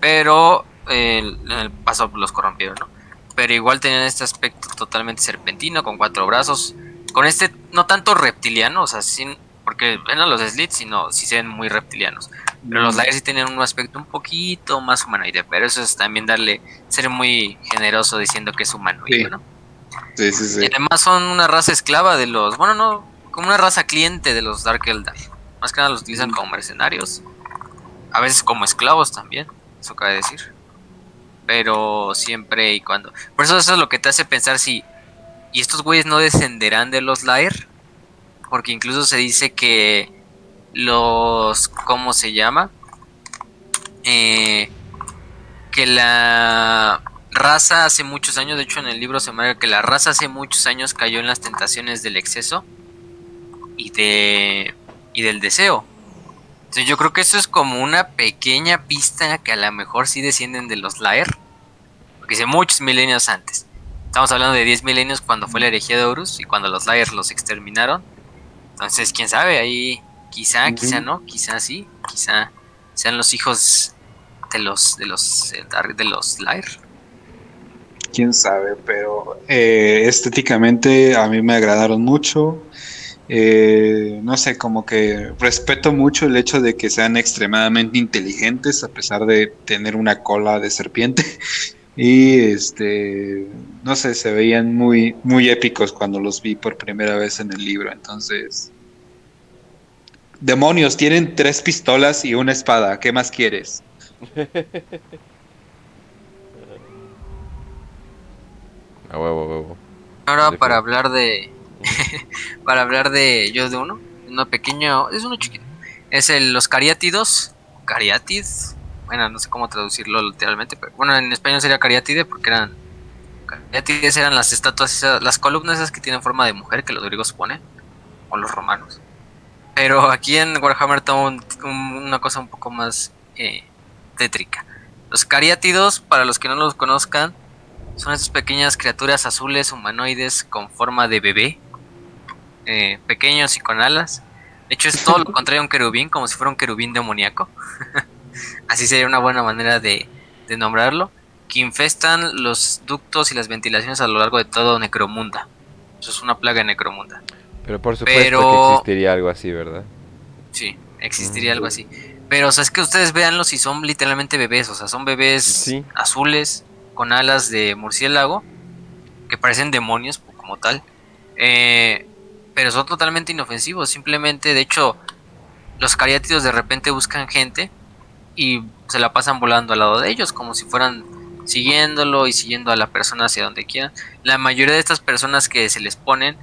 Speaker 3: Pero eh, paso los corrompieron, ¿no? Pero igual tenían este aspecto totalmente serpentino, con cuatro brazos. Con este, no tanto reptiliano, o sea, sin, porque eran los slits, sino sí se ven muy reptilianos. Pero los Lairs sí tenían un aspecto un poquito más humanoide. Pero eso es también darle, ser muy generoso diciendo que es humanoide,
Speaker 2: Sí.
Speaker 3: ¿no?
Speaker 2: Sí, sí, sí.
Speaker 3: Y además son una raza esclava de los, bueno, no, como una raza cliente de los Dark Eldar. Más que nada los utilizan
Speaker 2: Mm.
Speaker 3: como mercenarios. A veces como esclavos también, eso cabe decir. Pero siempre y cuando. Por eso eso es lo que te hace pensar si. ¿Y estos güeyes no descenderán de los Lair? Porque incluso se dice que los. ¿Cómo se llama? Eh, que la raza hace muchos años, de hecho en el libro se marca que la raza hace muchos años cayó en las tentaciones del exceso y de y del deseo. Entonces yo creo que eso es como una pequeña pista que a lo mejor sí descienden de los Laer, porque dice muchos milenios antes. Estamos hablando de 10 milenios cuando fue la herejía de Horus y cuando los Laer los exterminaron. Entonces, quién sabe, ahí quizá, quizá no, quizá sí, quizá sean los hijos de los de los eh, de los Lair.
Speaker 2: quién sabe, pero eh, estéticamente a mí me agradaron mucho. Eh, no sé, como que respeto mucho el hecho de que sean extremadamente inteligentes a pesar de tener una cola de serpiente. (laughs) Y este, no sé, se veían muy, muy épicos cuando los vi por primera vez en el libro. Entonces, demonios, tienen tres pistolas y una espada. ¿Qué más quieres? (laughs)
Speaker 1: A huevo, a huevo.
Speaker 3: Ahora para hablar de (laughs) para hablar de yo de uno, uno pequeño, es uno chiquito. Es el los cariátidos, cariátids. Bueno, no sé cómo traducirlo literalmente, pero bueno, en español sería cariátide porque eran Cariátides eran las estatuas, esas- las columnas esas que tienen forma de mujer que los griegos ponen, o los romanos. Pero aquí en Warhammer toma un- un- una cosa un poco más eh, tétrica. Los cariátidos, para los que no los conozcan, son esas pequeñas criaturas azules humanoides con forma de bebé, eh, pequeños y con alas. De hecho, es todo lo (laughs) contrario a un querubín, como si fuera un querubín demoníaco. (laughs) Así sería una buena manera de, de nombrarlo. Que infestan los ductos y las ventilaciones a lo largo de todo Necromunda. Eso es una plaga de Necromunda.
Speaker 1: Pero por supuesto que existiría algo así, ¿verdad?
Speaker 3: Sí, existiría
Speaker 1: Mm.
Speaker 3: algo así. Pero, o sea, es que ustedes véanlos y son literalmente bebés. O sea, son bebés
Speaker 1: Sí.
Speaker 3: azules con alas de murciélago que parecen demonios como tal. Eh, pero son totalmente inofensivos. Simplemente, de hecho, los cariátidos de repente buscan gente y se la pasan volando al lado de ellos, como si fueran siguiéndolo y siguiendo a la persona hacia donde quieran. La mayoría de estas personas que se les ponen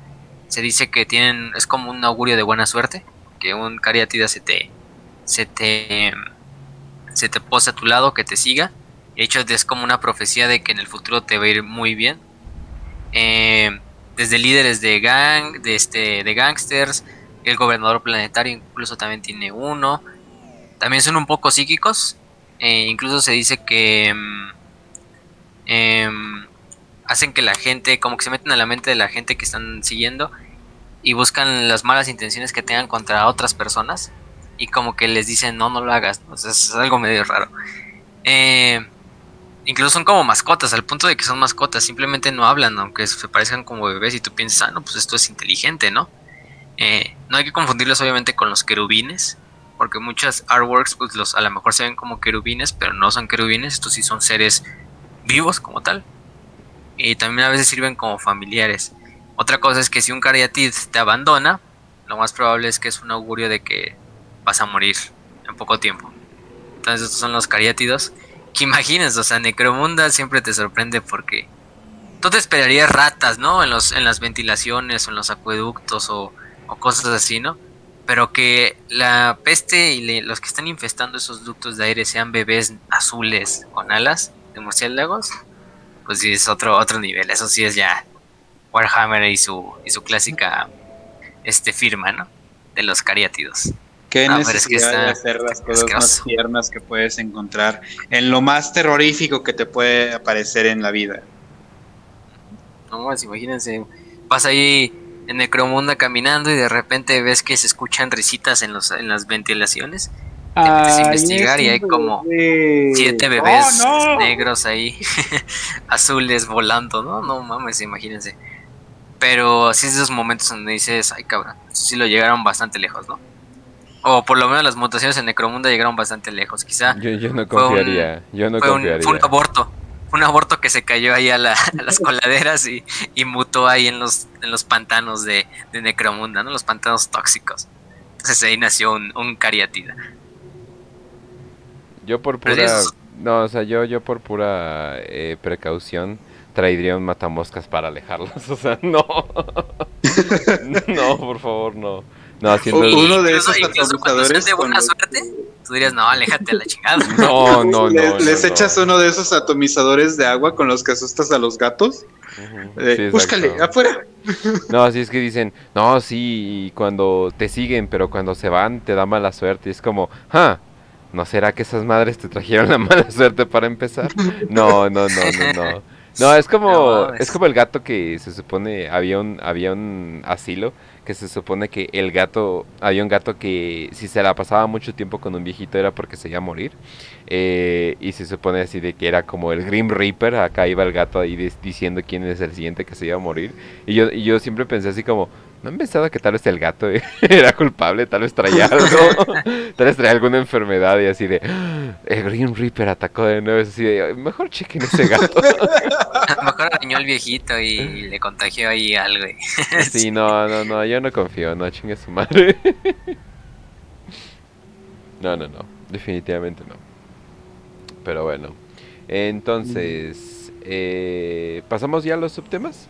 Speaker 3: se dice que tienen es como un augurio de buena suerte, que un cariátida se te se te se te pose a tu lado, que te siga. De hecho, es como una profecía de que en el futuro te va a ir muy bien. Eh, desde líderes de gang, de este, de gangsters, el gobernador planetario incluso también tiene uno. También son un poco psíquicos. eh, incluso se dice que mm, em, hacen que la gente, como que se meten a la mente de la gente que están siguiendo y buscan las malas intenciones que tengan contra otras personas y como que les dicen no, no lo hagas. Sea, es algo medio raro. Eh, incluso son como mascotas, al punto de que son mascotas, simplemente no hablan, aunque se parezcan como bebés y tú piensas, ah, no, pues esto es inteligente, ¿no? Eh, no hay que confundirlos obviamente con los querubines, porque muchas artworks pues los a lo mejor se ven como querubines, pero no son querubines, estos sí son seres vivos como tal. Y también a veces sirven como familiares. Otra cosa es que si un cariatid te abandona, lo más probable es que es un augurio de que vas a morir en poco tiempo. Entonces estos son los cariátidos. Que imagines, o sea, Necromunda siempre te sorprende porque tú te esperarías ratas, ¿no? En, los, en las ventilaciones o en los acueductos o, o cosas así, ¿no? Pero que la peste y le- los que están infestando esos ductos de aire sean bebés azules con alas de murciélagos, pues sí es otro, otro nivel. Eso sí es ya Warhammer y su, y su clásica este, firma, ¿no? De los cariátidos.
Speaker 2: Qué
Speaker 3: Ah, pero es que
Speaker 2: necesidad de hacer las cosas más
Speaker 3: asqueroso.
Speaker 2: tiernas que puedes encontrar en lo más terrorífico que te puede aparecer en la vida.
Speaker 3: No más, imagínense, vas ahí en Necromunda caminando y de repente ves que se escuchan risitas en, los, en las ventilaciones. Te metes a investigar y hay como siete bebés negros ahí, (laughs) azules volando, ¿no? No mames, imagínense. Pero sí es esos momentos donde dices, ay cabrón, sí lo llegaron bastante lejos, ¿no? O por lo menos las mutaciones en Necromunda llegaron bastante lejos. Quizá
Speaker 1: Yo, yo no
Speaker 3: un-
Speaker 1: confiaría, yo no
Speaker 3: fue, un,
Speaker 1: confiaría.
Speaker 3: fue un aborto. Un aborto que se cayó ahí a, la- a las coladeras y, y mutó ahí en los, en los pantanos de, de Necromunda, ¿no? Los pantanos tóxicos. Entonces ahí nació un, un cariatida.
Speaker 1: Yo por pura,
Speaker 3: eso-
Speaker 1: no, o sea, yo, yo por pura eh, precaución traería un matamoscas para alejarlos, (laughs) o sea, no. (laughs) no, por favor, no. No, haciendo...
Speaker 2: Uno de esos atomizadores
Speaker 3: de buena
Speaker 2: con
Speaker 3: suerte, tú dirías, no, aléjate a la chingada. (laughs)
Speaker 1: No, no, no.
Speaker 2: les,
Speaker 1: no,
Speaker 2: les
Speaker 1: no.
Speaker 2: echas uno de esos atomizadores de agua con los que asustas a los gatos. Eh,
Speaker 1: sí,
Speaker 2: búscale, afuera. (laughs)
Speaker 1: No, así es que dicen, no, sí, cuando te siguen, pero cuando se van te da mala suerte. Y es como, ah, ¿no será que esas madres te trajeron la (laughs) mala suerte para empezar? No, no, no, no, no. No, es como, es como el gato que se supone, había un, había un asilo que se supone que el gato, había un gato que si se la pasaba mucho tiempo con un viejito era porque se iba a morir. Eh, y se supone así de que era como el Grim Reaper, acá iba el gato ahí diciendo quién es el siguiente que se iba a morir. Y yo, y yo siempre pensé así como, ¿no han pensado que tal vez el gato (laughs) era culpable? Tal vez traía algo, (laughs) tal vez traía alguna enfermedad y así de, "Ah, el Grim Reaper atacó de nuevo, así de, mejor chequen ese gato.
Speaker 3: A (laughs) lo mejor arañó al viejito y le contagió ahí algo.
Speaker 1: sí, no, no, no, yo no confío, no, chingue su madre. no, no, no, definitivamente no. Pero bueno, entonces, eh, ¿pasamos ya a los subtemas?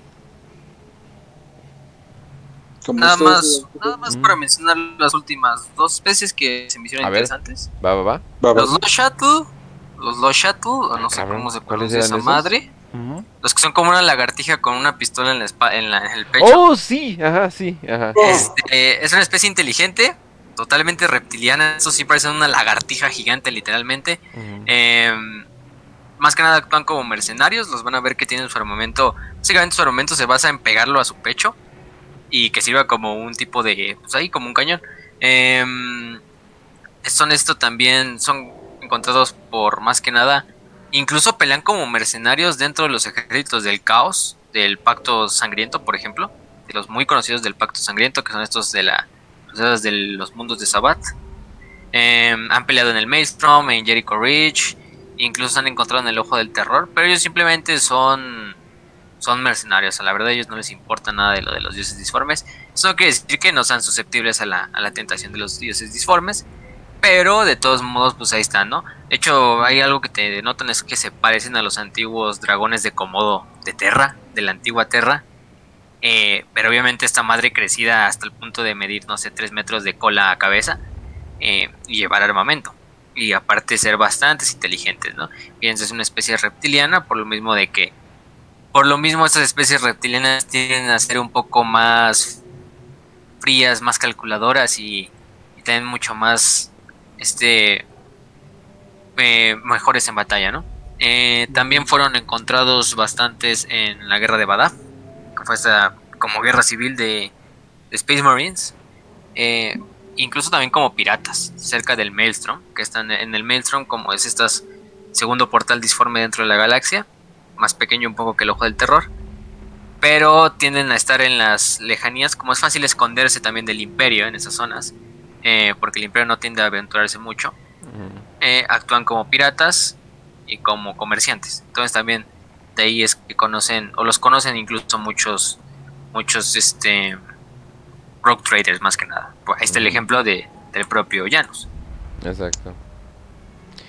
Speaker 2: Como
Speaker 3: Nada más, nada más
Speaker 1: Mm.
Speaker 3: para mencionar las últimas dos especies que se me hicieron
Speaker 1: A ver.
Speaker 3: interesantes.
Speaker 1: Va, va, va.
Speaker 3: Los Loshatu, los Loshatu, o no sé
Speaker 1: cabrón,
Speaker 3: cómo se
Speaker 1: ¿cuáles
Speaker 3: pronuncia esa
Speaker 1: esos?
Speaker 3: madre. Los que son como una lagartija con una pistola en, la espa- en, la- en el pecho.
Speaker 1: Oh, sí, ajá, sí, ajá.
Speaker 3: Este, es una especie inteligente, totalmente reptiliana. Eso sí parece una lagartija gigante, literalmente. Em, más que nada actúan como mercenarios. Los van a ver que tienen su armamento. Básicamente su armamento se basa en pegarlo a su pecho. Y que sirva como un tipo de. Pues ahí, como un cañón. Em, son esto también. Son encontrados por más que nada. Incluso pelean como mercenarios dentro de los ejércitos del caos. Del pacto sangriento, por ejemplo. De los muy conocidos del pacto sangriento. Que son estos de la. Cruzadas de los mundos de Sabbath. Em, han peleado en el Maelstrom, en Jericho Ridge, incluso se han encontrado en el Ojo del Terror, pero ellos simplemente son son mercenarios, a la verdad a ellos no les importa nada de lo de los dioses disformes. Eso no quiere decir que no sean susceptibles a la, a la tentación de los dioses disformes, pero de todos modos pues ahí están, ¿no? De hecho hay algo que te denotan es que se parecen a los antiguos dragones de Komodo de Terra, de la antigua Terra, eh, pero obviamente esta madre crecida hasta el punto de medir, no sé, 3 metros de cola a cabeza eh, y llevar armamento. Y aparte ser bastantes inteligentes, ¿no? Fíjense, es una especie reptiliana, por lo mismo de que, por lo mismo estas especies reptilianas tienden a ser un poco más frías, más calculadoras y, y también mucho más, este, eh, mejores en batalla, ¿no? Eh, también fueron encontrados bastantes en la guerra de Badaf, que fue esta como guerra civil de, de Space Marines. Eh, incluso también como piratas, cerca del Maelstrom, que están en el Maelstrom como es este segundo portal disforme dentro de la galaxia, más pequeño un poco que el Ojo del Terror, pero tienden a estar en las lejanías, como es fácil esconderse también del Imperio en esas zonas, eh, porque el Imperio no tiende a aventurarse mucho, eh, actúan como piratas y como comerciantes, entonces también de ahí es que conocen, o los conocen incluso muchos, muchos, este rogue traders más que nada. Pues ahí está el ejemplo de, del propio Janus.
Speaker 1: Exacto.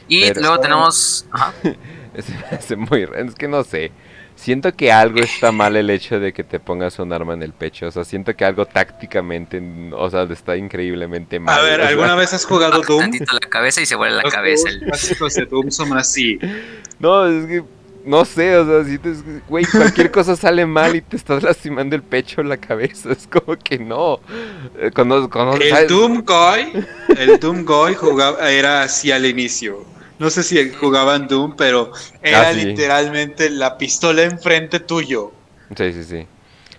Speaker 3: Y
Speaker 1: Pero-
Speaker 3: luego tenemos. Ajá. (laughs) (laughs)
Speaker 1: Es, es muy es que no sé. Siento que algo está mal el hecho de que te pongas un arma en el pecho. O sea, siento que algo tácticamente, o sea, está increíblemente mal.
Speaker 2: A ver,
Speaker 1: o sea,
Speaker 2: ¿alguna vez has jugado Doom?
Speaker 3: tantito la cabeza y se vuelve la
Speaker 2: Los
Speaker 3: cabeza.
Speaker 2: clásicos de Doom son así. (laughs)
Speaker 1: No, es que no sé, o sea, sientes, güey, cualquier cosa sale mal y te estás lastimando el pecho o la cabeza. (laughs) Es como que no. Eh, Cuando, cuando
Speaker 2: El
Speaker 1: sabes-
Speaker 2: Doom Guy, el Doom Guy jugaba, era así al inicio. No sé si jugaban Doom, pero era
Speaker 1: Ah, sí.
Speaker 2: literalmente la pistola enfrente tuyo.
Speaker 1: Sí, sí, sí.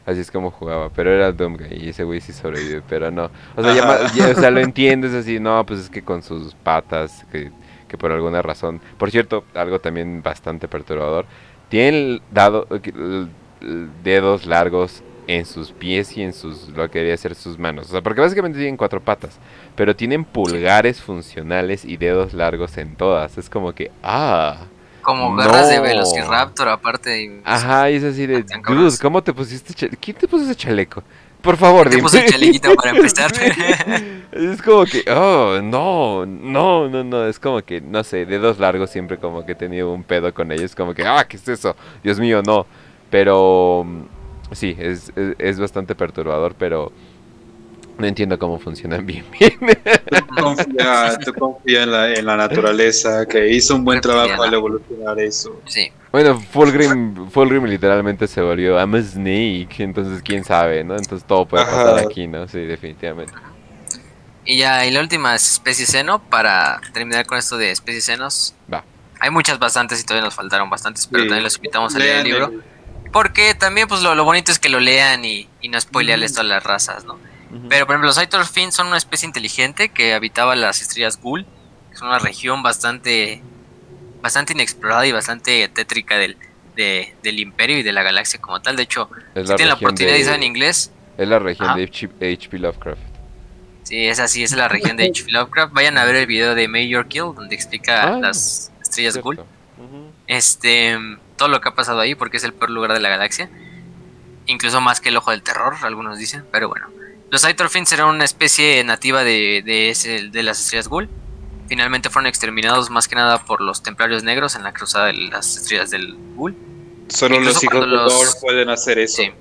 Speaker 1: Así es como jugaba, pero era Doom y ese güey sí sobrevive, pero no. O sea, ya
Speaker 2: Ajá.
Speaker 1: ma- ya, o sea, lo (laughs) entiendes así, no, pues es que con sus patas, que, que por alguna razón. Por cierto, algo también bastante perturbador. Tienen dado, dedos largos en sus pies y en sus, lo que debería ser sus manos. O sea, porque básicamente tienen cuatro patas, pero tienen pulgares funcionales y dedos largos en todas. Es como que, ah.
Speaker 3: Como garras de
Speaker 1: No.
Speaker 3: Velociraptor, aparte. y-
Speaker 1: Ajá, y es así de,
Speaker 3: Están
Speaker 1: dude. ¿cómo te pusiste? ¿Quién te puso ese chaleco? Por favor,
Speaker 3: Te
Speaker 1: dime.
Speaker 3: el chalequito para (laughs) empezar. (laughs)
Speaker 1: es como que, oh, no, no, no, no, es como que, no sé, dedos largos siempre como que he tenido un pedo con ellos, como que, ah, ¿qué es eso? Dios mío, no. Pero, (laughs) sí, es, es, es bastante perturbador, pero no entiendo cómo funcionan bien, (laughs) bien.
Speaker 2: Tú confía, tú confía en, la, en la naturaleza, que hizo un buen trabajo al evolucionar eso.
Speaker 3: sí.
Speaker 1: Bueno, Fulgrim, Fulgrim literalmente se volvió I'm a snake, entonces quién sabe, ¿no? Entonces todo puede pasar
Speaker 2: Ajá.
Speaker 1: aquí, ¿no? Sí, definitivamente.
Speaker 3: Y ya, y la última es especie seno, para terminar con esto de especies senos.
Speaker 1: Va.
Speaker 3: Hay muchas bastantes y todavía nos faltaron bastantes, pero
Speaker 2: Sí.
Speaker 3: también los invitamos a leer el libro. Porque también, pues lo, lo bonito es que lo lean y, y no spoilearles todas las razas, ¿no? Pero, por ejemplo, los Aitor Finn son una especie inteligente que habitaba las estrellas Ghoul, que es una región bastante bastante inexplorada y bastante tétrica del, de- del imperio y de la galaxia como tal. De hecho,
Speaker 1: Es
Speaker 3: si
Speaker 1: la
Speaker 3: tienen la oportunidad de saber en inglés,
Speaker 1: es la región
Speaker 3: Ajá.
Speaker 1: de H.P. Lovecraft.
Speaker 3: sí, es así, es la región de H.P. Lovecraft. Vayan a ver el video de Major Kill, donde explica
Speaker 1: Ah,
Speaker 3: las estrellas Ghoul.
Speaker 1: Cierto. Ujú.
Speaker 3: este todo lo que ha pasado ahí porque es el peor lugar de la galaxia. Incluso más que el ojo del terror algunos dicen pero bueno. Los Aitor Fins eran una especie nativa de, de, ese- de las estrellas Ghoul. Finalmente fueron exterminados más que nada por los templarios negros en la cruzada de las estrellas del Ghoul.
Speaker 2: Solo
Speaker 3: Incluso
Speaker 2: los hijos de
Speaker 3: los-
Speaker 2: pueden hacer eso.
Speaker 3: Sí.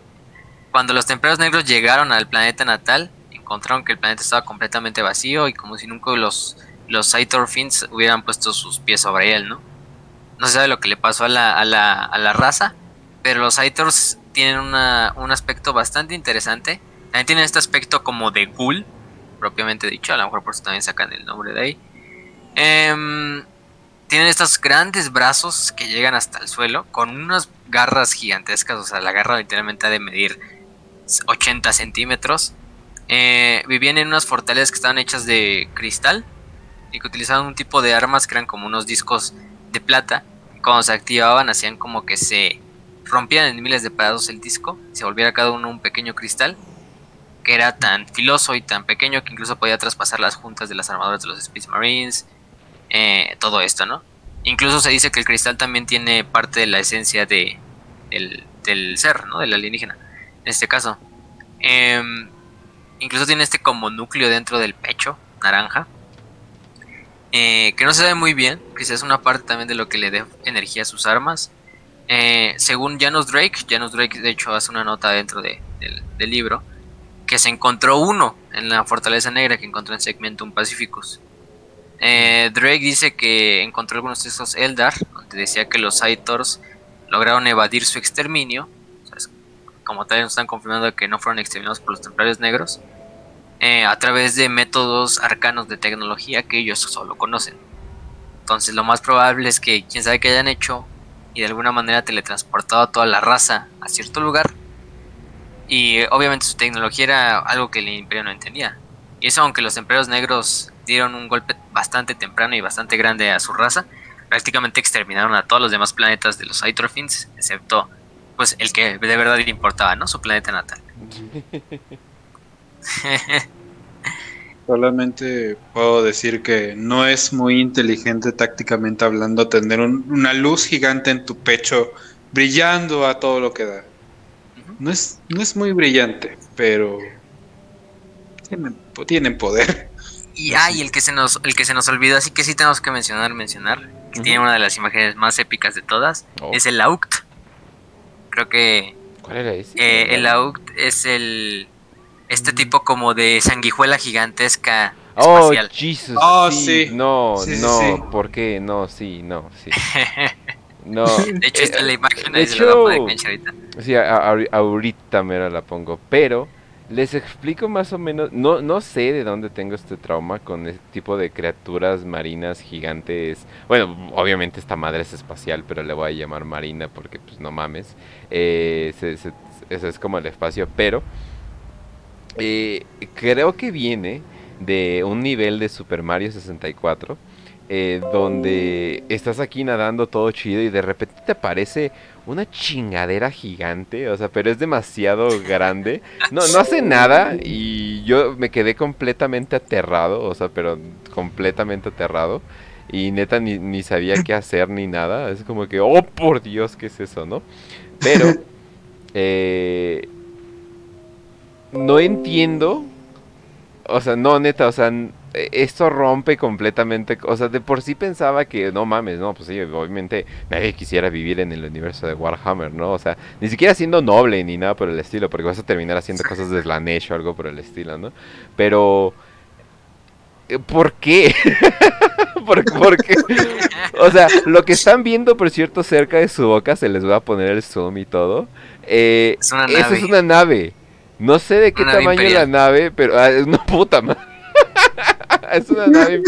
Speaker 3: cuando los templarios negros llegaron al planeta natal encontraron que el planeta estaba completamente vacío y como si nunca los los Aitor Fins hubieran puesto sus pies sobre él no No se sabe lo que le pasó a la, a la, a la raza, pero los Aitors tienen una, un aspecto bastante interesante. También tienen este aspecto como de ghoul, propiamente dicho, a lo mejor por eso también sacan el nombre de ahí. Em, tienen estos grandes brazos que llegan hasta el suelo, con unas garras gigantescas, o sea, la garra literalmente ha de medir 80 centímetros. Eh, vivían en unas fortalezas que estaban hechas de cristal y que utilizaban un tipo de armas que eran como unos discos de plata. Cuando se activaban hacían como que se rompían en miles de pedazos el disco, se volviera cada uno un pequeño cristal que era tan filoso y tan pequeño que incluso podía traspasar las juntas de las armaduras de los Space Marines, eh, todo esto, ¿no? Incluso se dice que el cristal también tiene parte de la esencia de, del, del ser, ¿no? Del alienígena, en este caso. Em, incluso tiene este como núcleo dentro del pecho, naranja, eh, que no se ve muy bien, quizás es una parte también de lo que le dé energía a sus armas. Eh, según Janos Drake, Janos Drake de hecho hace una nota dentro de, del, libro, que se encontró uno en la Fortaleza Negra que encontró en Segmentum Pacificus. Eh, Drake dice que encontró algunos textos Eldar, donde decía que los Aitors lograron evadir su exterminio. como tal, nos están confirmando que no fueron exterminados por los templarios negros. Eh, a través de métodos arcanos de tecnología que ellos solo conocen. Entonces lo más probable es que quién sabe qué hayan hecho y de alguna manera teletransportado a toda la raza a cierto lugar. Y obviamente su tecnología era algo que el imperio no entendía. Y eso aunque los imperios negros dieron un golpe bastante temprano y bastante grande a su raza, prácticamente exterminaron a todos los demás planetas de los Hydrofins, excepto pues el que de verdad le importaba, ¿no? Su planeta natal. (laughs)
Speaker 2: Solamente puedo decir que no es muy inteligente tácticamente hablando tener una luz gigante en tu pecho brillando a todo lo que da. No es, no es muy brillante, pero tienen, poder.
Speaker 3: Y hay el que se nos el que se nos olvidó, así que sí tenemos que mencionar, mencionar, que tiene una de las imágenes más épicas de todas, oh. es el Auct. Creo que
Speaker 1: ¿Cuál era ese?
Speaker 3: Eh, el Auct es el este tipo como de sanguijuela gigantesca
Speaker 1: oh, Jesus, oh, sí. No, no, ¿por qué? No, sí, no, sí. (laughs)
Speaker 3: No. De hecho, esta es la imagen de hecho, ahorita.
Speaker 1: Sí, ahorita me la pongo, pero les explico más o menos, no, no sé de dónde tengo este trauma con este tipo de criaturas marinas gigantes. Bueno, obviamente esta madre es espacial, pero le voy a llamar marina porque pues no mames. Eh, eso es como el espacio, pero eh, creo que viene de un nivel de Super Mario 64. Eh, donde estás aquí nadando todo chido y de repente te aparece una chingadera gigante, o sea, pero es demasiado grande. (laughs) No, no hace nada y yo me quedé completamente aterrado, o sea, pero completamente aterrado. Y neta ni, ni sabía qué (laughs) hacer ni nada. Es como que, oh por Dios, ¿qué es eso, no? Pero (laughs) eh, no entiendo. O sea, no, neta, o sea, esto rompe completamente. O sea, de por sí pensaba que no mames, no, pues sí, obviamente nadie quisiera vivir en el universo de Warhammer, ¿no? O sea, ni siquiera siendo noble ni nada por el estilo, porque vas a terminar haciendo cosas de Slanesh o algo por el estilo, ¿no? Pero. Eh, ¿Por qué? (laughs) ¿Por, qué? O sea, lo que están viendo, por cierto, cerca de su boca, se les va a poner el zoom y todo. Eh, es una Eso es una nave. No sé de qué tamaño es la nave, pero ah, es una puta madre. (laughs) es una nave.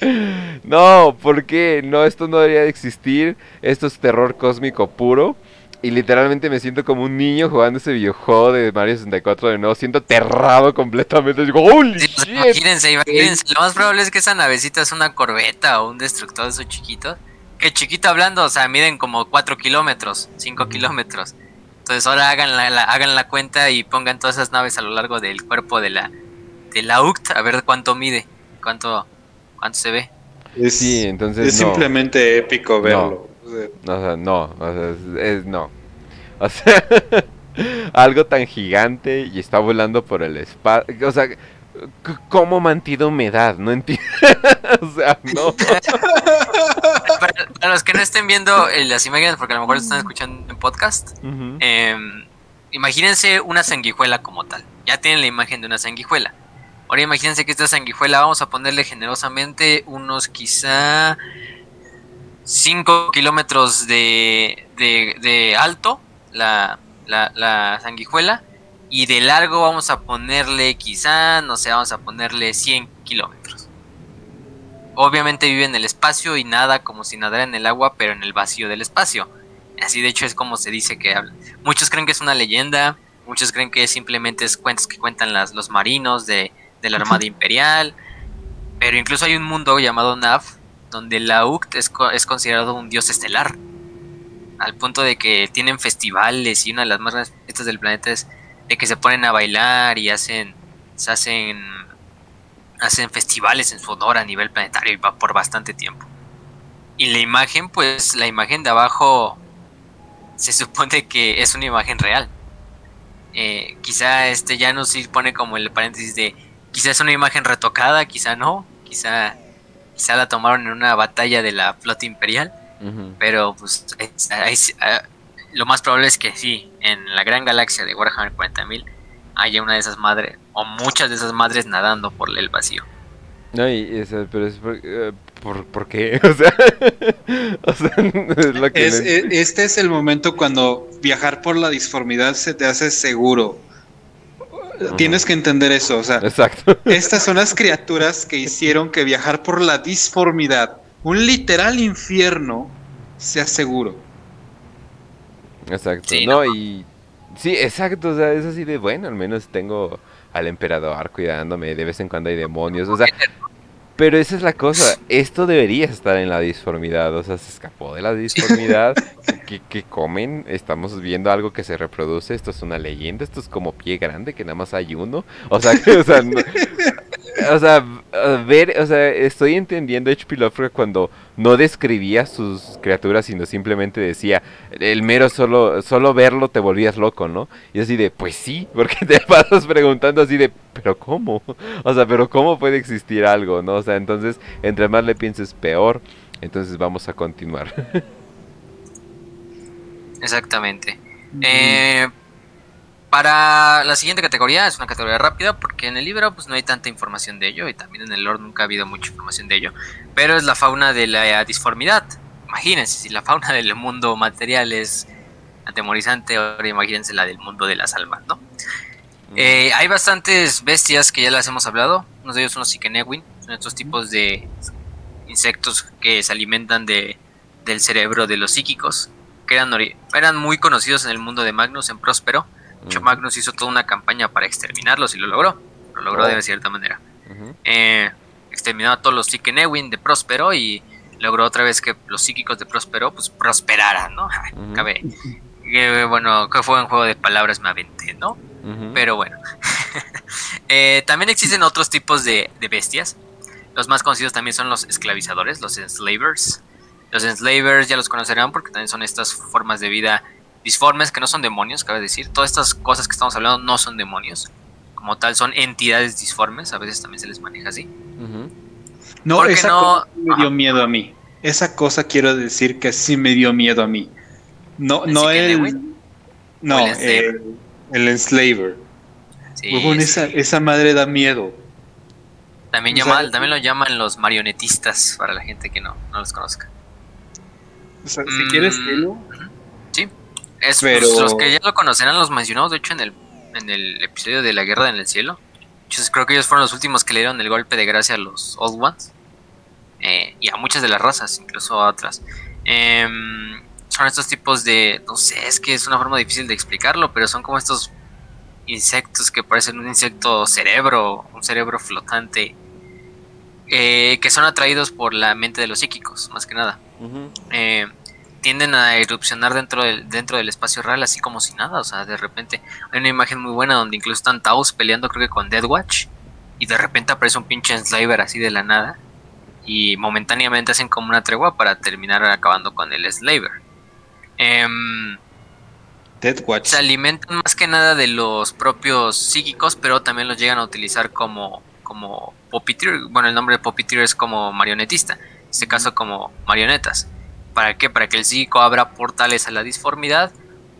Speaker 1: (laughs) no, ¿por qué? No, esto no debería de existir. Esto es terror cósmico puro. Y literalmente me siento como un niño jugando ese videojuego de Mario 64 de nuevo. Siento aterrado completamente. Digo, ¡Holy
Speaker 3: pues, Imagínense, imagínense. Lo más probable es que esa navecita es una corbeta o un destructor de esos chiquitos. Que chiquito hablando, o sea, miden como 4 kilómetros, 5 kilómetros. Entonces ahora hagan la, hagan la cuenta y pongan todas esas naves a lo largo del cuerpo de la, de la UCT a ver cuánto mide, cuánto, cuánto se ve.
Speaker 2: Es, sí, entonces es simplemente épico verlo.
Speaker 1: No, o sea, no, o sea, es, no. O sea, (laughs) algo tan gigante y está volando por el espacio. O sea, ¿Cómo mantiene humedad? No entiendo. (laughs) o sea, no. (laughs)
Speaker 3: para, los que no estén viendo eh, las imágenes, porque a lo mejor están escuchando en podcast, em, imagínense una sanguijuela como tal. Ya tienen la imagen de una sanguijuela. Ahora imagínense que esta sanguijuela vamos a ponerle generosamente unos quizá 5 kilómetros de, de, alto la, la, sanguijuela y de largo vamos a ponerle quizá, no sé, vamos a ponerle 100 kilómetros. Obviamente vive en el espacio y nada como si nadara en el agua, pero en el vacío del espacio. Así de hecho es como se dice que habla. Muchos creen que es una leyenda, muchos creen que simplemente es cuentos que cuentan las, los marinos de, de la Armada Imperial. Pero incluso hay un mundo llamado Nav, donde la UCT es, es considerado un dios estelar. Al punto de que tienen festivales y una de las más grandes fiestas del planeta es de que se ponen a bailar y hacen, se hacen, hacen festivales en su honor a nivel planetario y va por bastante tiempo. Y la imagen, pues la imagen de abajo se supone que es una imagen real. Eh, quizá este ya no se pone como el paréntesis de quizá es una imagen retocada, quizá no, quizá, quizá la tomaron en una batalla de la flota imperial, pero pues ah, lo más probable es que sí, en la gran galaxia de Warhammer 40.000 haya una de esas madres, o muchas de esas madres nadando por el vacío.
Speaker 1: No, y pero es eh, por, por, qué? (laughs) O sea,
Speaker 2: e, este es el momento cuando viajar por la disformidad se te hace seguro Tienes que entender eso, o sea,
Speaker 1: Exacto. (laughs)
Speaker 2: estas son las criaturas que hicieron que viajar por la disformidad, un literal infierno, sea seguro.
Speaker 1: Exacto, no, y sí, exacto, o sea, es así de bueno, al menos tengo al emperador cuidándome, de vez en cuando hay demonios, o sea, pero esa es la cosa, esto debería estar en la disformidad, o sea, se escapó de la disformidad, (laughs) que, comen, estamos viendo algo que se reproduce, esto es una leyenda, esto es como pie grande, que nada más hay uno, o sea, (laughs) o sea, o sea, ver, o sea, estoy entendiendo H.P. Lovecraft cuando no describía sus criaturas, sino simplemente decía, el mero solo, solo verlo te volvías loco, ¿no? Y así de, pues sí, (laughs) porque te pasas preguntando así de, pero ¿cómo? O sea, pero ¿cómo puede existir algo, no? O sea, entonces, entre más le pienses, peor. Entonces vamos a continuar. (laughs)
Speaker 3: Exactamente. Eh, para la siguiente categoría es una categoría rápida porque en el libro pues no hay tanta información de ello y también en el lore nunca ha habido mucha información de ello, pero es la fauna de la disformidad. Imagínense, si la fauna del mundo material es atemorizante, ahora imagínense la del mundo de las almas, ¿no? Eh, hay bastantes bestias que ya las hemos hablado, uno de ellos son los Sikenewin, son estos tipos de insectos que se alimentan de, del cerebro de los psíquicos, que eran, eran muy conocidos en el mundo de Magnus, en Próspero, Magnus hizo toda una campaña para exterminarlos y lo logró. Lo logró de oh. cierta manera. Eh, exterminó a todos los Sikenewin de Próspero y logró otra vez que los psíquicos de Próspero pues prosperaran, ¿no? (laughs) Cabe, bueno, que fue un juego de palabras me aventé, ¿no? Pero bueno. (laughs) Eh, también existen otros tipos de, de, bestias. Los más conocidos también son los esclavizadores, los enslavers. Los enslavers ya los conocerán porque también son estas formas de vida disformes que no son demonios, cabe decir. Todas estas cosas que estamos hablando no son demonios. Como tal, son entidades disformes. A veces también se les maneja así.
Speaker 2: No, esa cosa me dio miedo a mí. Esa cosa quiero decir que sí me dio miedo a mí. No, no el. No, el, el enslaver. esa, madre da miedo.
Speaker 3: También, llama, también lo llaman los marionetistas para la gente que no, no los conozca.
Speaker 2: O sea, si quieres,
Speaker 3: mm, Sí, es, pues, los que ya lo conocerán los mencionados, de hecho, en el, en el episodio de la Guerra en el Cielo. Entonces, creo que ellos fueron los últimos que le dieron el golpe de gracia a los Old Ones. Eh, y a muchas de las razas, incluso a otras. Em, son estos tipos de, no sé, es que es una forma difícil de explicarlo, pero son como estos insectos que parecen un insecto cerebro, un cerebro flotante, eh, que son atraídos por la mente de los psíquicos, más que nada tienden a erupcionar dentro del, dentro del espacio real así como si nada, o sea, de repente hay una imagen muy buena donde incluso están Taos peleando creo que con Deadwatch y de repente aparece un pinche Slaver así de la nada y momentáneamente hacen como una tregua para terminar acabando con el Slaver. Em,
Speaker 2: Deadwatch.
Speaker 3: Se alimentan más que nada de los propios psíquicos, pero también los llegan a utilizar como, como Puppeteer. Bueno, el nombre de Puppeteer es como marionetista. En este caso como marionetas. ¿Para qué? Para que el psíquico abra portales a la disformidad,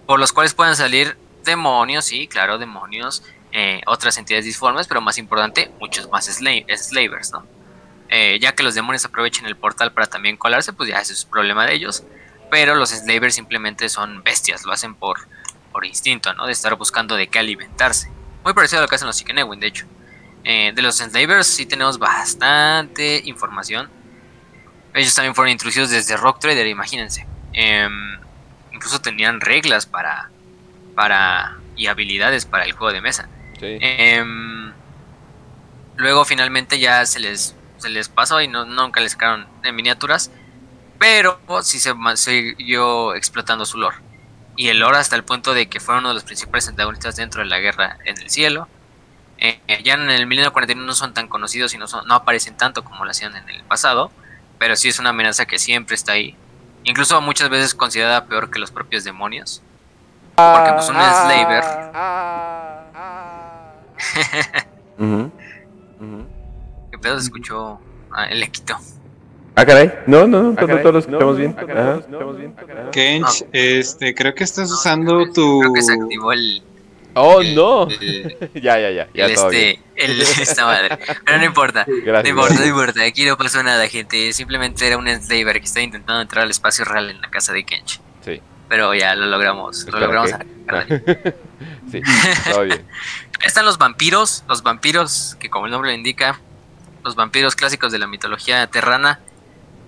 Speaker 3: por los cuales puedan salir demonios, sí, claro, demonios, eh, otras entidades disformes, pero más importante, muchos más slavers, ¿no? Eh, ya que los demonios aprovechen el portal para también colarse, pues ya ese es problema de ellos. Pero los slavers simplemente son bestias, lo hacen por, por instinto, ¿no? De estar buscando de qué alimentarse. Muy parecido a lo que hacen los Sikenewin, de hecho. Eh, de los enslavers sí tenemos bastante información. Ellos también fueron introducidos desde Rock Trader, imagínense. Em, incluso tenían reglas para, para y habilidades para el juego de mesa. Em, luego finalmente ya se les, se les pasó y no, nunca les sacaron en miniaturas. Pero sí se siguió explotando su lore. Y el lore hasta el punto de que fueron uno de los principales antagonistas dentro de la guerra en el cielo. Eh, ya en el milenio 41 no son tan conocidos y no, son, no aparecen tanto como lo hacían en el pasado. Pero sí es una amenaza que siempre está ahí. Incluso muchas veces considerada peor que los propios demonios. Porque pues un slaver. ¿Qué pedo se escuchó? Ah, el equito.
Speaker 1: Ah, caray. No, no, no, todos lo escuchamos bien.
Speaker 2: Kench, este, creo que estás usando tu.
Speaker 3: Creo que se activó el.
Speaker 1: Oh, no. (laughs) ya, ya, ya. ya
Speaker 3: el este, el, esta madre. Pero no importa. (laughs) No importa, no importa. Aquí no pasó nada, gente. Simplemente era un slaver que estaba intentando entrar al espacio real en la casa de Kench.
Speaker 1: Sí.
Speaker 3: Pero ya lo logramos. Lo logramos. (laughs)
Speaker 1: sí, todo bien.
Speaker 3: Están los vampiros. Los vampiros, que como el nombre lo indica, los vampiros clásicos de la mitología terrana.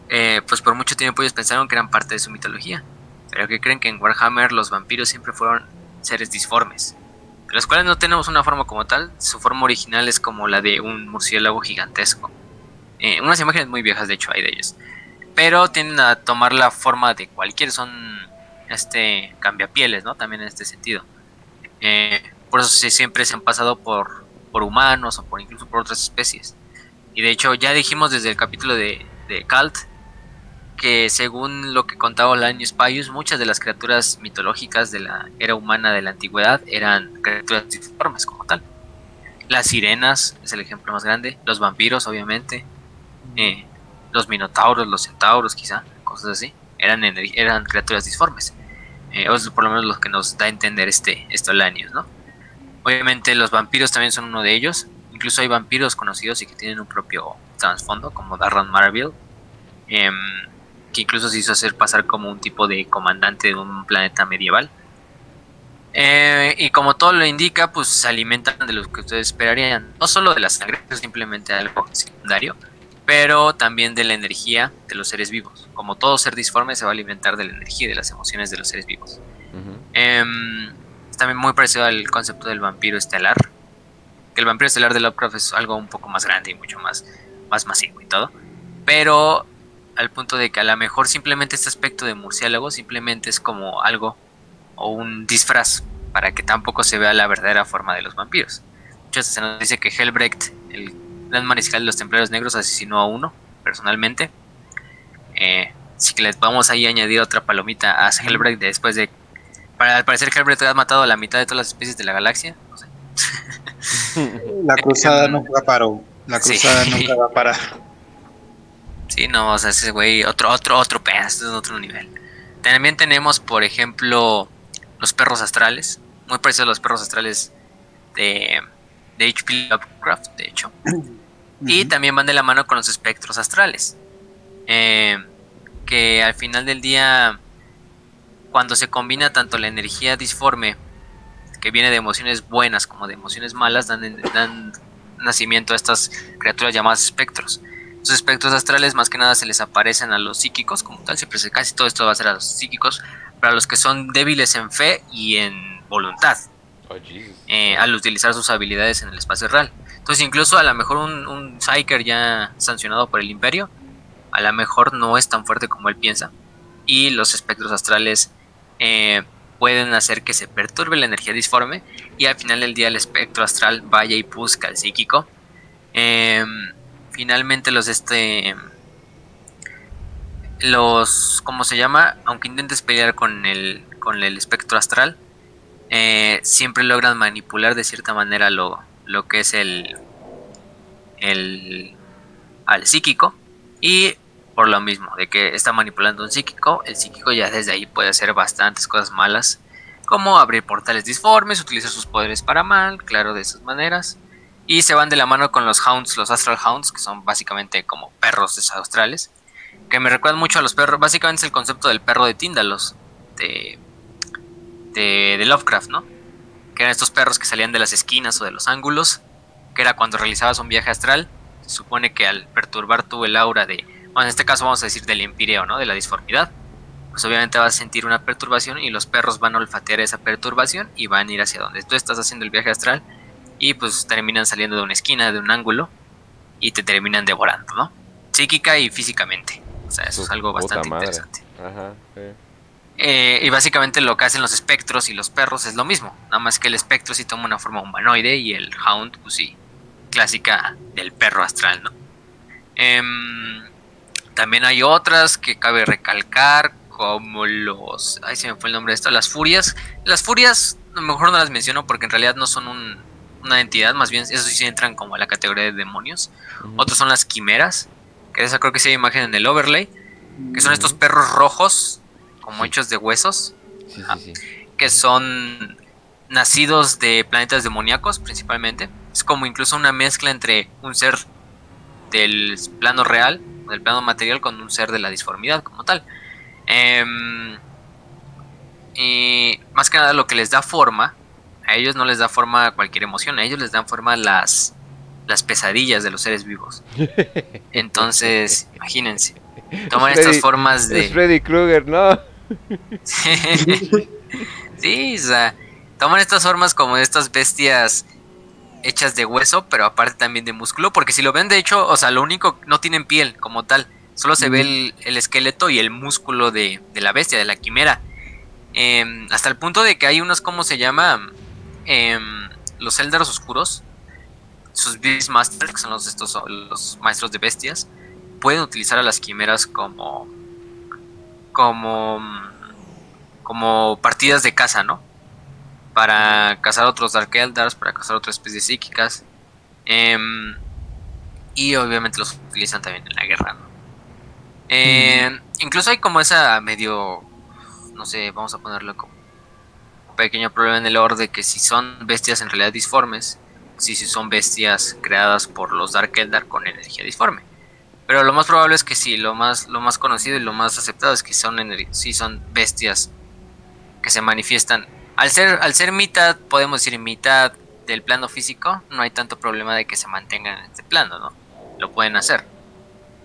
Speaker 3: Eh, pues por mucho tiempo ellos pensaron que eran parte de su mitología. Pero que creen que en Warhammer los vampiros siempre fueron seres disformes los cuales no tenemos una forma como tal. Su forma original es como la de un murciélago gigantesco. Eh, unas imágenes muy viejas, de hecho, hay de ellos. Pero tienden a tomar la forma de cualquier, son este cambiapieles, ¿no? También en este sentido. Eh, por eso siempre se han pasado por, por humanos o por incluso por otras especies. Y de hecho, ya dijimos desde el capítulo de, de Cult que según lo que contaba Lanius Paius, muchas de las criaturas mitológicas de la era humana de la antigüedad eran criaturas disformes como tal. Las sirenas es el ejemplo más grande, los vampiros obviamente, eh, los minotauros, los centauros quizá, cosas así, eran, eran criaturas disformes. Eh, es por lo menos lo que nos da a entender este, esto Lanius, ¿no? Obviamente los vampiros también son uno de ellos, incluso hay vampiros conocidos y que tienen un propio trasfondo, como Darren Marville. Em, que incluso se hizo hacer pasar como un tipo de comandante de un planeta medieval. Eh, y como todo lo indica, pues se alimentan de lo que ustedes esperarían, no solo de la sangre, es simplemente algo secundario, pero también de la energía de los seres vivos. Como todo ser disforme se va a alimentar de la energía y de las emociones de los seres vivos. Es también muy parecido al concepto del vampiro estelar, que el vampiro estelar de Lovecraft es algo un poco más grande y mucho más, más masivo y todo. Pero al punto de que a lo mejor simplemente este aspecto de murciélago simplemente es como algo o un disfraz para que tampoco se vea la verdadera forma de los vampiros. Muchas se nos dice que Helbrecht, el gran mariscal de los templarios negros, asesinó a uno personalmente. Eh, así que les vamos ahí a añadir otra palomita a Helbrecht después de... Para, al parecer Helbrecht ha matado a la mitad de todas las especies de la galaxia.
Speaker 2: La cruzada nunca paró. La cruzada nunca va a parar. (laughs)
Speaker 3: Sí, no, o sea, ese güey, otro, otro, otro pedazo, es otro nivel. También tenemos, por ejemplo, los perros astrales, muy parecidos a los perros astrales de, de H.P. Lovecraft, de hecho. (clears throat) Y también van de la mano con los espectros astrales. Eh, que al final del día, cuando se combina tanto la energía disforme, que viene de emociones buenas como de emociones malas, dan, dan nacimiento a estas criaturas llamadas espectros. Los espectros astrales más que nada se les aparecen a los psíquicos como tal, siempre casi todo esto va a ser a los psíquicos, para los que son débiles en fe y en voluntad, oh, eh, al utilizar sus habilidades en el espacio real. Entonces incluso a lo mejor un, un Psyker ya sancionado por el imperio, a lo mejor no es tan fuerte como él piensa, y los espectros astrales eh, pueden hacer que se perturbe la energía disforme y al final del día el espectro astral vaya y busca al psíquico. Eh, finalmente los este los cómo se llama aunque intentes pelear con el con el espectro astral eh, siempre logran manipular de cierta manera lo, lo que es el el al psíquico. Y por lo mismo de que está manipulando un psíquico el psíquico ya desde ahí puede hacer bastantes cosas malas como abrir portales disformes utilizar sus poderes para mal claro de esas maneras Y se van de la mano con los Hounds, los Astral Hounds, que son básicamente como perros australes. Que me recuerdan mucho a los perros. Básicamente es el concepto del perro de Tíndalos. De, de, de Lovecraft, ¿no? Que eran estos perros que salían de las esquinas o de los ángulos. Que era cuando realizabas un viaje astral. Se supone que al perturbar tú el aura de. Bueno, en este caso vamos a decir del empireo, ¿no? De la disformidad pues obviamente vas a sentir una perturbación y los perros van a olfatear esa perturbación y van a ir hacia donde tú estás haciendo el viaje astral y pues terminan saliendo de una esquina, de un ángulo y te terminan devorando, ¿no? Psíquica y físicamente. O sea, eso es algo bastante interesante. Ajá, eh, y básicamente lo que hacen los espectros y los perros es lo mismo, nada más que el espectro sí toma una forma humanoide y el hound, pues sí, clásica del perro astral, ¿no? Em, también hay otras que cabe recalcar, como los... Ay, se me fue el nombre de esto, las furias. Las furias, a lo mejor no las menciono porque en realidad no son una entidad, más bien esos sí entran como a la categoría de demonios. Otros son las quimeras, que esa creo que sí hay imagen en el overlay, que son estos perros rojos, como hechos de huesos, que son nacidos de planetas demoníacos principalmente. Es como incluso una mezcla entre un ser del plano real, del plano material, con un ser de la disformidad como tal. Em, y más que nada lo que les da forma, a ellos no les da forma cualquier emoción, a ellos les dan forma las, las pesadillas de los seres vivos. (laughs) Entonces, imagínense, toman estas formas de...
Speaker 1: Freddy Krueger, ¿no? (laughs)
Speaker 3: sí, o sea, toman estas formas como estas bestias hechas de hueso, pero aparte también de músculo, porque si lo ven de hecho, o sea, lo único, no tienen piel como tal, Solo se ve el, esqueleto y el músculo de, la bestia, de la quimera. Em, hasta el punto de que hay unos, ¿cómo se llama? Em, los Eldars oscuros. Sus Beastmasters, que son los, estos, los maestros de bestias. Pueden utilizar a las quimeras como. como. como partidas de caza, ¿no? Para cazar otros Dark Eldars, para cazar otras especies psíquicas. Em, y obviamente los utilizan también en la guerra, ¿no? Eh, incluso hay como esa medio, no sé, vamos a ponerlo como pequeño problema en el orden de que si son bestias en realidad disformes, si son bestias creadas por los Dark Eldar con energía disforme. Pero lo más probable es que sí, lo más, lo más conocido y lo más aceptado es que son, sí son bestias que se manifiestan. Al ser, al ser mitad, podemos decir mitad del plano físico, no hay tanto problema de que se mantengan en este plano, ¿no? Lo pueden hacer.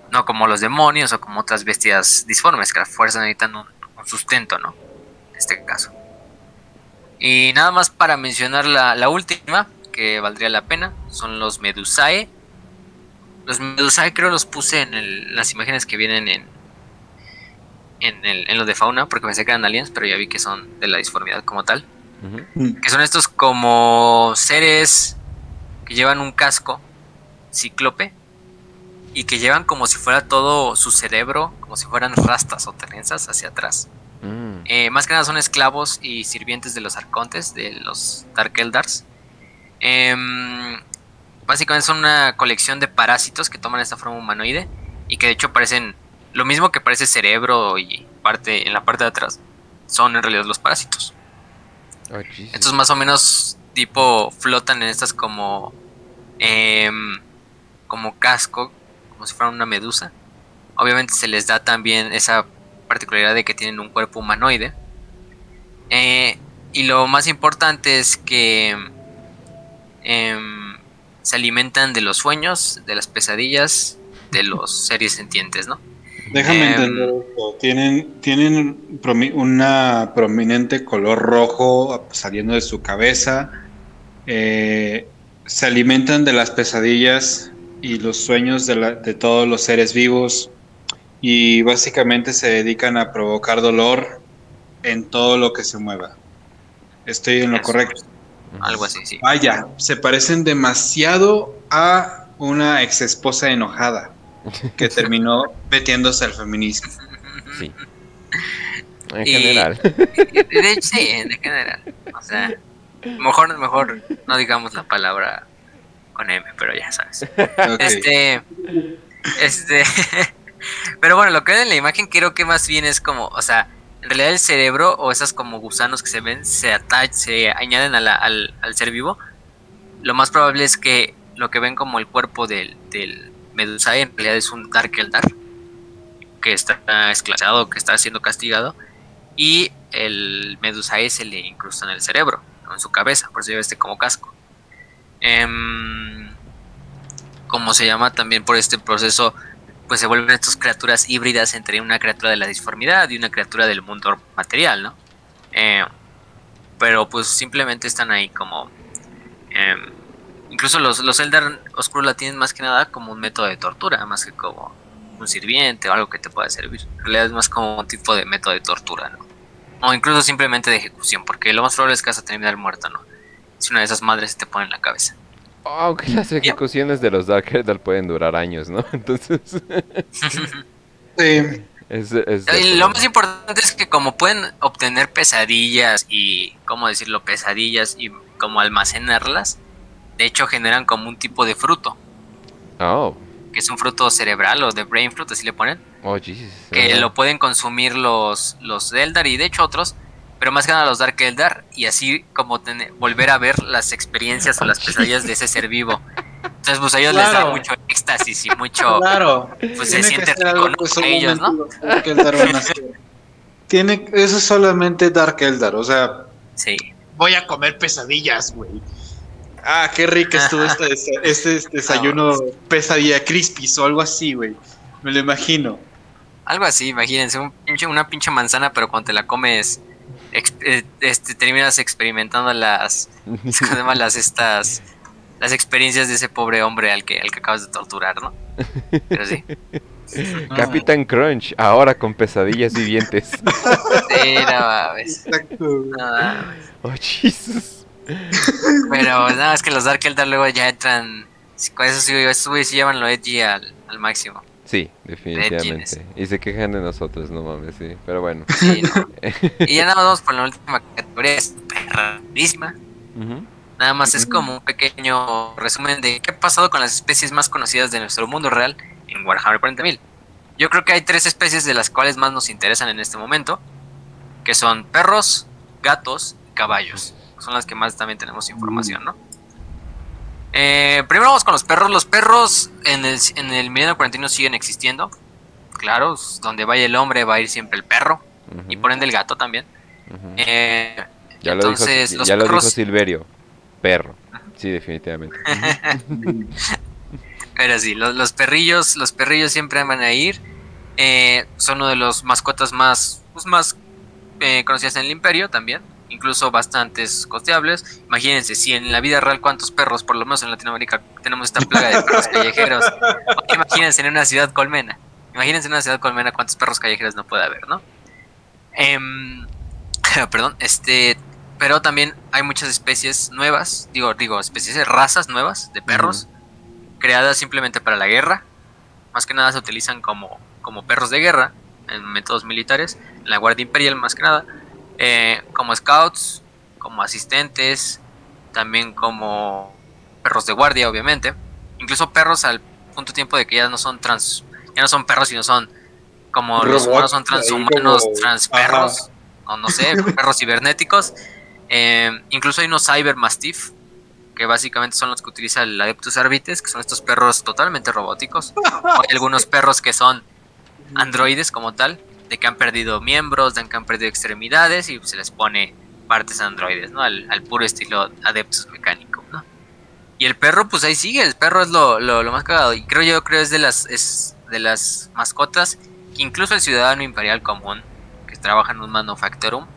Speaker 3: No como los demonios o como otras bestias disformes que a fuerza necesitan un, sustento, ¿no? En este caso. Y nada más para mencionar la, última, que valdría la pena, son los Medusae. Los Medusae creo los puse en las imágenes que vienen en, en, el, en lo de fauna, porque pensé que eran aliens, pero ya vi que son de la disformidad como tal. Que son estos como seres que llevan un casco cíclope y que llevan como si fuera todo su cerebro, como si fueran rastas o trenzas hacia atrás. Mm. Eh, más que nada son esclavos y sirvientes de los arcontes, de los Dark Eldars. Em, básicamente son una colección de parásitos que toman esta forma humanoide y que de hecho parecen lo mismo que parece cerebro y parte en la parte de atrás son en realidad los parásitos. Estos más o menos tipo flotan en estas como em, como casco como si fueran una medusa. Obviamente se les da también esa particularidad de que tienen un cuerpo humanoide. Eh, y lo más importante es que em, se alimentan de los sueños, de las pesadillas, de los (laughs) seres sentientes, ¿no?
Speaker 2: Déjame em, entender Tienen, tienen una prominente color rojo saliendo de su cabeza. Eh, se alimentan de las pesadillas y los sueños de, todos los seres vivos y básicamente se dedican a provocar dolor en todo lo que se mueva. Estoy en lo correcto.
Speaker 3: Algo así, sí.
Speaker 2: Vaya, se parecen demasiado a una ex esposa enojada que (laughs) terminó metiéndose al feminismo.
Speaker 1: Sí. En general. (laughs)
Speaker 3: De hecho, sí, en general. O sea, mejor, mejor no digamos la palabra con M, pero ya sabes. Este, este, (laughs) pero bueno, lo que ven en la imagen creo que más bien es como, o sea, en realidad el cerebro o esas como gusanos que se ven se, añaden al, al, ser vivo. Lo más probable es que lo que ven como el cuerpo del, del Medusae en realidad es un Dark Eldar que está esclavizado, que está siendo castigado y el Medusae se le incrusta en el cerebro, en su cabeza, por eso lleva este como casco. Em, como se llama también por este proceso, pues se vuelven estas criaturas híbridas entre una criatura de la disformidad y una criatura del mundo material, ¿no? Eh, pero pues simplemente están ahí como... Em, incluso los, los Eldar Oscuros la tienen más que nada como un método de tortura, más que como un sirviente o algo que te pueda servir. En realidad es más como un tipo de método de tortura, ¿no? O incluso simplemente de ejecución, porque lo más probable es que vas a terminar muerto, ¿no? Si una de esas madres te pone en la cabeza.
Speaker 1: Aunque las ejecuciones de los Dark Eldar pueden durar años, ¿no? (laughs) Entonces... (laughs)
Speaker 2: Sí.
Speaker 1: es, es-
Speaker 3: Y lo más importante es que como pueden obtener pesadillas y, ¿cómo decirlo? Pesadillas y como almacenarlas, de hecho generan como un tipo de fruto,
Speaker 1: Oh,
Speaker 3: que es un fruto cerebral o de brain fruit, así le ponen,
Speaker 1: oh, Jesus.
Speaker 3: que lo pueden consumir los, los Eldar y de hecho otros, pero más que nada los Dark Eldar, y así como tener- volver a ver las experiencias o las pesadillas de ese ser vivo. Entonces, pues a ellos les da mucho éxtasis y mucho...
Speaker 2: Claro.
Speaker 3: Pues se
Speaker 2: Tiene que
Speaker 3: siente
Speaker 2: ser
Speaker 3: rico,
Speaker 2: algo
Speaker 3: ¿no?
Speaker 2: que
Speaker 3: Con ellos, ¿no?
Speaker 2: solamente los Dark Eldar van a hacer. Tiene, eso es solamente Dark Eldar, o sea,
Speaker 3: Sí.
Speaker 2: voy a comer pesadillas, güey. Ah, qué rica estuvo este, este, este (laughs) desayuno pesadilla crispy o algo así, güey. Me lo imagino.
Speaker 3: Algo así, imagínense, un pinche- una pinche manzana, pero cuando te la comes, este, terminas experimentando las, (laughs) ¿cómo se llama? las estas, las experiencias de ese pobre hombre al que, al que acabas de torturar, ¿no? Pero sí,
Speaker 1: Capitán Crunch, ahora con pesadillas vivientes. (laughs)
Speaker 3: sí, no mames,
Speaker 2: Exacto.
Speaker 3: no mames.
Speaker 1: Oh, Jesus.
Speaker 3: Pero nada, es que los Dark Eldar luego ya entran, con eso sí, güeyes sí llevan lo edgy al, al máximo.
Speaker 1: Sí, definitivamente. Y se quejan de nosotros, no mames, sí. Pero bueno.
Speaker 3: Sí, no. (laughs) Y ya nada más vamos por la última categoría, es rarísima.
Speaker 1: Ujú.
Speaker 3: Nada más es como un pequeño resumen de qué ha pasado con las especies más conocidas de nuestro mundo real en Warhammer 40.000. Yo creo que hay tres especies de las cuales más nos interesan en este momento, que son perros, gatos y caballos. Son las que más también tenemos información, ¿no? Eh, primero vamos con los perros. Los perros en el, en el milenio 41 siguen existiendo. Claro, donde vaya el hombre va a ir siempre el perro. Y por ende el gato también. Eh,
Speaker 1: Ya lo
Speaker 3: entonces, los
Speaker 1: ya lo dijo
Speaker 3: perros-
Speaker 1: Silverio. Perro. Sí, definitivamente. (laughs)
Speaker 3: Pero sí, los, los perrillos, los perrillos siempre van a ir. Eh, son uno de los mascotas más, pues, más eh, conocidas en el imperio también. Incluso bastantes costeables. Imagínense, si en la vida real cuántos perros, por lo menos en Latinoamérica, tenemos esta plaga de perros callejeros. Imagínense en una ciudad colmena. Imagínense en una ciudad colmena cuántos perros callejeros no puede haber, ¿no? Em, (laughs) perdón, este, pero también hay muchas especies nuevas, digo, digo, especies, razas nuevas de perros, creadas simplemente para la guerra. Más que nada se utilizan como, como perros de guerra en métodos militares, en la Guardia Imperial más que nada, eh, como scouts, como asistentes, también como perros de guardia, obviamente, incluso perros al punto tiempo de que ya no son trans, ya no son perros, sino son como los humanos son transhumanos,
Speaker 2: como-
Speaker 3: transperros, o no sé, perros cibernéticos. Eh, incluso hay unos Cyber Mastiff, que básicamente son los que utiliza el Adeptus Arbites, que son estos perros totalmente robóticos. Hay algunos (laughs) perros que son androides como tal, de que han perdido miembros, de que han perdido extremidades y se les pone partes androides, ¿no? Al, al puro estilo Adeptus mecánico, ¿no? Y el perro, pues ahí sigue, el perro es lo, lo, lo más cagado. Y creo yo, creo es de las, es de las mascotas que incluso el ciudadano imperial común, que trabaja en un manufactorum,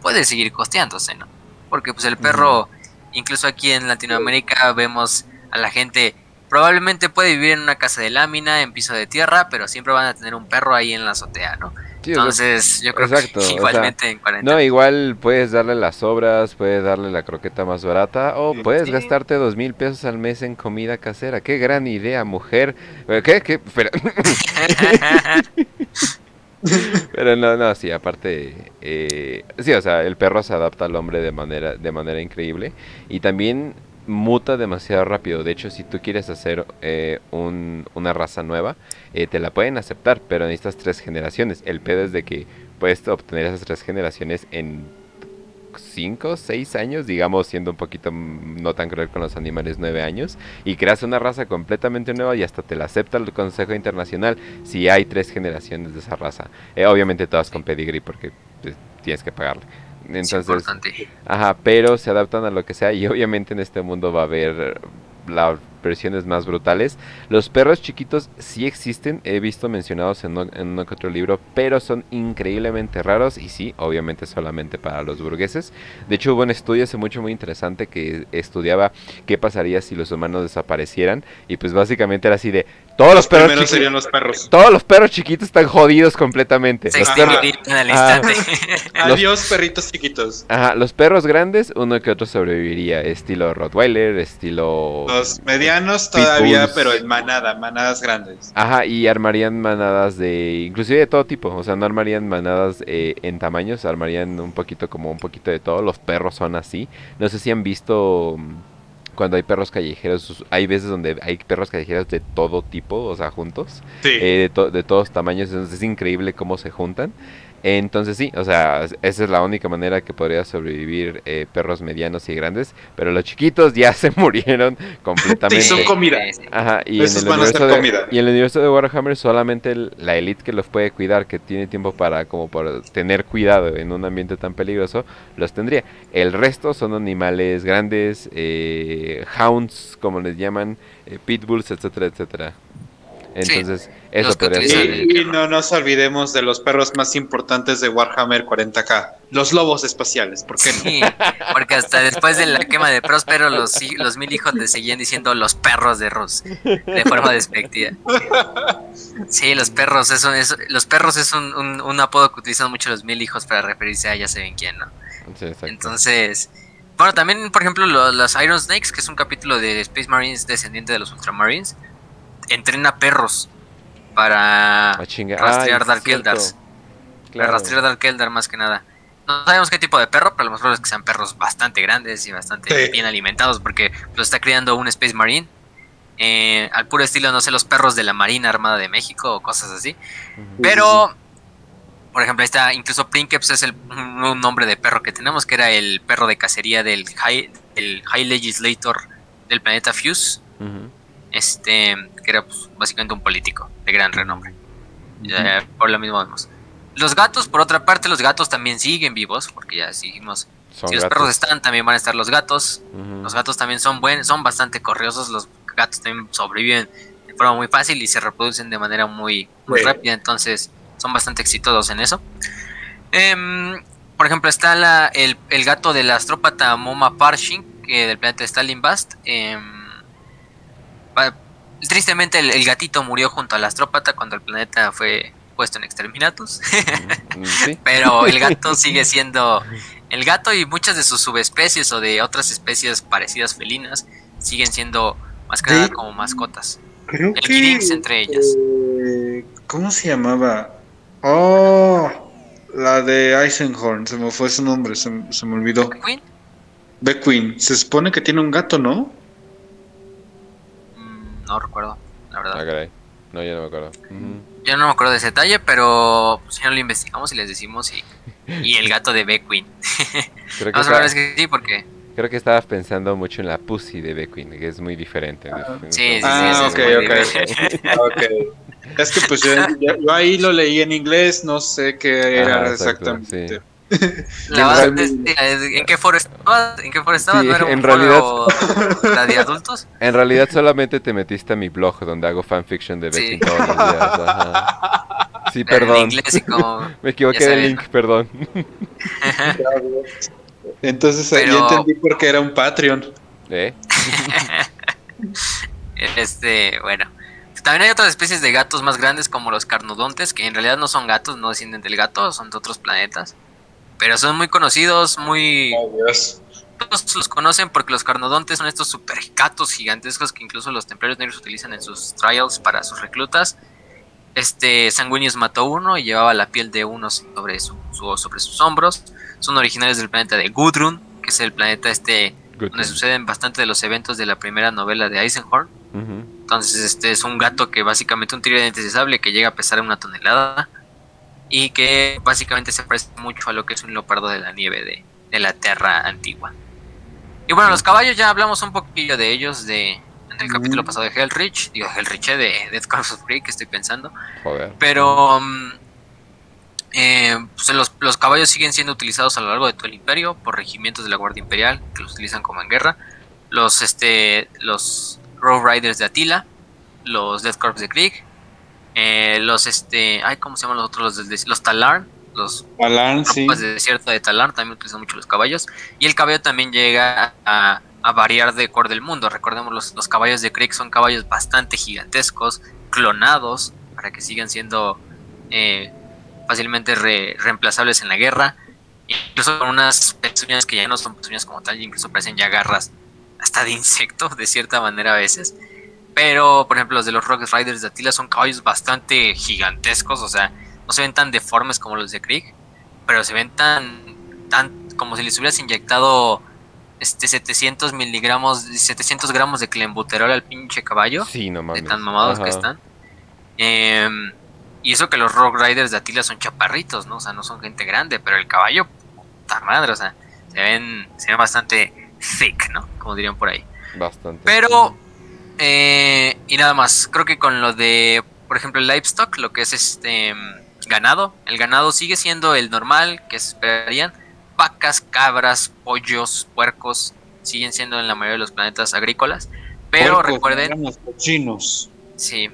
Speaker 3: puede seguir costeándose, ¿no? Porque pues el perro, incluso aquí en Latinoamérica vemos a la gente, probablemente puede vivir en una casa de lámina, en piso de tierra, pero siempre van a tener un perro ahí en la azotea, ¿no?
Speaker 1: Sí,
Speaker 3: Entonces, yo creo
Speaker 1: exacto, o
Speaker 3: que
Speaker 1: sea,
Speaker 3: igualmente en cuarentena.
Speaker 1: No, igual puedes darle las sobras, puedes darle la croqueta más barata o puedes
Speaker 3: Sí.
Speaker 1: gastarte dos mil pesos al mes en comida casera. Qué gran idea, mujer. Eh, ¿Qué? ¿Qué? Espera. (laughs) Pero no, no, sí, aparte, eh, sí, o sea, el perro se adapta al hombre de manera, de manera increíble y también muta demasiado rápido. De hecho, si tú quieres hacer eh, un- una raza nueva, eh, te la pueden aceptar, pero necesitas tres generaciones. El pedo es de que puedes obtener esas tres generaciones en 5, 6 años, digamos, siendo un poquito no tan cruel con los animales, 9 años, y creas una raza completamente nueva y hasta te la acepta el Consejo Internacional si hay tres generaciones de esa raza. Eh, obviamente todas con pedigree porque pues, tienes que pagarle. Entonces, ajá, pero se adaptan a lo que sea y obviamente en este mundo va a haber la versiones más brutales. Los perros chiquitos sí existen, he visto mencionados en, un otro libro, pero son increíblemente raros y sí, obviamente solamente para los burgueses. De hecho hubo un estudio hace mucho muy interesante que estudiaba qué pasaría si los humanos desaparecieran y pues básicamente era así de todos los, perros chiquitos,
Speaker 2: serían los perros.
Speaker 1: Todos los perros chiquitos están jodidos completamente.
Speaker 3: Se en instante. (laughs)
Speaker 2: Adiós, perritos chiquitos.
Speaker 1: Ajá, los perros grandes, uno que otro sobreviviría, estilo Rottweiler, estilo...
Speaker 2: Los medianos todavía, pero en manada, manadas grandes.
Speaker 1: Ajá, y armarían manadas de... inclusive de todo tipo, o sea, no armarían manadas eh, en tamaños, armarían un poquito como un poquito de todo, los perros son así. No sé si han visto cuando hay perros callejeros, hay veces donde hay perros callejeros de todo tipo, o sea, juntos, eh, de, todos tamaños, es increíble cómo se juntan. Entonces sí, o sea, esa es la única manera que podría sobrevivir eh, perros medianos y grandes, pero los chiquitos ya (laughs) se murieron completamente.
Speaker 2: Sí, son comida.
Speaker 1: Ajá, y en, el universo de, y en el universo de Warhammer solamente la elite que los puede cuidar, que tiene tiempo para como por tener cuidado en un ambiente tan peligroso, los tendría. El resto son animales grandes, eh, hounds, como les llaman, eh, pitbulls, etcétera, etcétera. Entonces, eso podría
Speaker 2: ser. Y, no nos olvidemos de los perros más importantes de Warhammer 40k, los lobos espaciales, ¿por qué no? Sí,
Speaker 3: porque hasta después de la quema de Próspero, los, los mil hijos le seguían diciendo los perros de Rus, de forma despectiva. Sí, los perros, eso, es, los perros es un, un, apodo que utilizan mucho los mil hijos para referirse a ya se ven quién, ¿no? Entonces, bueno, también, por ejemplo, los Iron Snakes, que es un capítulo de Space Marines descendiente de los Ultramarines entrena perros para
Speaker 1: ah,
Speaker 3: rastrear Dark Eldars. Para rastrear Dark Eldar más que nada. No sabemos qué tipo de perro, pero lo más probable es que sean perros bastante grandes y bastante bien alimentados porque los está criando un Space Marine. Eh, al puro estilo, no sé, los perros de la Marina Armada de México o cosas así. Pero, por ejemplo, ahí está, incluso Princeps es el, un nombre de perro que tenemos, que era el perro de cacería del High, high Legislator del planeta Fuse este, que era pues, básicamente un político de gran renombre. por lo mismo vemos. Los gatos, por otra parte, los gatos también siguen vivos, porque ya dijimos, si los perros están, también van a estar los gatos. Los gatos también son buenos, son bastante corriosos, los gatos también sobreviven de forma muy fácil y se reproducen de manera muy, muy rápida, entonces son bastante exitosos en eso. Em, por ejemplo, está la, el, el, gato del astrópata Moma Parshin, que del planeta Stalin Bast. Eh, Tristemente el, gatito murió junto al astrópata cuando el planeta fue puesto en exterminatus. Mm, (laughs) Pero el gato (laughs) sigue siendo... El gato y muchas de sus subespecies o de otras especies parecidas felinas siguen siendo más que nada como mascotas.
Speaker 2: Creo el que...
Speaker 3: entre ellas.
Speaker 2: Eh, ¿Cómo se llamaba? Oh, la de Eisenhorn, se me fue su nombre, se, me olvidó. ¿The Queen? Se supone que tiene un gato, ¿no?
Speaker 3: No recuerdo, la verdad.
Speaker 1: Ah, no, yo no me acuerdo.
Speaker 3: Yo no me acuerdo de ese detalle, pero si no lo investigamos y les decimos y, y el gato de Beckwin. (laughs) Creo que, a que sí, porque...
Speaker 1: Creo que estabas pensando mucho en la pussy de Beckwin, que es muy diferente.
Speaker 3: Ah, sí, sí,
Speaker 2: ah, sí, okay, Es que pues yo, ahí lo leí en inglés, no sé qué era exactamente.
Speaker 3: ¿En qué foro estabas? ¿En qué foro estabas? ¿No era
Speaker 1: en realidad,
Speaker 3: la de adultos? (laughs)
Speaker 1: En realidad solamente te metiste a mi blog donde hago fanfiction de Becky todos los días. (laughs) Sí, perdón. (laughs) Me equivoqué de link, perdón.
Speaker 2: Entonces ahí entendí por qué era un Patreon.
Speaker 1: ¿Eh?
Speaker 3: este, bueno. También hay otras especies de gatos más grandes como los carnodontes, que en realidad no son gatos, no descienden del gato, son de otros planetas. Pero son muy conocidos, muy... Todos los conocen porque los carnodontes son estos super gatos gigantescos que incluso los templarios negros utilizan en sus trials para sus reclutas. Este Sanguinius mató uno y llevaba la piel de uno sobre, su, sobre sus hombros. Son originarios del planeta de Gudrun, que es el planeta este donde suceden bastante de los eventos de la primera novela de Eisenhorn. Entonces, este es un gato que básicamente un tridente de sable que llega a pesar una tonelada y que básicamente se parece mucho a lo que es un leopardo de la nieve de, de la Tierra antigua. Y bueno, los caballos ya hablamos un poquillo de ellos de, en el capítulo pasado de Hellrich, digo Hellrich eh, de Death Comes of Creek, estoy pensando.
Speaker 1: Joder.
Speaker 3: Pero mm, eh, pues, los, los caballos siguen siendo utilizados a lo largo de todo el imperio por regimientos de la Guardia Imperial que los utilizan como en guerra. Los, este, los Road Riders de Attila, los Death Corps de Krieg, eh, los, este, ay, ¿cómo se llaman los otros? Los, de- los los
Speaker 2: Alan, sí.
Speaker 3: tropas de desierto de Talarn también utilizan mucho los caballos. Y el caballo también llega a, a variar de acuerdo del mundo. Recordemos, los, los caballos de Krieg son caballos bastante gigantescos, clonados, para que sigan siendo eh, fácilmente re- reemplazables en la guerra. Incluso con unas pezuñas que ya no son pezuñas como tal, incluso parecen ya garras hasta de insecto, de cierta manera a veces. Pero, por ejemplo, los de los Rock Riders de Attila son caballos bastante gigantescos, o sea, no se ven tan deformes como los de Krieg, pero se ven tan, tan como si les hubieras inyectado este 700 miligramos, 700 gramos de clenbuterol al pinche caballo,
Speaker 1: Sí, no
Speaker 3: de
Speaker 1: mames.
Speaker 3: tan mamados que están. Em, y eso que los Rock Riders de Attila son chaparritos, ¿no? O sea, no son gente grande, pero el caballo, puta madre, o sea, se ven, se ven bastante thick, ¿no? Como dirían por ahí.
Speaker 1: Bastante.
Speaker 3: Pero, eh, y nada más, creo que con lo de, por ejemplo, el livestock, lo que es este mm, ganado, el ganado sigue siendo el normal que se esperarían. Vacas, cabras, pollos, puercos, siguen siendo en la mayoría de los planetas agrícolas. Pero
Speaker 2: Puercos,
Speaker 3: recuerden,
Speaker 2: marranos, cochinos.
Speaker 3: sí,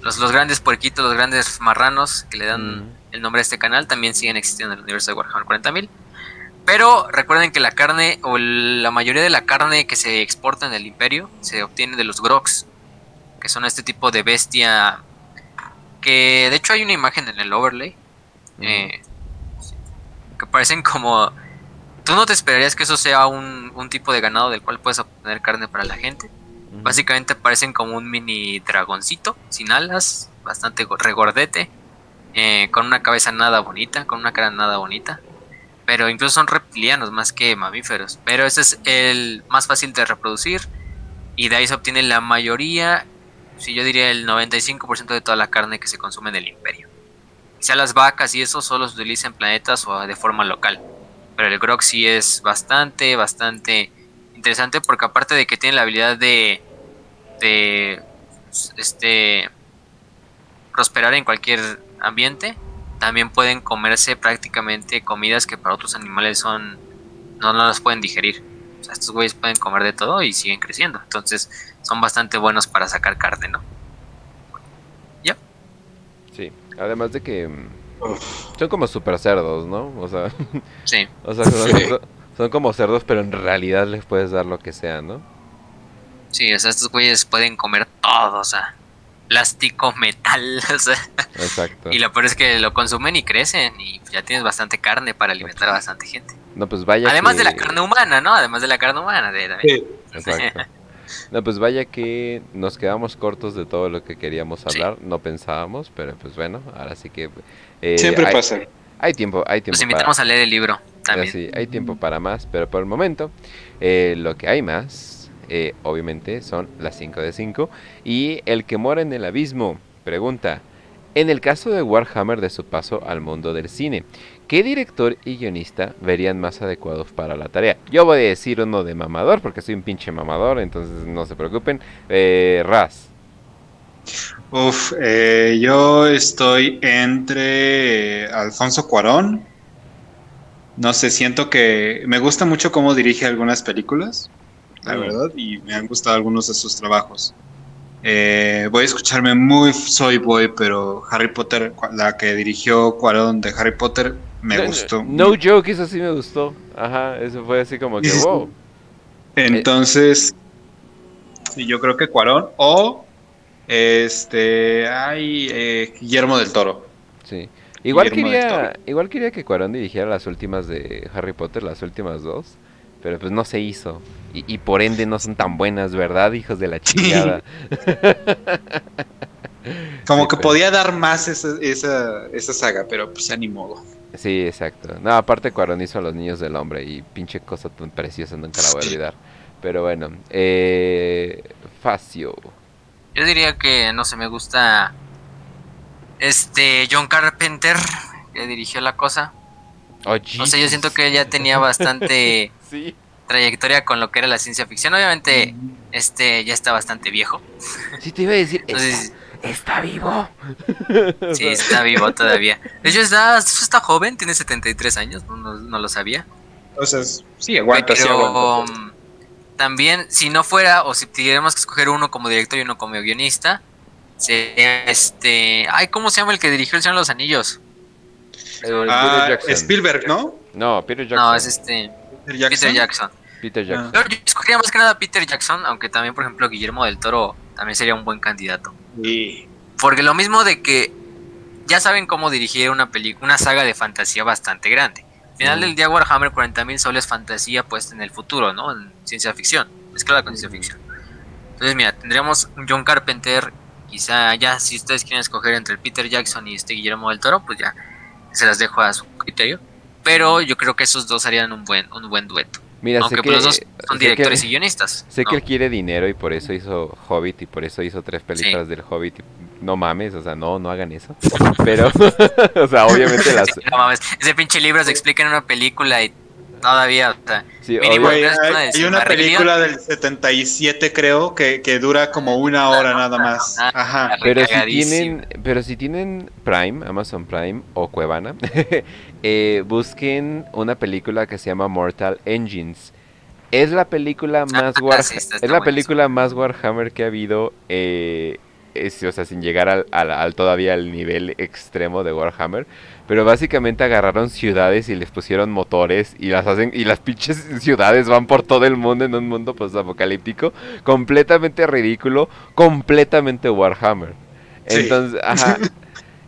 Speaker 3: los, los grandes puerquitos, los grandes marranos que le dan
Speaker 1: Mm.
Speaker 3: el nombre a este canal también siguen existiendo en el universo de Warhammer 40.000. Pero recuerden que la carne o la mayoría de la carne que se exporta en el imperio se obtiene de los Grox, que son este tipo de bestia que de hecho hay una imagen en el overlay eh, que parecen como... Tú no te esperarías que eso sea un, un tipo de ganado del cual puedes obtener carne para la gente. Básicamente parecen como un mini dragoncito, sin alas, bastante go- regordete, eh, con una cabeza nada bonita, con una cara nada bonita. Pero incluso son reptilianos más que mamíferos. Pero ese es el más fácil de reproducir. Y de ahí se obtiene la mayoría, si yo diría el 95% de toda la carne que se consume en el imperio. Sea las vacas y eso solo se utiliza en planetas o de forma local. Pero el grog es bastante, bastante interesante porque aparte de que tiene la habilidad de, de este prosperar en cualquier ambiente, también pueden comerse prácticamente comidas que para otros animales son no, no las pueden digerir. O sea, estos güeyes pueden comer de todo y siguen creciendo. Entonces son bastante buenos para sacar carne, ¿no?
Speaker 1: Sí. Además de que mm, son como super cerdos, ¿no? O sea, (laughs)
Speaker 3: Sí.
Speaker 1: o sea son,
Speaker 2: Sí.
Speaker 1: son- son como cerdos, pero en realidad les puedes dar lo que sea, ¿no?
Speaker 3: Sí, o sea, estos güeyes pueden comer todo, o sea, plástico, (laughs) metal, o sea,
Speaker 1: Exacto.
Speaker 3: y lo peor es que lo consumen y crecen y ya tienes bastante carne para alimentar a bastante gente.
Speaker 1: No, pues vaya
Speaker 3: Además de la carne humana, ¿no? Además de la carne humana. De,
Speaker 2: Sí.
Speaker 1: Exacto. No, pues vaya que nos quedamos cortos de todo lo que queríamos
Speaker 3: Sí.
Speaker 1: hablar. No pensábamos, pero pues bueno, ahora sí que eh,
Speaker 2: Siempre
Speaker 1: hay,
Speaker 2: pasa.
Speaker 1: hay tiempo, hay tiempo para,
Speaker 3: invitamos a leer el libro también.
Speaker 1: sí, hay tiempo para más, pero por el momento eh, lo que hay más, eh, obviamente, son las 5 de 5 y el que mora en el abismo pregunta. En el caso de Warhammer de su paso al mundo del cine, ¿qué director y guionista verían más adecuados para la tarea? Yo voy a decir uno de mamador, porque soy un pinche mamador, entonces no se preocupen. Eh, Raz.
Speaker 2: Uf, eh, yo estoy entre Alfonso Cuarón. No sé, siento que me gusta mucho cómo dirige algunas películas, la verdad, y me han gustado algunos de sus trabajos. Eh, voy a escucharme muy soy boy, pero Harry Potter, la que dirigió Cuarón de Harry Potter, me
Speaker 1: no,
Speaker 2: gustó.
Speaker 1: No joke, eso sí me gustó. Ajá, eso fue así como que (laughs) wow.
Speaker 2: Entonces, sí, yo creo que Cuarón o este, ay, eh, Guillermo del Toro.
Speaker 1: Sí. Igual
Speaker 2: Guillermo
Speaker 1: quería,
Speaker 2: Toro.
Speaker 1: igual quería que Cuarón dirigiera las últimas de Harry Potter, las últimas dos, pero pues no se hizo. Y, y por ende no son tan buenas, ¿verdad, hijos de la chingada? (laughs)
Speaker 2: Como
Speaker 1: Sí,
Speaker 2: que
Speaker 1: pero-
Speaker 2: podía dar más esa, esa, esa saga, pero pues ni modo.
Speaker 1: Sí, exacto. No, aparte Cuarón hizo a los niños del hombre y pinche cosa tan preciosa, nunca la voy a olvidar. Pero bueno, eh, Facio.
Speaker 3: Yo diría que, no sé, me gusta este John Carpenter, que dirigió la cosa.
Speaker 1: Oh,
Speaker 3: O sea, yo siento que ya tenía bastante (laughs)
Speaker 1: Sí.
Speaker 3: trayectoria con lo que era la ciencia ficción. Obviamente, este ya está bastante viejo.
Speaker 1: Sí, te iba a decir, está,
Speaker 3: Entonces,
Speaker 1: está vivo. (laughs)
Speaker 3: sí, está vivo todavía. De hecho, está, está joven, tiene 73 años, no, no- no lo sabía.
Speaker 2: Entonces, sí, aguanta, sí,
Speaker 3: Pero
Speaker 2: aguanta.
Speaker 3: um, también, si no fuera, o si tuviéramos que escoger uno como director y uno como guionista, sería este. Ay, ¿cómo se llama el que dirigió El Señor de los Anillos?
Speaker 2: Ah,
Speaker 1: Jackson.
Speaker 2: Spielberg, ¿no?
Speaker 1: No, Peter Jackson.
Speaker 3: No, es este.
Speaker 2: Peter Jackson.
Speaker 3: Peter Jackson.
Speaker 1: Peter Jackson.
Speaker 3: Pero yo escogería más que nada a Peter Jackson, aunque también, por ejemplo, Guillermo del Toro también sería un buen candidato.
Speaker 2: Sí.
Speaker 3: Porque lo mismo de que ya saben cómo dirigir una película, una saga de fantasía bastante grande. Al final del día Warhammer 40.000 solo es fantasía puesta en el futuro, ¿no? En ciencia ficción, mezclada con ciencia ficción. Entonces, mira, tendríamos un John Carpenter, quizá ya si ustedes quieren escoger entre el Peter Jackson y este Guillermo del Toro, pues ya se las dejo a su criterio. Pero yo creo que esos dos harían un buen, un buen dueto.
Speaker 1: Mira, sé
Speaker 3: Aunque
Speaker 1: que,
Speaker 3: los dos son
Speaker 1: que-
Speaker 3: directores y guionistas.
Speaker 1: Sé
Speaker 3: ¿no?
Speaker 1: que él quiere dinero y por eso hizo Hobbit y por eso hizo tres películas del Hobbit. y No mames, o sea, no, no hagan eso. (laughs) Pero, (laughs) o sea, obviamente (laughs) las...
Speaker 3: Sí, no mames, ese pinche libro se explica en una película y todavía, o sea,
Speaker 1: Sí,
Speaker 3: Mínimo, una
Speaker 2: hay, una película del 77, creo, que, que dura como una hora nada más.
Speaker 3: Ah,
Speaker 2: Ajá.
Speaker 1: Pero si tienen, pero si tienen Prime, Amazon Prime o Cuevana, (laughs) eh, busquen una película que se llama Mortal Engines. Es la película más
Speaker 3: Ah,
Speaker 1: Warha-
Speaker 3: sí, está-
Speaker 1: es la película más Warhammer que ha habido, eh, es- o sea, sin llegar al, al- al todavía al nivel extremo de Warhammer. Pero básicamente agarraron ciudades y les pusieron motores y las hacen y las pinches (laughs) ciudades van por todo el mundo en un mundo post-apocalíptico completamente ridículo, completamente Warhammer.
Speaker 2: Sí.
Speaker 1: Entonces, (laughs) ajá.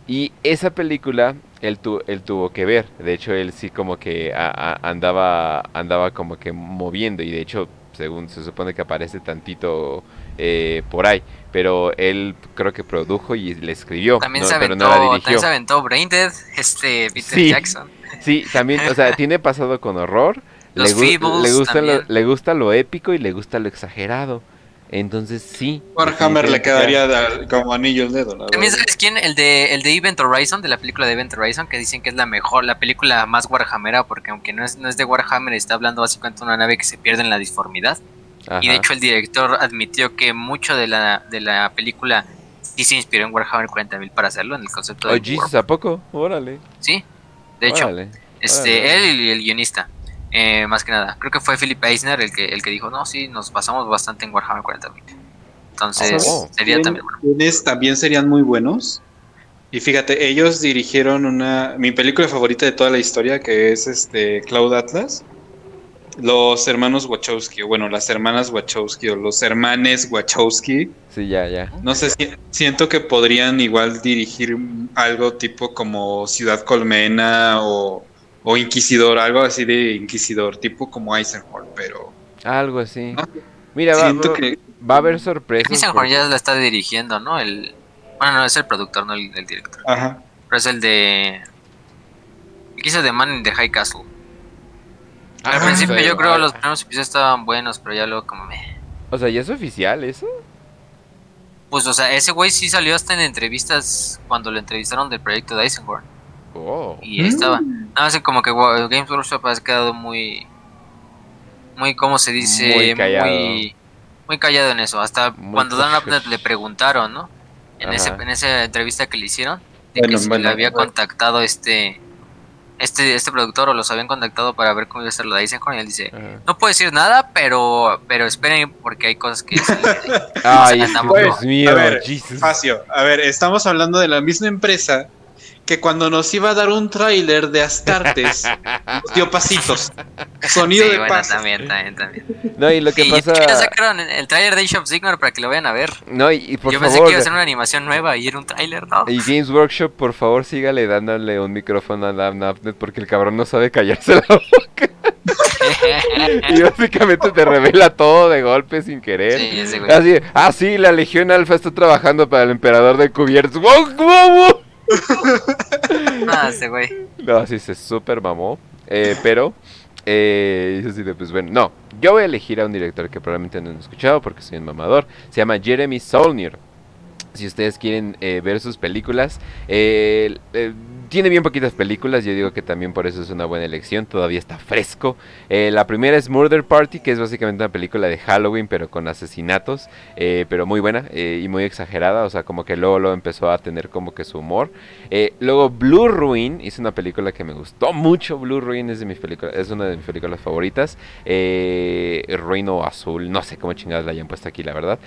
Speaker 1: Y esa película él, tu- él tuvo que ver. De hecho, él sí como que a- a- andaba andaba como que moviendo y de hecho, según se supone que aparece tantito eh, por ahí, pero él creo que produjo y le escribió,
Speaker 3: también,
Speaker 1: no-
Speaker 3: se
Speaker 1: pero
Speaker 3: aventó,
Speaker 1: no la
Speaker 3: también
Speaker 1: dirigió.
Speaker 3: se aventó Braindead, este Peter
Speaker 1: Sí.
Speaker 3: Jackson.
Speaker 1: Sí, también, o sea, (laughs) tiene pasado con horror.
Speaker 3: Los
Speaker 1: le, gu- le gusta lo,
Speaker 3: también.
Speaker 1: le gusta lo épico y le gusta lo exagerado. Entonces sí.
Speaker 2: Warhammer le quedaría de- como anillo al dedo.
Speaker 3: También sabes quién, el de el de Event Horizon, de la película de Event Horizon, que dicen que es la mejor, la película más Warhammera, porque aunque no es, no es de Warhammer, está hablando básicamente de una nave que se pierde en la disformidad. Y de hecho el director admitió que mucho de la, de la película sí se inspiró en Warhammer 40.000 para hacerlo, en el concepto
Speaker 1: Oh,
Speaker 3: de
Speaker 1: Jesus, ¿a poco? Órale.
Speaker 3: Sí, de hecho,
Speaker 1: órale.
Speaker 3: este,
Speaker 1: órale.
Speaker 3: él y el guionista, eh, más que nada. Creo que fue Philip Eisner el que, el que dijo, no, sí, nos basamos bastante en Warhammer 40.000. Entonces,
Speaker 1: Oh.
Speaker 3: sería
Speaker 2: ¿Quién-
Speaker 3: también bueno.
Speaker 2: quiénes también serían muy buenos. Y fíjate, ellos dirigieron una mi película favorita de toda la historia, que es este Cloud Atlas. Los hermanos Wachowski, o bueno, las hermanas Wachowski, o los hermanes Wachowski.
Speaker 1: Sí, ya, ya.
Speaker 2: No sé, si, siento que podrían igual dirigir algo tipo como Ciudad Colmena o, o Inquisidor, algo así de Inquisidor, tipo como Eisenhower, pero
Speaker 1: Algo así.
Speaker 2: Ah,
Speaker 1: Mira, va,
Speaker 2: siento
Speaker 1: va-
Speaker 2: que
Speaker 1: va a haber sorpresas.
Speaker 3: Eisenhower
Speaker 1: porque-
Speaker 3: ya la está dirigiendo, ¿no? El, bueno, no, es el productor, no el, el director.
Speaker 2: ajá.
Speaker 3: Pero es el de... El que hizo de Man in the High Castle. Al
Speaker 1: Ah,
Speaker 3: principio yo creo
Speaker 1: ah,
Speaker 3: los primeros episodios estaban buenos, pero ya luego como me...
Speaker 1: O sea, ¿ya es oficial eso?
Speaker 3: Pues, o sea, ese güey sí salió hasta en entrevistas cuando lo entrevistaron del proyecto de Eisenhower.
Speaker 1: Oh.
Speaker 3: Y ahí estaba. Nada más como que wow, Games Workshop ha quedado muy. Muy, ¿cómo se dice?
Speaker 1: Muy callado.
Speaker 3: Muy, muy callado en eso. Hasta
Speaker 1: Muy
Speaker 3: cuando Dan Abnett (laughs) le preguntaron, ¿no? En, ese, en esa entrevista que le hicieron, de
Speaker 2: Bueno,
Speaker 3: que si
Speaker 2: bueno,
Speaker 3: le había
Speaker 2: bueno.
Speaker 3: contactado este. Este, este productor o los habían contactado para ver cómo iba a ser lo de Eisenhower y él dice,
Speaker 1: Ajá.
Speaker 3: no puedo decir nada, pero pero esperen porque hay cosas que... (laughs) sí".
Speaker 1: Ay, Dios mío,
Speaker 2: A ver,
Speaker 1: Jesus.
Speaker 2: Espacio. A ver, estamos hablando de la misma empresa que cuando nos iba a dar un tráiler de Astartes nos dio pasitos. Sonido
Speaker 3: Sí,
Speaker 2: de
Speaker 3: bueno,
Speaker 2: pasos.
Speaker 3: también, también, también.
Speaker 1: No, y lo que
Speaker 3: Sí,
Speaker 1: pasa...
Speaker 3: ya sacaron el trailer de Age of Sigmar para que lo vayan a ver.
Speaker 1: No, y, y por
Speaker 3: Yo pensé
Speaker 1: favor...
Speaker 3: que iba a ser una animación nueva y era un tráiler, ¿no?
Speaker 1: Y Games Workshop, por favor, sígale dándole un micrófono a Dan Abnett porque el cabrón no sabe callarse la boca. (laughs) Y básicamente te revela todo de golpe sin querer.
Speaker 3: sí, ese güey.
Speaker 1: Así, ah, sí, la Legión Alfa está trabajando para el emperador de cubiertos. ¡Wow, wow, wow! (laughs)
Speaker 3: Ah, ese güey.
Speaker 1: No, sí, se super mamó. Eh, pero, eh, pues bueno, no. Yo voy a elegir a un director que probablemente no han escuchado porque soy un mamador. Se llama Jeremy Saulnier. Si ustedes quieren eh, ver sus películas, eh, eh, tiene bien poquitas películas, yo digo que también por eso es una buena elección, todavía está fresco. Eh, la primera es Murder Party, que es básicamente una película de Halloween, pero con asesinatos, eh, pero muy buena eh, y muy exagerada, o sea, como que luego lo empezó a tener como que su humor. luego Blue Ruin, es una película que me gustó mucho, Blue Ruin es, de mis películas, es una de mis películas favoritas. Reino Azul, no sé cómo chingadas la hayan puesto aquí, la verdad.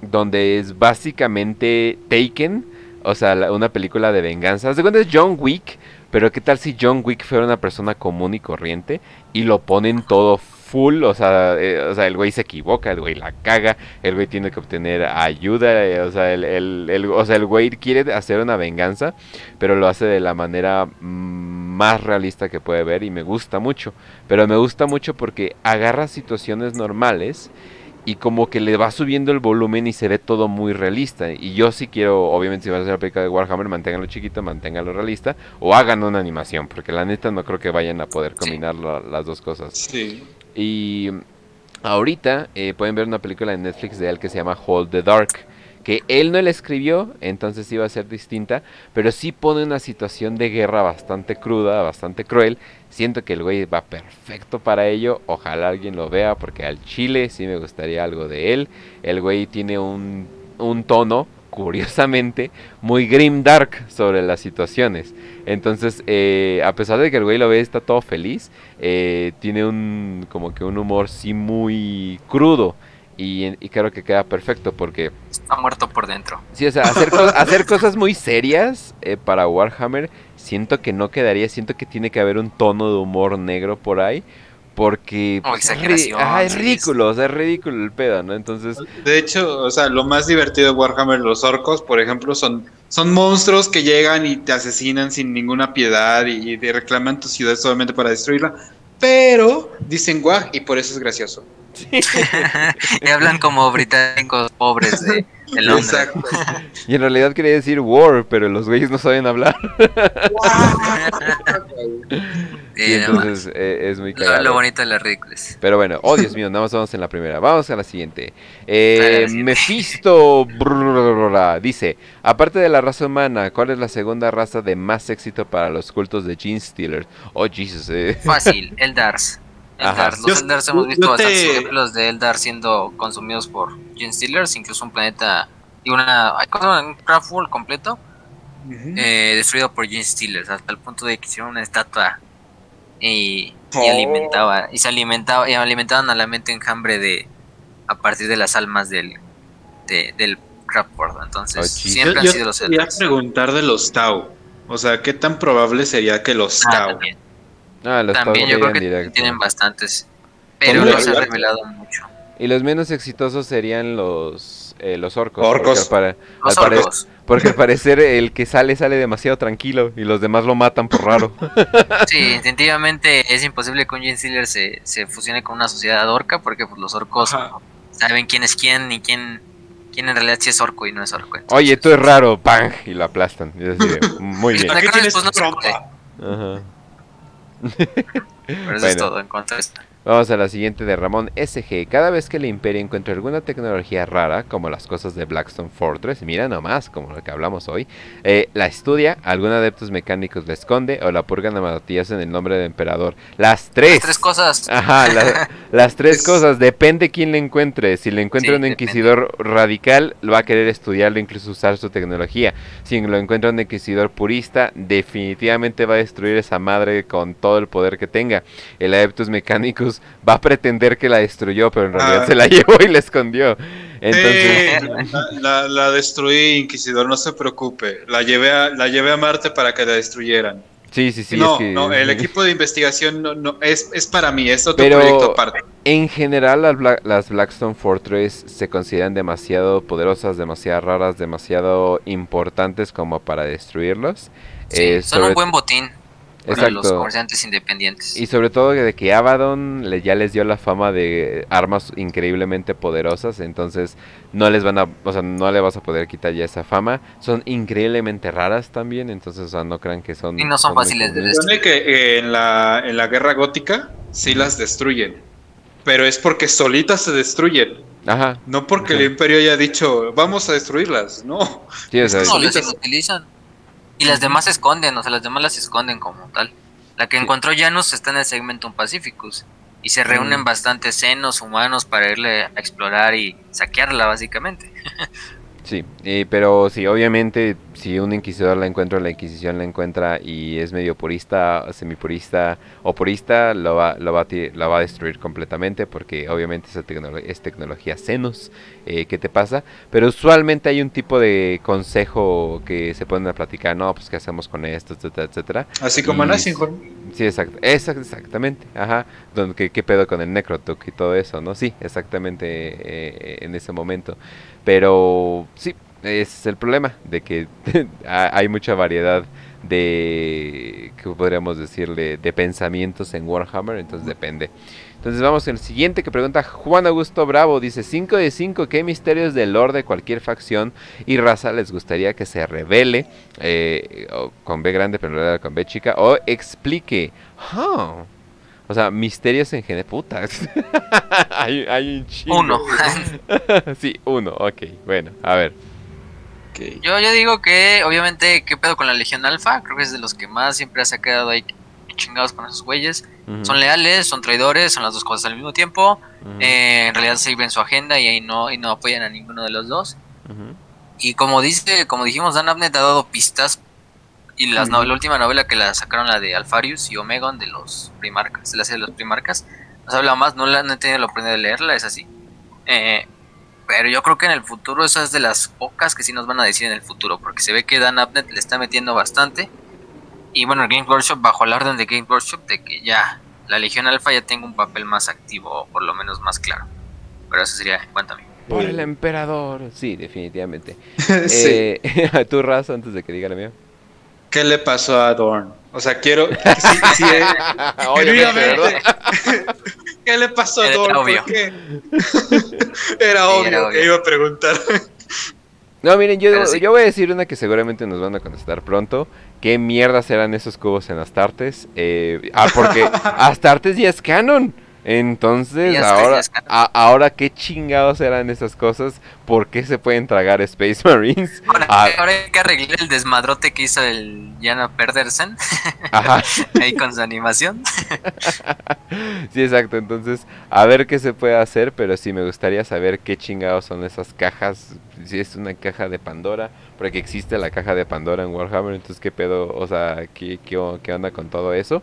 Speaker 1: donde es básicamente Taken o sea, una película de venganza. De cuenta es John Wick, pero ¿qué tal si John Wick fuera una persona común y corriente y lo ponen todo full? O sea, eh, o sea el güey se equivoca, el güey la caga, el güey tiene que obtener ayuda, eh, o, sea, el, el, o sea, el güey quiere hacer una venganza, pero lo hace de la manera más realista que puede ver y me gusta mucho. Pero me gusta mucho porque agarra situaciones normales y como que le va subiendo el volumen y se ve todo muy realista. Y yo sí quiero, obviamente si vas a hacer la película de Warhammer, manténganlo chiquito, manténganlo realista, o hagan una animación, porque la neta no creo que vayan a poder combinar las dos cosas.
Speaker 2: Sí.
Speaker 1: Y ahorita eh, pueden ver una película en Netflix de él que se llama Hold the Dark que él no la escribió, entonces iba a ser distinta, pero sí pone una situación de guerra bastante cruda, bastante cruel. Siento que el güey va perfecto para ello, ojalá alguien lo vea, porque al chile sí me gustaría algo de él. El güey tiene un, un tono, curiosamente, muy grim dark sobre las situaciones. Entonces, eh, a pesar de que el güey lo ve, está todo feliz, eh, tiene un, como que un humor sí muy crudo. Y, creo que queda perfecto porque...
Speaker 3: Está muerto por dentro.
Speaker 1: Sí, o sea, hacer, (laughs) hacer cosas muy serias eh, para Warhammer, siento que no quedaría, siento que tiene que haber un tono de humor negro por ahí. Porque
Speaker 3: pues, es,
Speaker 1: ridículo, o sea, es ridículo el pedo, ¿no? Entonces...
Speaker 2: De hecho, o sea, lo más divertido de Warhammer, los orcos, por ejemplo, son, son monstruos que llegan y te asesinan sin ninguna piedad y, y reclaman tu ciudad solamente para destruirla. Pero dicen guaj y por eso es gracioso. (laughs)
Speaker 3: y hablan como británicos pobres de, Londres. (laughs)
Speaker 1: y en realidad quería decir war, pero los güeyes no saben hablar. (laughs) y entonces eh, es muy
Speaker 3: cagado. Lo, bonito de las ridículas.
Speaker 1: Pero bueno, oh Dios mío, nada más vamos en la primera. Vamos a la siguiente. Eh, Mephisto dice: Aparte de la raza humana, ¿cuál es la segunda raza de más éxito para los cultos de Gene Stealers? Oh, Jesus. Eh.
Speaker 3: Fácil, el Dars. Los Eldars hemos visto bastantes ejemplos de Eldar siendo consumidos por Gen Stealers, incluso un planeta y una hay un craft world completo eh, destruido por Gen Stealers hasta el punto de que hicieron una estatua y, oh. alimentaba y se alimentaba y alimentaban a la mente enjambre de a partir de las almas del del craft world. Entonces siempre han sido los
Speaker 2: Eldars. Quería preguntar de los Tau, o sea, qué tan probable sería que los ah, Tau
Speaker 1: Ah,
Speaker 3: También yo creo que tienen bastantes, pero no se ha revelado mucho.
Speaker 1: Y los menos exitosos serían los eh, los orcos.
Speaker 2: Orcos.
Speaker 1: Porque al, orcos. porque al parecer el que sale sale demasiado tranquilo y los demás lo matan por raro. (laughs)
Speaker 3: Sí, instintivamente es imposible que un Gen se, se fusione con una sociedad orca porque pues, los orcos saben quién es quién y quién quién en realidad sí es orco y no es orco.
Speaker 1: Oye, esto es raro, ¡pang! Y lo aplastan. muy (laughs) bien.
Speaker 3: Pues, no Ajá. (laughs) Pero eso es todo en cuanto a.
Speaker 1: Vamos a la siguiente de Ramón SG. Cada vez que el Imperio encuentra alguna tecnología rara, como las cosas de Blackstone Fortress, mira nomás, como lo que hablamos hoy, eh, la estudia, algún adeptos mecánicos la esconde o la purgan a matillas en el nombre del emperador. Las tres. Las
Speaker 3: tres cosas.
Speaker 1: Ajá, (laughs) las tres cosas. Depende quién le encuentre. Si le encuentra un inquisidor radical, va a querer estudiarlo, incluso usar su tecnología. Si lo encuentra un inquisidor purista, definitivamente va a destruir esa madre con todo el poder que tenga. El adeptos mecánicos va a pretender que la destruyó, pero en realidad ah. se la (laughs) llevó y la escondió. Entonces...
Speaker 2: la, la, destruí, Inquisidor, no se preocupe. La llevé a, la llevé a Marte para que la destruyeran.
Speaker 1: Sí, sí, sí.
Speaker 2: No, no, el (laughs) equipo de investigación no, es, es, para mí, es otro proyecto aparte.
Speaker 1: En general, las, Blackstone Fortress se consideran demasiado poderosas, demasiado raras, demasiado importantes como para destruirlos.
Speaker 3: Eh, son un buen botín. Exacto. los comerciantes independientes.
Speaker 1: Y sobre todo de que Abaddon le, ya les dio la fama de armas increíblemente poderosas, entonces no les van a, o sea, no le vas a poder quitar ya esa fama. Son increíblemente raras también, entonces, o sea, no crean que son...
Speaker 3: Y no son, fáciles de destruir.
Speaker 2: que eh, en, la, en la guerra gótica sí las destruyen, pero es porque solitas se destruyen.
Speaker 1: Ajá.
Speaker 2: No porque el imperio haya dicho, vamos a destruirlas, no.
Speaker 3: Sí, o sea, no, les utilizan. Y las demás se esconden, o sea, las demás las esconden como tal. La que encontró Janus está en el Segmentum Pacificus. Y se reúnen
Speaker 1: Mm.
Speaker 3: bastantes senos humanos para irle a explorar y saquearla, básicamente. (laughs)
Speaker 1: Sí, eh, pero sí, obviamente, si un inquisidor la encuentra, la Inquisición la encuentra y es medio purista, semipurista o purista, lo va, lo va, a, ti- lo va a destruir completamente porque obviamente esa es tecnología Xenos eh, que te pasa. Pero usualmente hay un tipo de consejo que se ponen a platicar, no, pues qué hacemos con esto, etcétera, etcétera.
Speaker 2: Así como en.
Speaker 1: Sí, exact- exact- exactamente, ajá, donde, ¿qué, qué pedo con el Necrotuk y todo eso, ¿no? Sí, exactamente eh, en ese momento, pero sí, es el problema, de que (laughs) ha- hay mucha variedad de, ¿qué podríamos decirle?, de pensamientos en Warhammer, entonces depende. Entonces vamos al siguiente que pregunta Juan Augusto Bravo, dice 5 de 5, ¿qué misterios del lore de cualquier facción y raza les gustaría que se revele? eh, con B grande pero con B chica, o explique. Huh. O sea, misterios en general. Puta. (laughs) hay, hay un chingo.
Speaker 3: Uno. (laughs)
Speaker 1: sí, uno. Ok, bueno, a ver.
Speaker 3: Yo, yo digo que, obviamente, ¿qué pedo con la Legión Alfa? Creo que es de los que más siempre se ha quedado ahí chingados con esos güeyes. Son leales, son traidores, son las dos cosas al mismo tiempo. Eh, en realidad sirven su agenda y ahí no, y no apoyan a ninguno de los dos. Y como dice, como dijimos, Dan Abnett ha dado pistas. Y las no- la última novela que la sacaron, la de Alfarius y Omegon de los Primarcas, de la serie de los Primarcas, nos habla más, no, la, no he tenido la oportunidad de leerla, es así. Eh, pero yo creo que en el futuro esa es de las pocas que sí nos van a decir en el futuro, porque se ve que Dan Abnett le está metiendo bastante. Y bueno, el Game Workshop, bajo la orden de Game Workshop, de que ya la Legión Alpha ya tenga un papel más activo, o por lo menos más claro. Pero eso sería en cuanto a mí.
Speaker 1: Por el emperador. Sí, definitivamente. (laughs)
Speaker 2: sí. (laughs)
Speaker 1: Eh, tu raza antes de que diga la mía.
Speaker 2: ¿Qué le pasó a Dorn? O sea, quiero. Sí, sí, eh, (laughs)
Speaker 1: Obviamente, ¿verdad?
Speaker 2: genuinamente. (laughs) ¿Qué le pasó a
Speaker 3: Era
Speaker 2: Dorn?
Speaker 3: obvio.
Speaker 2: ¿Por qué? (laughs) Era
Speaker 3: Sí,
Speaker 2: obvio
Speaker 3: era obvio.
Speaker 2: que iba a preguntar.
Speaker 1: No, miren, yo,
Speaker 3: Pero sí.
Speaker 1: yo voy a decir una que seguramente nos van a contestar pronto. ¿Qué mierda serán esos cubos en Astartes? Eh, ah, porque Astartes ya es canon. Entonces, ahora, a- ahora, ¿qué chingados eran esas cosas? ¿Por qué se pueden tragar Space (laughs) Marines?
Speaker 3: Ahora,
Speaker 1: Ah,
Speaker 3: ahora hay que arreglar el desmadrote que hizo el Jana Pedersen (laughs)
Speaker 1: ajá,
Speaker 3: ahí con su animación. (laughs)
Speaker 1: sí, exacto. Entonces, a ver qué se puede hacer, pero sí me gustaría saber qué chingados son esas cajas. Si es una caja de Pandora, porque existe la caja de Pandora en Warhammer, entonces qué pedo, o sea, qué, qué, qué onda con todo eso.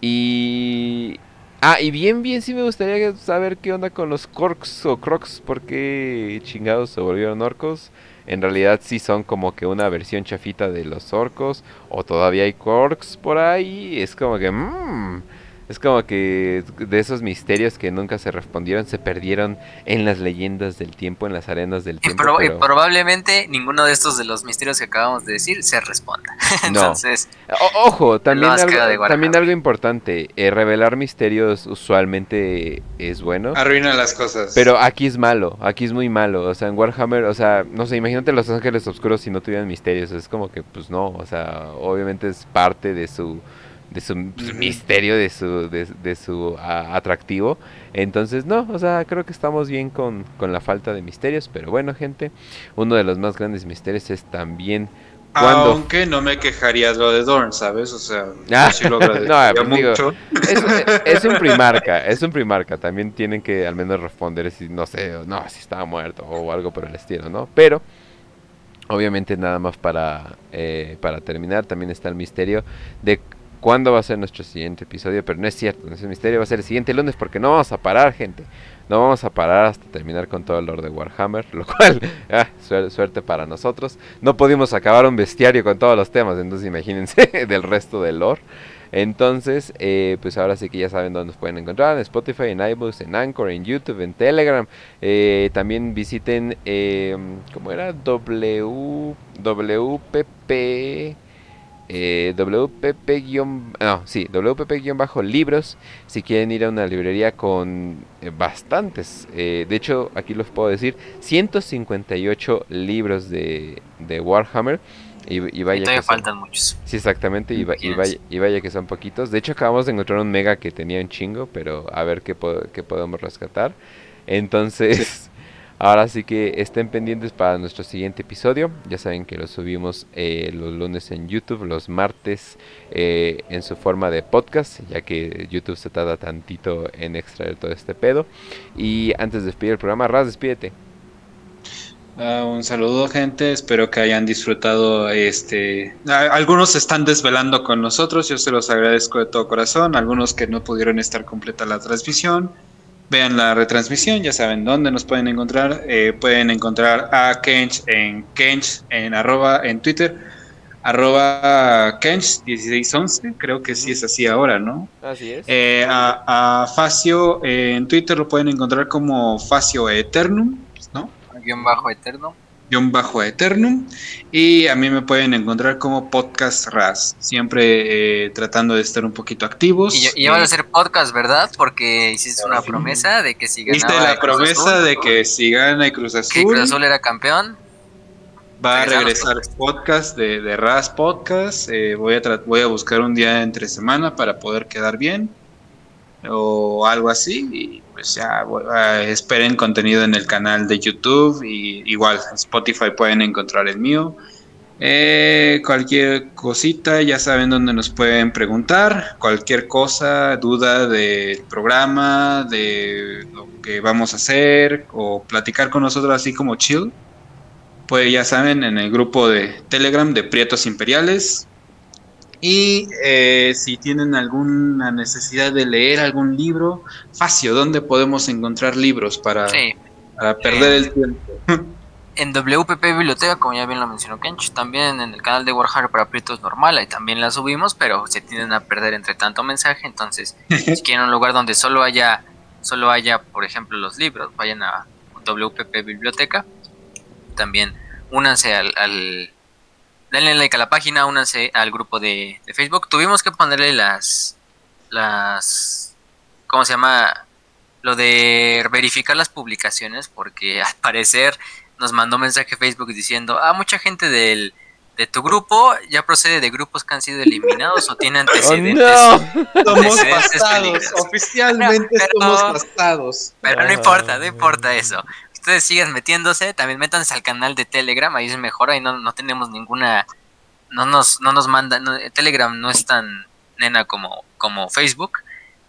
Speaker 1: Y... Ah, y bien, bien, sí me gustaría saber qué onda con los Corks o Crocs, porque chingados se volvieron orcos. En realidad sí son como que una versión chafita de los orcos, o todavía hay Corks por ahí. Es como que... mmm, es como que de esos misterios que nunca se respondieron, se perdieron en las leyendas del tiempo, en las arenas del
Speaker 3: Y,
Speaker 1: tiempo.
Speaker 3: y probablemente ninguno de estos de los misterios que acabamos de decir se responda. (laughs)
Speaker 1: No.
Speaker 3: Entonces,
Speaker 1: O- ojo, también algo, también algo importante, eh, revelar misterios usualmente es bueno,
Speaker 2: Arruina las cosas.
Speaker 1: pero aquí es malo, aquí es muy malo, o sea, en Warhammer, o sea, no sé, imagínate los ángeles oscuros si no tuvieran misterios, es como que, pues no, o sea, obviamente es parte de su, de su pues, misterio, de su, de, de su atractivo, entonces no, o sea, creo que estamos bien con, con la falta de misterios, pero bueno, gente, uno de los más grandes misterios es también cuando
Speaker 2: Aunque no me quejaría lo de Dorn, ¿sabes? O sea,
Speaker 1: Ah,
Speaker 2: sí lo (laughs)
Speaker 1: no, pues digo,
Speaker 2: mucho.
Speaker 1: Es, es un (laughs) primarca, es un primarca. También tienen que al menos responder si, no sé, no, si estaba muerto o algo por el estilo, ¿no? Pero, obviamente nada más para, eh, para terminar, también está el misterio de cuándo va a ser nuestro siguiente episodio, pero no es cierto, ese misterio va a ser el siguiente lunes porque no vamos a parar, gente. No vamos a parar hasta terminar con todo el lore de Warhammer, lo cual, (laughs) ah, suer- suerte para nosotros. No pudimos acabar un bestiario con todos los temas, entonces imagínense (laughs) del resto del lore. Entonces, eh, pues ahora sí que ya saben dónde nos pueden encontrar, en Spotify, en iBooks, en Anchor, en YouTube, en Telegram. Eh, también visiten, eh, ¿cómo era? W, WPP, eh, WPP guion, no, sí, WPP-libros, si quieren ir a una librería con eh, bastantes, eh, de hecho, aquí los puedo decir, 158 libros de, de Warhammer. Y, y vaya
Speaker 3: y
Speaker 1: que son-
Speaker 3: faltan muchos.
Speaker 1: Sí, exactamente, y, va- y
Speaker 3: Imagínense.
Speaker 1: vaya, y vaya que son poquitos. De hecho, acabamos de encontrar un mega que tenía un chingo, pero a ver qué, po- qué podemos rescatar. Entonces, (laughs) Ahora sí que estén pendientes para nuestro siguiente episodio. Ya saben que lo subimos eh, los lunes en YouTube, los martes eh, en su forma de podcast, ya que YouTube se tarda tantito en extraer todo este pedo. Y antes de despedir el programa, Raz, despídete.
Speaker 2: Ah, un saludo gente, espero que hayan disfrutado este... Algunos están desvelando con nosotros, yo se los agradezco de todo corazón, algunos que no pudieron estar completa la transmisión, vean la retransmisión, ya saben dónde nos pueden encontrar, eh, pueden encontrar a Kench en Kench en arroba en Twitter, arroba Kench1611, creo que sí es así ahora, ¿no?
Speaker 1: Así es.
Speaker 2: Eh, a, a, Facio en Twitter lo pueden encontrar como Facio Eternum, ¿no?
Speaker 3: guion bajo eterno.
Speaker 2: Guión bajo eternum. Y a mí me pueden encontrar como Podcast Ras. Siempre eh, tratando de estar un poquito activos.
Speaker 3: Y, ya vas a hacer podcast, ¿verdad? Porque hiciste una promesa de que si ganaba
Speaker 2: Hiciste la promesa de que si gana Cruz Azul.
Speaker 3: Que Cruz Azul era campeón.
Speaker 2: Va a regresar podcast de, de Ras Podcast. Eh, voy, a voy a buscar un día entre semana para poder quedar bien. O algo así. Y pues ya uh, esperen contenido en el canal de YouTube y igual Spotify pueden encontrar el mío. Eh, cualquier cosita, ya saben dónde nos pueden preguntar. Cualquier cosa, duda del programa, de lo que vamos a hacer o platicar con nosotros así como chill. Pues ya saben, en el grupo de Telegram de Prietos Imperiales. Y eh, si tienen alguna necesidad de leer algún libro, Facio, ¿dónde podemos encontrar libros para, para perder el tiempo? (laughs)
Speaker 3: En WPP Biblioteca, como ya bien lo mencionó Kench, también en el canal de Warhammer para Prietos normal, ahí también la subimos, pero se tienden a perder entre tanto mensaje, entonces (laughs) si quieren un lugar donde solo haya, solo haya, por ejemplo, los libros, vayan a WPP Biblioteca, también únanse al denle like a la página, únanse al grupo de, Facebook. Tuvimos que ponerle las, las, ¿cómo se llama? Lo de verificar las publicaciones, porque (laughs) al parecer nos mandó mensaje Facebook diciendo, ah, mucha gente del, de tu grupo ya procede de grupos que han sido eliminados o tiene (laughs) antecedentes.
Speaker 2: Oh, (laughs) Somos pasados, oficialmente somos pasados.
Speaker 3: Pero no importa, no importa eso ustedes sigan metiéndose, también métanse al canal de Telegram, ahí es mejor, ahí no, no tenemos ninguna, no nos, no nos manda, Telegram no es tan nena como, como Facebook,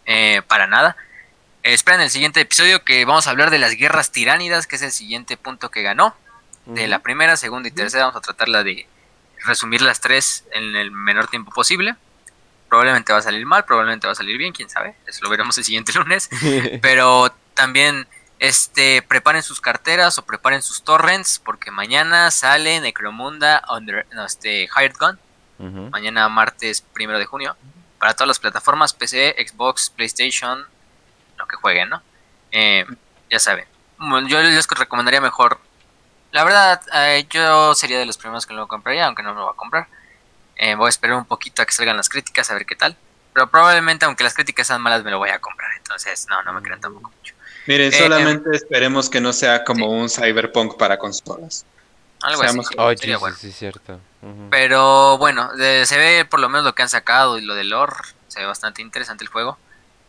Speaker 3: eh, para nada. Eh, esperen el siguiente episodio que vamos a hablar de las guerras tiránidas, que es el siguiente punto que ganó. De la primera, segunda y tercera, vamos a tratarla de resumir las tres en el menor tiempo posible. Probablemente va a salir mal, probablemente va a salir bien, quién sabe. Eso lo veremos el siguiente (laughs) lunes. (laughs) Pero también este, preparen sus carteras o preparen sus torrents porque mañana sale Necromunda under, no, este, Hired Gun. Mañana martes primero de junio. Para todas las plataformas, PC, Xbox, PlayStation, lo que jueguen, ¿no? Eh, ya saben. Yo les recomendaría mejor. La verdad, eh, yo sería de los primeros que lo compraría, aunque no me lo voy a comprar. Eh, voy a esperar un poquito a que salgan las críticas, a ver qué tal. Pero probablemente, aunque las críticas sean malas, me lo voy a comprar. Entonces, no, no me crean tampoco mucho.
Speaker 2: Miren, eh, solamente em, esperemos que no sea como un cyberpunk para consolas.
Speaker 3: Algo así.
Speaker 1: sí, cierto.
Speaker 3: Pero bueno, se ve por lo menos lo que han sacado y lo de lore. Se ve bastante interesante el juego.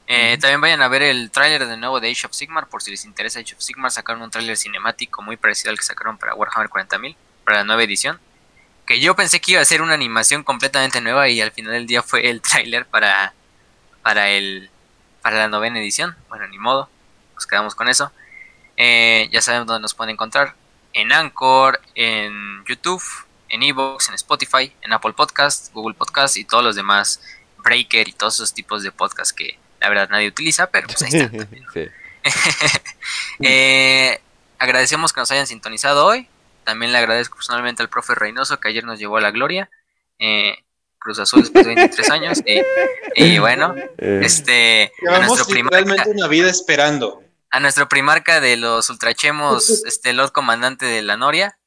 Speaker 3: Eh, también vayan a ver el tráiler de nuevo de Age of Sigmar, por si les interesa Age of Sigmar, sacaron un tráiler cinemático muy parecido al que sacaron para Warhammer 40.000, para la nueva edición. Que yo pensé que iba a ser una animación completamente nueva y al final del día fue el (laughs) tráiler para, para, el, para la novena edición. Bueno, ni modo quedamos con eso. Eh, ya saben dónde nos pueden encontrar. En Anchor, en YouTube, en Evox, en Spotify, en Apple Podcast, Google Podcast y todos los demás, Breaker y todos esos tipos de podcasts que la verdad nadie utiliza, pero pues ahí están (laughs) (laughs) eh, agradecemos que nos hayan sintonizado hoy. También le agradezco personalmente al profe Reynoso que ayer nos llevó a la gloria. Eh, Cruz Azul después de 23 años. Y, bueno, este.
Speaker 2: a nuestro primarca, una vida esperando
Speaker 3: a nuestro primarca de los ultrachemos, (laughs) este Lord Comandante de la Noria.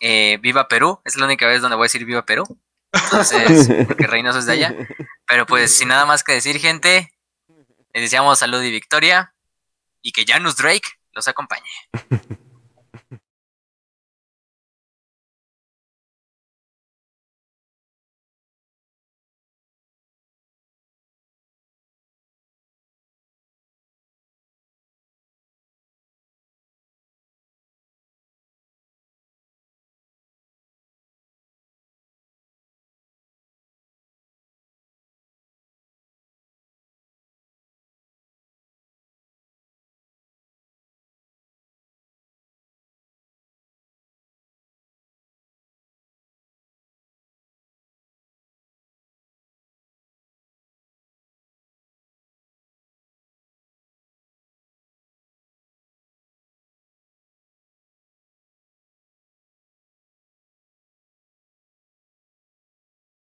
Speaker 3: Eh, viva Perú, es la única vez donde voy a decir Viva Perú. Entonces, (laughs) porque Reynoso es de allá. Pero pues sin nada más que decir, gente, les deseamos salud y victoria. Y que Janus Drake los acompañe. (laughs)